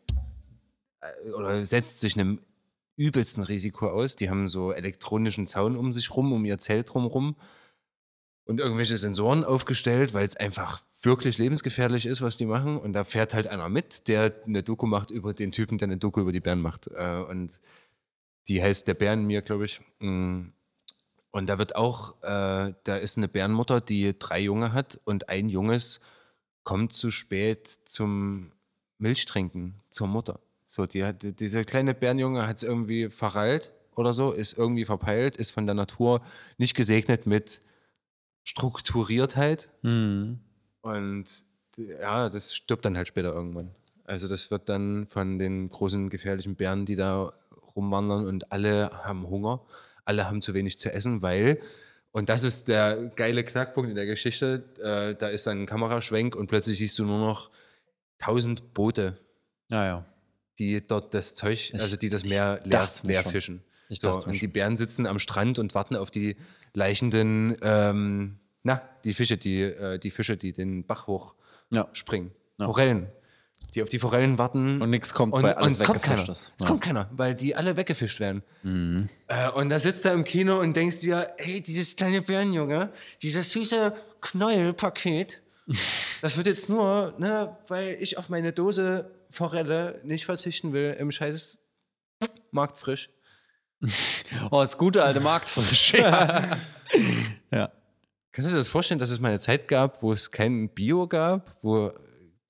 äh, oder setzt sich einem übelsten Risiko aus. Die haben so elektronischen Zaun um sich rum, um ihr Zelt drumrum und irgendwelche Sensoren aufgestellt, weil es einfach wirklich lebensgefährlich ist, was die machen. Und da fährt halt einer mit, der eine Doku macht über den Typen, der eine Doku über die Bären macht. Äh, Und die heißt Der Bär mir, glaube ich. Mm. Und da wird auch, äh, da ist eine Bärenmutter, die drei Junge hat und ein Junges kommt zu spät zum Milchtrinken zur Mutter. So, die hat, dieser kleine Bärenjunge hat es irgendwie verrallt oder so, ist irgendwie verpeilt, ist von der Natur nicht gesegnet mit Strukturiertheit. Mhm. Und ja, das stirbt dann halt später irgendwann. Also das wird dann von den großen gefährlichen Bären, die da rumwandern und alle haben Hunger, alle haben zu wenig zu essen, weil, und das ist der geile Knackpunkt in der Geschichte, äh, da ist dann ein Kameraschwenk und plötzlich siehst du nur noch tausend Boote, Ja, ja. Die dort das Zeug, Ich- also die das ich Meer leer, mir leer schon. fischen. Ich So, und die. Bären sitzen am Strand und warten auf die leichenden, ähm, na, die Fische, die, äh, die Fische, die den Bach hoch Ja. springen. Ja. Forellen. Die auf die Forellen warten. Und nichts kommt, und, weil und alles es kommt keiner. ist. Es Ja. kommt keiner, weil die alle weggefischt werden. Mhm. Äh, und da sitzt er im Kino und denkst dir, hey, dieses kleine Bärenjunge, dieses süße Knäuelpaket, (laughs) das wird jetzt nur, ne, weil ich auf meine Dose Forelle nicht verzichten will, im scheiß Marktfrisch. (laughs) Oh, das gute alte Marktfrisch. (laughs) ja. ja. Kannst du dir das vorstellen, dass es mal eine Zeit gab, wo es kein Bio gab, wo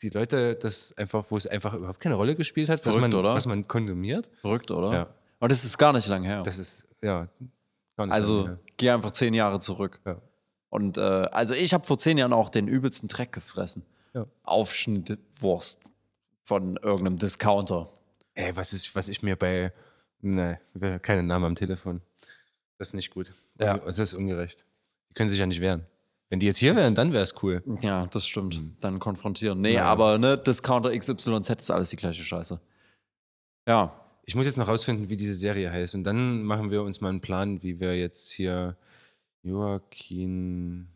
die Leute das einfach, wo es einfach überhaupt keine Rolle gespielt hat, was, Verrückt, man, oder? was man konsumiert? Verrückt, oder? Ja. Aber das ist gar nicht lang her. Das ist, ja, gar nicht also geh einfach zehn Jahre zurück. her. Und äh, also ich habe vor zehn Jahren auch den übelsten Dreck gefressen. Ja. Aufschnittwurst von irgendeinem Discounter. Ey, was, ist, was ich mir bei. Ne, keine Namen am Telefon. Das ist nicht gut. Ja. Das ist ungerecht. Die können sich ja nicht wehren. Wenn die jetzt hier wären, dann wäre es cool. Ja, das stimmt. Dann konfrontieren. Nee, Ja. aber ne, Discounter XYZ ist alles die gleiche Scheiße. Ja. Ich muss jetzt noch rausfinden, wie diese Serie heißt. Und dann machen wir uns mal einen Plan, wie wir jetzt hier Joaquin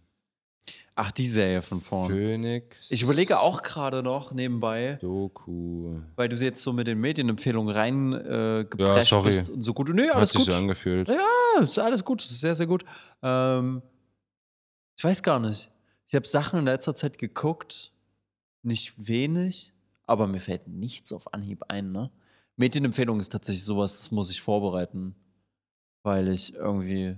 Ach, die Serie von vorn. Phoenix. Ich überlege auch gerade noch nebenbei, Doku. weil du jetzt so mit den Medienempfehlungen rein äh, Ja, bist und so gut. Hat alles sich gut. so angefühlt. Ja, ist alles gut, ist sehr, sehr gut. Ähm, ich weiß gar nicht. Ich habe Sachen in letzter Zeit geguckt, nicht wenig, aber mir fällt nichts auf Anhieb ein. Ne? Medienempfehlung ist tatsächlich sowas, das muss ich vorbereiten, weil ich irgendwie,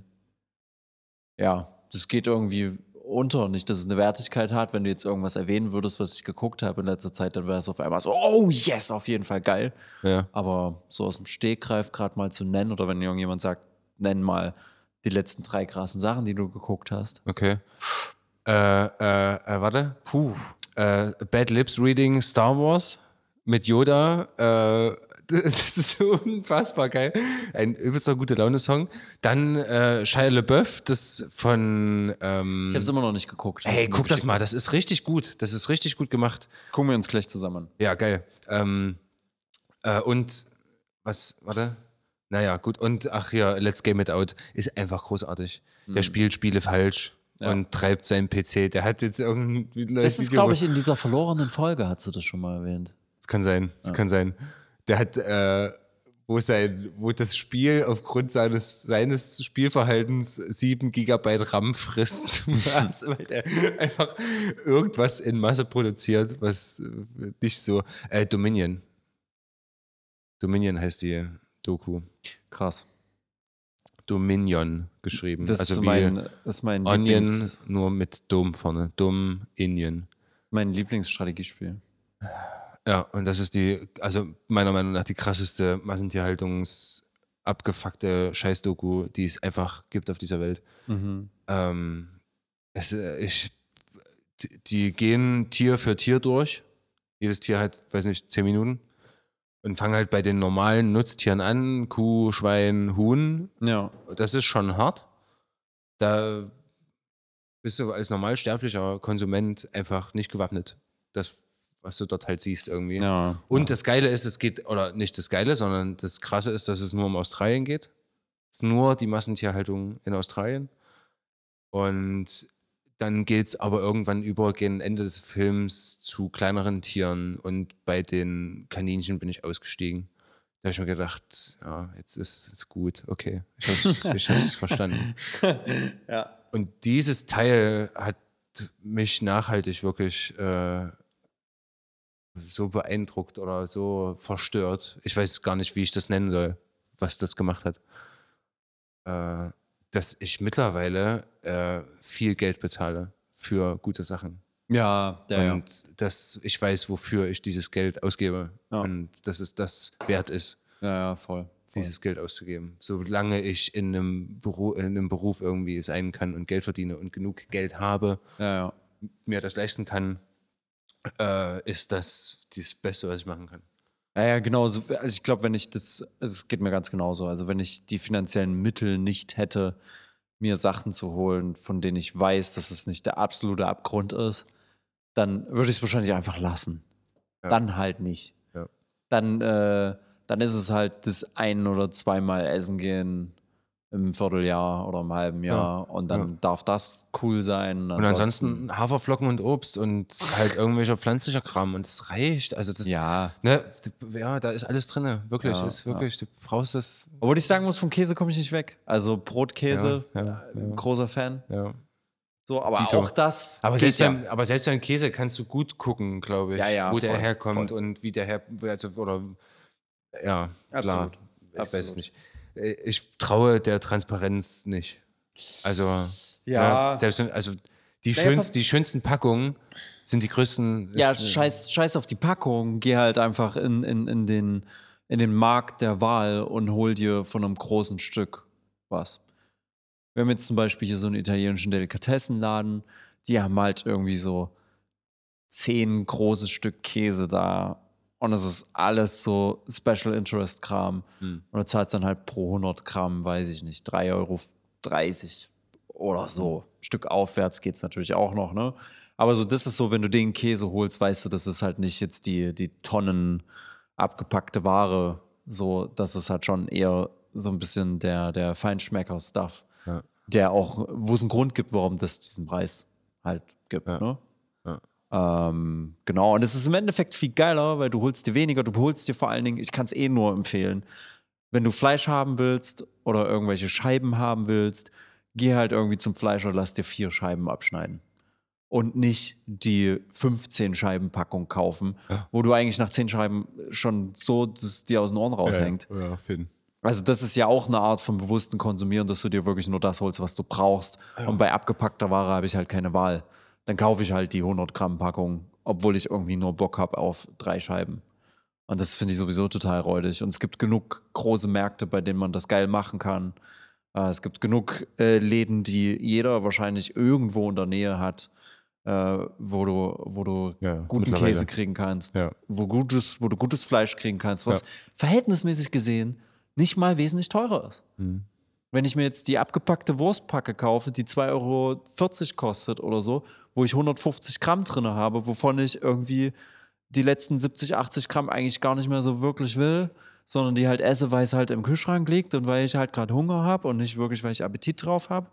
ja, das geht irgendwie unter. Nicht, dass es eine Wertigkeit hat. Wenn du jetzt irgendwas erwähnen würdest, was ich geguckt habe in letzter Zeit, dann wäre es auf einmal so, oh yes, auf jeden Fall geil. Ja. Aber so aus dem Stegreif gerade mal zu nennen oder wenn irgendjemand sagt, nenn mal die letzten drei krassen Sachen, die du geguckt hast. Okay. Äh, äh, äh, warte. Puh. Äh, Bad Lips Reading Star Wars mit Yoda. Äh, (laughs) das ist so unfassbar geil. Ein übelster gute Laune-Song. Dann äh, Shia LaBeouf, das von. Ähm, Ich habe es immer noch nicht geguckt. Ey, guck das mal, das ist richtig gut. Das ist richtig gut gemacht. Das gucken wir uns gleich zusammen. Ja, geil. Ähm, äh, und was, warte? Naja, gut. Und ach ja, Let's Game It Out ist einfach großartig. Der spielt Spiele falsch Mhm. Ja. und treibt seinen PC. Der hat jetzt irgendwie. Das ist, glaube ich, in dieser verlorenen Folge, hat sie das schon mal erwähnt. Das kann sein. Das kann sein. Der hat, äh, wo, sein, wo das Spiel aufgrund seines, seines Spielverhaltens 7 Gigabyte RAM frisst. (laughs) Weil der einfach irgendwas in Masse produziert, was äh, nicht so. Äh, Dominion. Dominion heißt die Doku. Krass. Dominion geschrieben. Das also ist mein, das ist mein, Onion, Lieblings, nur mit Dom vorne. Dominion. mein Lieblingsstrategiespiel. Ja, und das ist die, also meiner Meinung nach die krasseste Massentierhaltungs abgefuckte Scheißdoku, die es einfach gibt auf dieser Welt. Mhm. Ähm, es, äh, ich, die- die gehen Tier für Tier durch. Jedes Tier hat, weiß nicht, zehn Minuten. Und fangen halt bei den normalen Nutztieren an. Kuh, Schwein, Huhn. Ja. Das ist schon hart. Da bist du als normalsterblicher Konsument einfach nicht gewappnet. Das, was du dort halt siehst irgendwie. ja. Und das Geile ist, es geht, oder nicht das Geile, sondern das Krasse ist, dass es nur um Australien geht. Es ist nur die Massentierhaltung in Australien. Und dann geht es aber irgendwann über gegen Ende des Films zu kleineren Tieren und bei den Kaninchen bin ich ausgestiegen. Da habe ich mir gedacht, ja, jetzt ist es gut, okay. Ich habe hab's (laughs) verstanden. ja. Und dieses Teil hat mich nachhaltig wirklich äh, so beeindruckt oder so verstört. Ich weiß gar nicht, wie ich das nennen soll, was das gemacht hat. Äh, dass ich mittlerweile äh, viel Geld bezahle für gute Sachen. Ja, ja, ja. Und dass ich weiß, wofür ich dieses Geld ausgebe. Ja. Und dass es das wert ist, Ja, ja, voll. voll. dieses Geld auszugeben. Solange ich in einem, Beruf, in einem Beruf irgendwie sein kann und Geld verdiene und genug Geld habe, Ja, ja. mir das leisten kann, äh, ist das das Beste, was ich machen kann. Ja, ja, genau. So, also ich glaube, wenn ich das, also es geht mir ganz genauso. Also wenn ich die finanziellen Mittel nicht hätte, mir Sachen zu holen, von denen ich weiß, dass es nicht der absolute Abgrund ist, dann würde ich es wahrscheinlich einfach lassen. Ja. Dann halt nicht. Ja. Dann, äh, dann ist es halt das ein oder zweimal Essen gehen im Vierteljahr oder im halben Jahr und dann Ja. darf das cool sein. Und ansonsten Haferflocken und Obst und halt irgendwelcher pflanzlicher Kram und es reicht. Also das, ja. ne, ja, da ist alles drin. Wirklich, Ja, ist wirklich, du brauchst das. Obwohl ich sagen muss, vom Käse komme ich nicht weg. Also Brotkäse, Ja, ja, äh, ja. großer Fan. Ja. So, aber Dito. auch das. Aber selbst, ja. beim, aber selbst beim Käse kannst du gut gucken, glaube ich, Ja, ja, wo der voll, herkommt voll. und wie der her, also, oder, ja, Absolut, klar. Ich weiß absolut. nicht. Äh, Ich traue der Transparenz nicht. Also, Ja. ne, selbst wenn, also, die, Naja, pass- die schönsten Packungen sind die größten. Ja, scheiß, scheiß auf die Packung. Geh halt einfach in, in, in, den, in den Markt der Wahl und hol dir von einem großen Stück was. Wir haben jetzt zum Beispiel hier so einen italienischen Delikatessenladen. Die haben halt irgendwie so zehn großes Stück Käse da. Und es ist alles so Special Interest Kram. Hm. Und du zahlst dann halt pro 100 Gramm, weiß ich nicht, 3,30 Euro oder so. Stück aufwärts geht es natürlich auch noch, ne? Aber so, das ist so, wenn du den Käse holst, weißt du, das ist halt nicht jetzt die, die Tonnen abgepackte Ware. So, das ist halt schon eher so ein bisschen der, der Feinschmecker-Stuff, Ja. der auch, wo es einen Grund gibt, warum das diesen Preis halt gibt, Ja. ne? Ja. Ähm, genau, und es ist im Endeffekt viel geiler, weil du holst dir weniger, du holst dir vor allen Dingen, ich kann es eh nur empfehlen, wenn du Fleisch haben willst oder irgendwelche Scheiben haben willst, geh halt irgendwie zum Fleischer, lass dir vier Scheiben abschneiden. Und nicht die 15 Scheiben Packung kaufen, Ja. wo du eigentlich nach 10 Scheiben schon so dass es dir aus den Ohren raushängt. Ja, ja, Finn. Also das ist ja auch eine Art von bewussten Konsumieren, dass du dir wirklich nur das holst, was du brauchst. Und bei abgepackter Ware habe ich halt keine Wahl. Dann kaufe ich halt die 100 Gramm Packung, obwohl ich irgendwie nur Bock habe auf drei Scheiben. Und das finde ich sowieso total räudig. Und es gibt genug große Märkte, bei denen man das geil machen kann. Äh, es gibt genug äh, Läden, die jeder wahrscheinlich irgendwo in der Nähe hat, äh, wo du, wo du Ja, guten. Käse kriegen kannst, Ja. wo, gutes, wo du gutes Fleisch kriegen kannst, was Ja. verhältnismäßig gesehen nicht mal wesentlich teurer ist. Hm. Wenn ich mir jetzt die abgepackte Wurstpacke kaufe, die 2,40 Euro kostet oder so, wo ich 150 Gramm drin habe, wovon ich irgendwie die letzten 70, 80 Gramm eigentlich gar nicht mehr so wirklich will, sondern die halt esse, weil es halt im Kühlschrank liegt und weil ich halt gerade Hunger habe und nicht wirklich, weil ich Appetit drauf habe,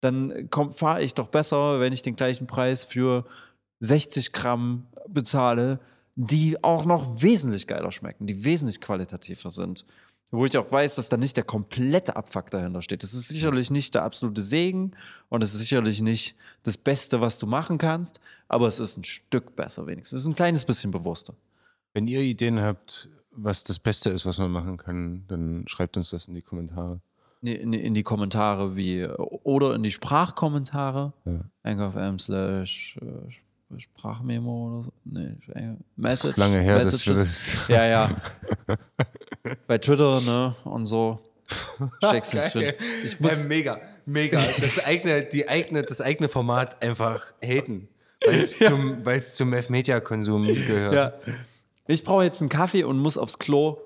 dann fahre ich doch besser, wenn ich den gleichen Preis für 60 Gramm bezahle, die auch noch wesentlich geiler schmecken, die wesentlich qualitativer sind. Wo ich auch weiß, dass da nicht der komplette Abfuck dahinter steht. Das ist sicherlich nicht der absolute Segen und es ist sicherlich nicht das Beste, was du machen kannst, aber es ist ein Stück besser wenigstens. Es ist ein kleines bisschen bewusster. Wenn ihr Ideen habt, was das Beste ist, was man machen kann, dann schreibt uns das in die Kommentare. In, in die Kommentare wie oder in die Sprachkommentare. Ja. Anchor.fm slash äh, Sprachmemo oder so. Nee, äh, Das Message. ist lange her, dass wir das. Ja, ja. (laughs) Bei Twitter, ne? Und so. (laughs) Steckst nicht drin. Ich muss, mega, mega. Das eigene, die eigene, das eigene Format einfach haten. Weil es zum, weil's zum F-Media-Konsum gehört. ja. Ich brauche jetzt einen Kaffee und muss aufs Klo.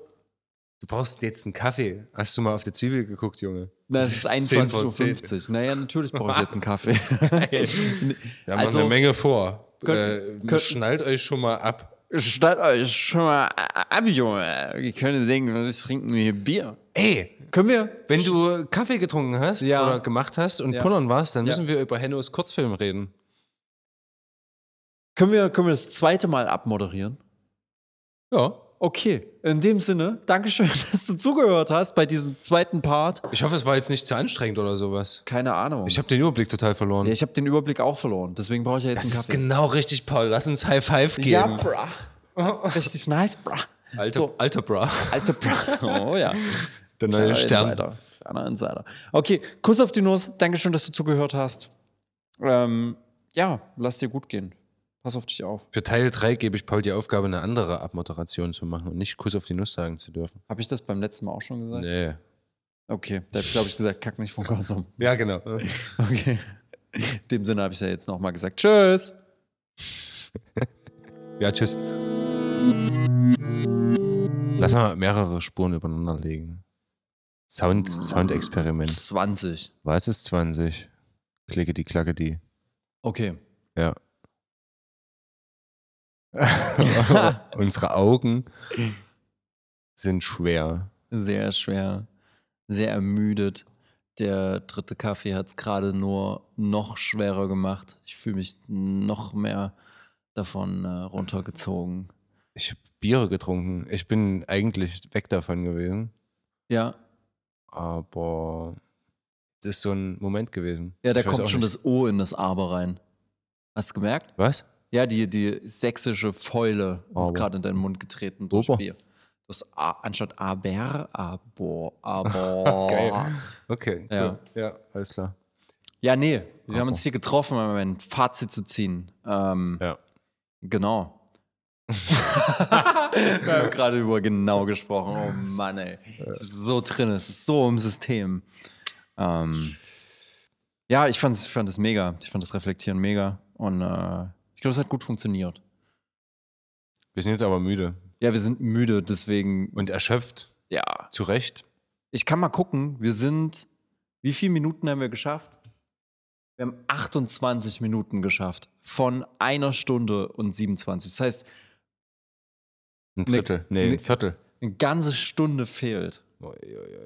Du brauchst jetzt einen Kaffee. Hast du mal auf die Zwiebel geguckt, Junge? Na, es ist 10 vor 10. 21.50 Uhr. Naja, natürlich brauche ich jetzt einen Kaffee. (laughs) (laughs) Wir haben Also- eine Menge vor. Könnt- äh, könnt- schnallt euch schon mal ab. Stellt euch schon mal ab, Junge. Wir können denken, wir trinken hier Bier. Ey, Können wir? wenn du Kaffee getrunken hast Ja. oder gemacht hast und Ja. pullern warst, dann Ja. müssen wir über Hennos Kurzfilm reden. Können wir, können wir das zweite Mal abmoderieren? Ja. Okay, in dem Sinne, Dankeschön, (laughs) dass du zugehört hast bei diesem zweiten Part. Ich hoffe, es war jetzt nicht zu anstrengend oder sowas. Keine Ahnung. Ich habe den Überblick total verloren. ja, ich habe den Überblick auch verloren, deswegen brauche ich ja jetzt das einen ist Kaffee. genau richtig, Paul. Lass uns High Five ja, geben. bra. (laughs) Richtig nice, bra. Alter, So. alter Bra. Alter, bra. Oh ja. (laughs) Der Kleiner neue Stern. Insider. Kleiner Insider. Okay, Kuss auf die Nuss. Dankeschön, dass du zugehört hast. Ähm, ja, lass dir gut gehen. Pass auf dich auf. Für Teil 3 gebe ich Paul die Aufgabe, eine andere Abmoderation zu machen und nicht Kuss auf die Nuss sagen zu dürfen. Habe ich das beim letzten Mal auch schon gesagt? Nee. Okay, da habe ich, glaube ich, gesagt, kack nicht vom Konsum. Ja, genau. (laughs) Okay. In dem Sinne habe ich ja jetzt nochmal gesagt. Tschüss. (laughs) Ja, tschüss. Lass mal mehrere Spuren übereinander legen. Sound, Soundexperiment. 20. Was ist 20? Klicke die, klacke die. Okay. Ja. (laughs) Unsere Augen sind schwer. Sehr schwer. Sehr ermüdet. Der dritte Kaffee hat es gerade nur noch schwerer gemacht. Ich fühle mich noch mehr davon äh, runtergezogen. Ich habe Biere getrunken. Ich bin eigentlich weg davon gewesen. Ja, Aber es ist so ein Moment gewesen. ja da kommt schon nicht. das O in das Aber rein. Hast du gemerkt? Was? Ja, die, die sächsische Fäule ist Aber. gerade in deinen Mund getreten durch Ober. Bier. Das A, anstatt Aber, Aber, Aber. (laughs) Geil. Okay. Ja. Cool. Ja, alles klar. Ja, nee, wir haben Aber. uns hier getroffen, um ein Fazit zu ziehen. Ähm, Ja. Genau. (laughs) wir haben gerade über genau gesprochen. Oh Mann, ey. Ist so drin, es ist so im System. Ähm, ja, ich, fand es mega. Ich fand das Reflektieren mega. Und äh, glaube, es hat gut funktioniert. Wir sind jetzt aber müde Ja, wir sind müde, deswegen. und erschöpft. ja. Zu Recht. Ich kann mal gucken. Wir sind. Wie viele Minuten haben wir geschafft? Wir haben 28 Minuten geschafft. Von einer Stunde und 27. Das heißt, Ein Drittel. Nee, ne- ein Viertel. eine ganze Stunde fehlt.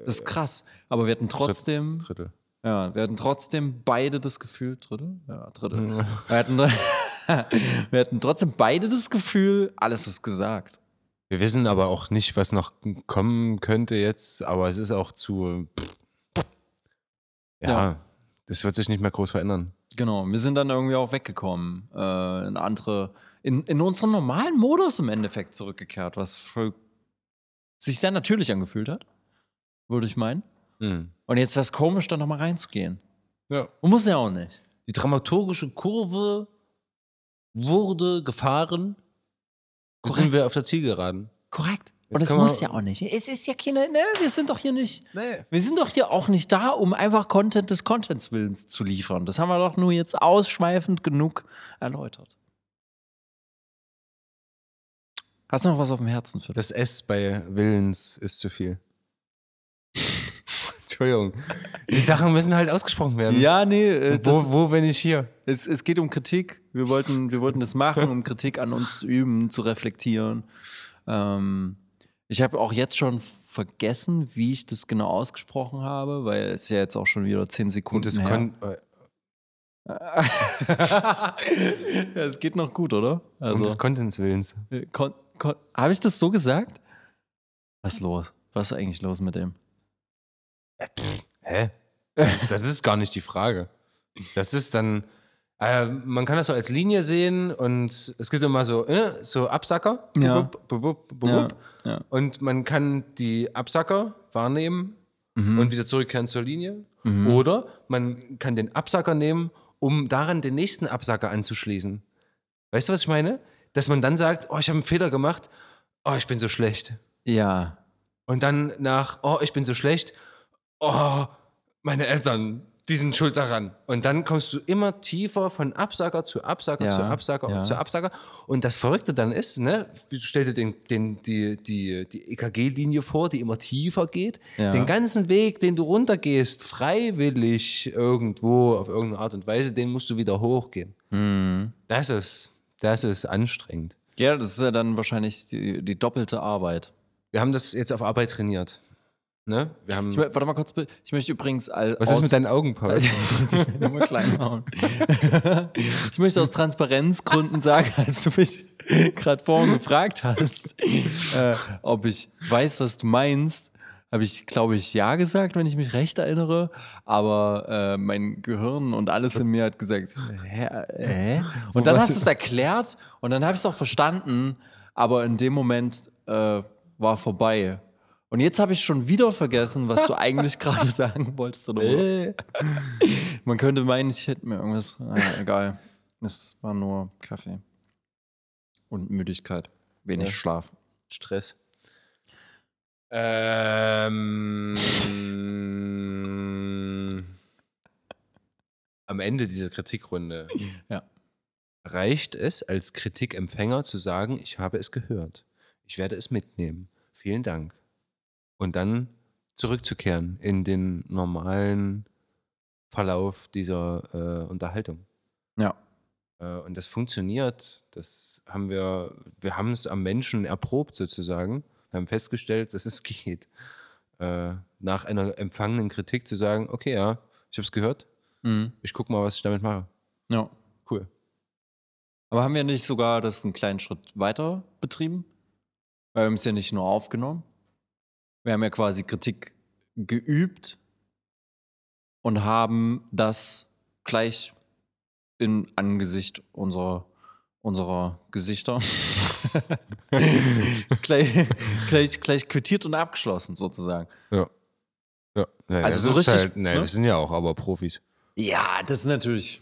Das ist krass. Aber wir hatten trotzdem, Drittel. ja, wir hatten trotzdem beide das Gefühl, Drittel? Ja, Drittel. (laughs) Wir, hatten, (laughs) wir hatten trotzdem beide das Gefühl, alles ist gesagt. Wir wissen aber auch nicht, was noch kommen könnte jetzt, aber es ist auch zu. Ja, Ja. das wird sich nicht mehr groß verändern. Genau. Wir sind dann irgendwie auch weggekommen. Äh, in andere, in, in unseren normalen Modus im Endeffekt zurückgekehrt, was voll, sich sehr natürlich angefühlt hat, würde ich meinen. Hm. Und jetzt wäre es komisch, da nochmal reinzugehen. Ja. Und muss ja auch nicht. Die dramaturgische Kurve wurde gefahren. Jetzt sind wir auf der Zielgeraden. Korrekt. Und es kann muss ja auch nicht. Es ist ja keine, ne, wir sind doch hier nicht, Nee. wir sind doch hier auch nicht da, um einfach Content des Contents Willens zu liefern. Das haben wir doch nur jetzt ausschweifend genug erläutert. Hast du noch was auf dem Herzen für Das S bei Willens ist zu viel. Entschuldigung. (laughs) Die Sachen müssen halt ausgesprochen werden. Ja, nee, äh, Und Wo, ist- wo, wenn ich hier? Es, es geht um Kritik. Wir wollten, wir wollten das machen, um Kritik an uns zu üben, zu reflektieren. Ähm, ich habe auch jetzt schon vergessen, wie ich das genau ausgesprochen habe, weil es ja jetzt auch schon wieder zehn Und Sekunden das her. kon äh, (laughs) ja, es geht noch gut, oder? um Also, des Contents Willens. kon, kon, habe ich das so gesagt? Was ist los? Was ist eigentlich los mit dem? Hä? Das, das ist gar nicht die Frage. Das ist dann, äh, man kann das so als Linie sehen und es gibt immer so, äh, so Absacker. Ja. Bup, bup, bup. ja. Und man kann die Absacker wahrnehmen Mhm. und wieder zurückkehren zur Linie. Mhm. Oder man kann den Absacker nehmen, um daran den nächsten Absacker anzuschließen. Weißt du, was ich meine? Dass man dann sagt, oh, ich habe einen Fehler gemacht, oh, ich bin so schlecht. Ja. Und dann nach, oh, ich bin so schlecht, oh, meine Eltern, die sind schuld daran. Und dann kommst du immer tiefer von Absager zu Absager Ja, zu Absager ja. und zu Absager. Und das Verrückte dann ist, ne, stell dir den, den, die, die, die EKG-Linie vor, die immer tiefer geht. Ja. Den ganzen Weg, den du runtergehst, freiwillig irgendwo, auf irgendeine Art und Weise, den musst du wieder hochgehen. Mhm. Das ist, das ist anstrengend. Ja, das ist ja dann wahrscheinlich die, die doppelte Arbeit. Wir haben das jetzt auf Arbeit trainiert. Ne? Wir haben, Ich, warte mal kurz, ich möchte übrigens. was ist mit deinen Augen, Paul? (laughs) Werden immer klein machen. ich möchte aus Transparenzgründen sagen, als du mich gerade vorhin gefragt hast, äh, ob ich weiß, was du meinst, habe ich, glaube ich, ja gesagt, wenn ich mich recht erinnere. Aber äh, mein Gehirn und alles in mir hat gesagt, hä? hä? Und dann hast du es erklärt und dann habe ich es auch verstanden, aber in dem Moment äh, war vorbei. Und jetzt habe ich schon wieder vergessen, was du eigentlich (laughs) gerade sagen wolltest. Oder Äh. Man könnte meinen, ich hätte mir irgendwas. Naja, egal. Es war nur Kaffee. Und Müdigkeit. Wenig Ja. Schlaf. Stress. Ähm, am Ende dieser Kritikrunde Ja. reicht es als Kritikempfänger zu sagen, ich habe es gehört. Ich werde es mitnehmen. Vielen Dank. Und dann zurückzukehren in den normalen Verlauf dieser äh, Unterhaltung. Ja. Äh, Und das funktioniert. Das haben wir, wir haben es am Menschen erprobt sozusagen. Wir haben festgestellt, dass es (laughs) geht. Äh, nach einer empfangenen Kritik zu sagen, okay, ja, ich habe es gehört. Mhm. Ich gucke mal, was ich damit mache. Ja. Cool. Aber haben wir nicht sogar das einen kleinen Schritt weiter betrieben? Weil wir haben es ja nicht nur aufgenommen. Wir haben ja quasi Kritik geübt und haben das gleich in Angesicht unserer, unserer Gesichter (laughs) gleich, gleich, gleich quittiert und abgeschlossen, sozusagen. Ja. Ja, ja Also das so ist richtig, halt, nee, ne? wir sind ja auch aber Profis. Ja, das ist natürlich.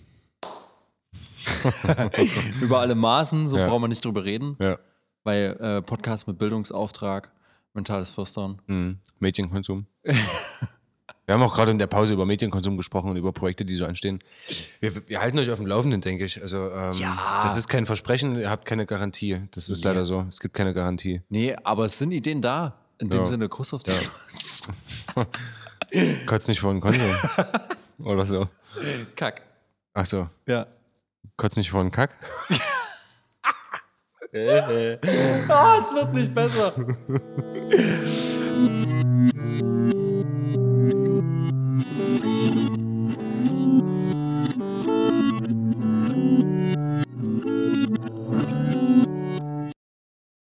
(laughs) Über alle Maßen, so Ja. brauchen wir nicht drüber reden. Ja. Weil äh, Podcast mit Bildungsauftrag, mentales Flüstern. Mhm. Medienkonsum. (laughs) wir haben auch gerade in der Pause über Medienkonsum gesprochen und über Projekte, die so anstehen. Wir, wir halten euch auf dem Laufenden, denke ich. Also, ähm, Ja. das ist kein Versprechen, ihr habt keine Garantie. Das ist Ja. leider so. Es gibt keine Garantie. Nee, aber es sind Ideen da. In dem Ja. Sinne, Kuss auf die Kotz nicht vor den Konsum. (laughs) Oder so. Kack. Ach so. Ja. Kotz nicht vor den Kack. (laughs) (laughs) Ah, es wird nicht besser. (laughs)